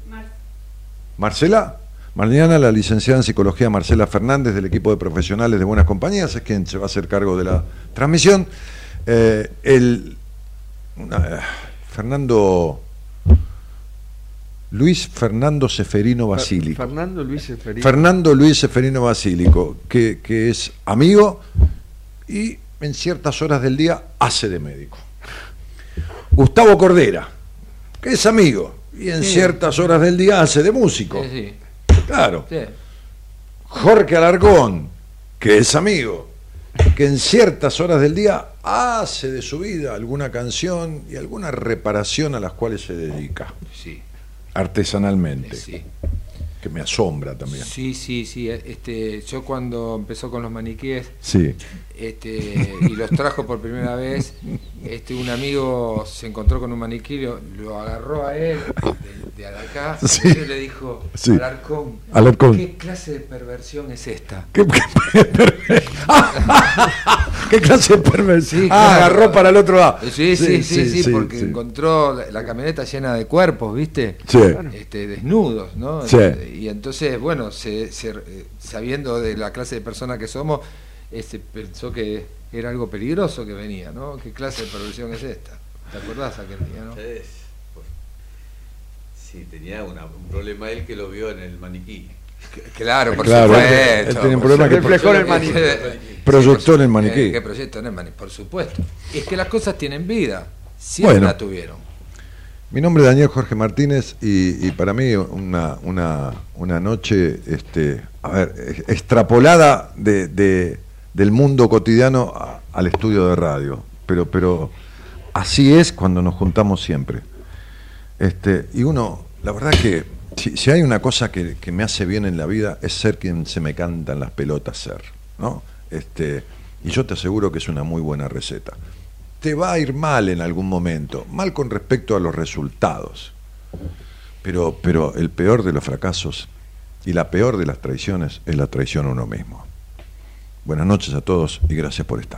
Marcela. Mañana la licenciada en psicología Marcela Fernández del equipo de profesionales de Buenas Compañías es quien se va a hacer cargo de la transmisión. Eh, el una- Fernando Luis Fernando Seferino Basílico. Fernando Luis Seferino. Fernando Luis Seferino Basílico, que, que es amigo y en ciertas horas del día hace de médico. Gustavo Cordera, que es amigo y en Sí. ciertas horas del día hace de músico. Sí, sí, Claro. Jorge Alargón, que es amigo, que en ciertas horas del día hace de su vida alguna canción y alguna reparación a las cuales se dedica Sí, artesanalmente, sí. que me asombra también. Sí, sí, sí. Este, yo cuando empezó con los maniquíes Sí. Este, y los trajo por primera vez, este, un amigo se encontró con un maniquí, lo, lo agarró a él de, de acá Sí. y le dijo, Sí. Alarcón, Alarcón. ¿qué clase de perversión es esta? ¿Qué- qué- <laughs> ¿Qué clase de perversión? Sí, ah, claro. agarró para el otro lado. Sí, sí, sí, sí, porque encontró la, la camioneta llena de cuerpos, ¿viste? Este, desnudos, ¿no? Y entonces, bueno, se, se- eh, sabiendo de la clase de persona que somos, este, pensó que era algo peligroso que venía, ¿no? ¿Qué clase de perversión es esta? ¿Te acordás aquel día, no? Es- pues, Sí, tenía una- un problema él que lo vio en el maniquí. Claro, por Claro, supuesto. él tenía un problema que reflejó en el maniquí. Proyectó en el maniquí. que proyectó en el maniquí, por supuesto. Es que las cosas tienen vida. Siempre Bueno. la tuvieron. Mi nombre es Daniel Jorge Martínez y, y para mí una, una, una noche, este, a ver, extrapolada de, de- del mundo cotidiano al estudio de radio. Pero, pero así es cuando nos juntamos siempre. Este, y uno, la verdad que si, si hay una cosa que, que me hace bien en la vida es ser quien se me cantan las pelotas ser, ¿no? Este, y yo te aseguro que es una muy buena receta. Te va a ir mal en algún momento, mal con respecto a los resultados. Pero, pero el peor de los fracasos y la peor de las traiciones es la traición a uno mismo. Buenas noches a todos y gracias por estar.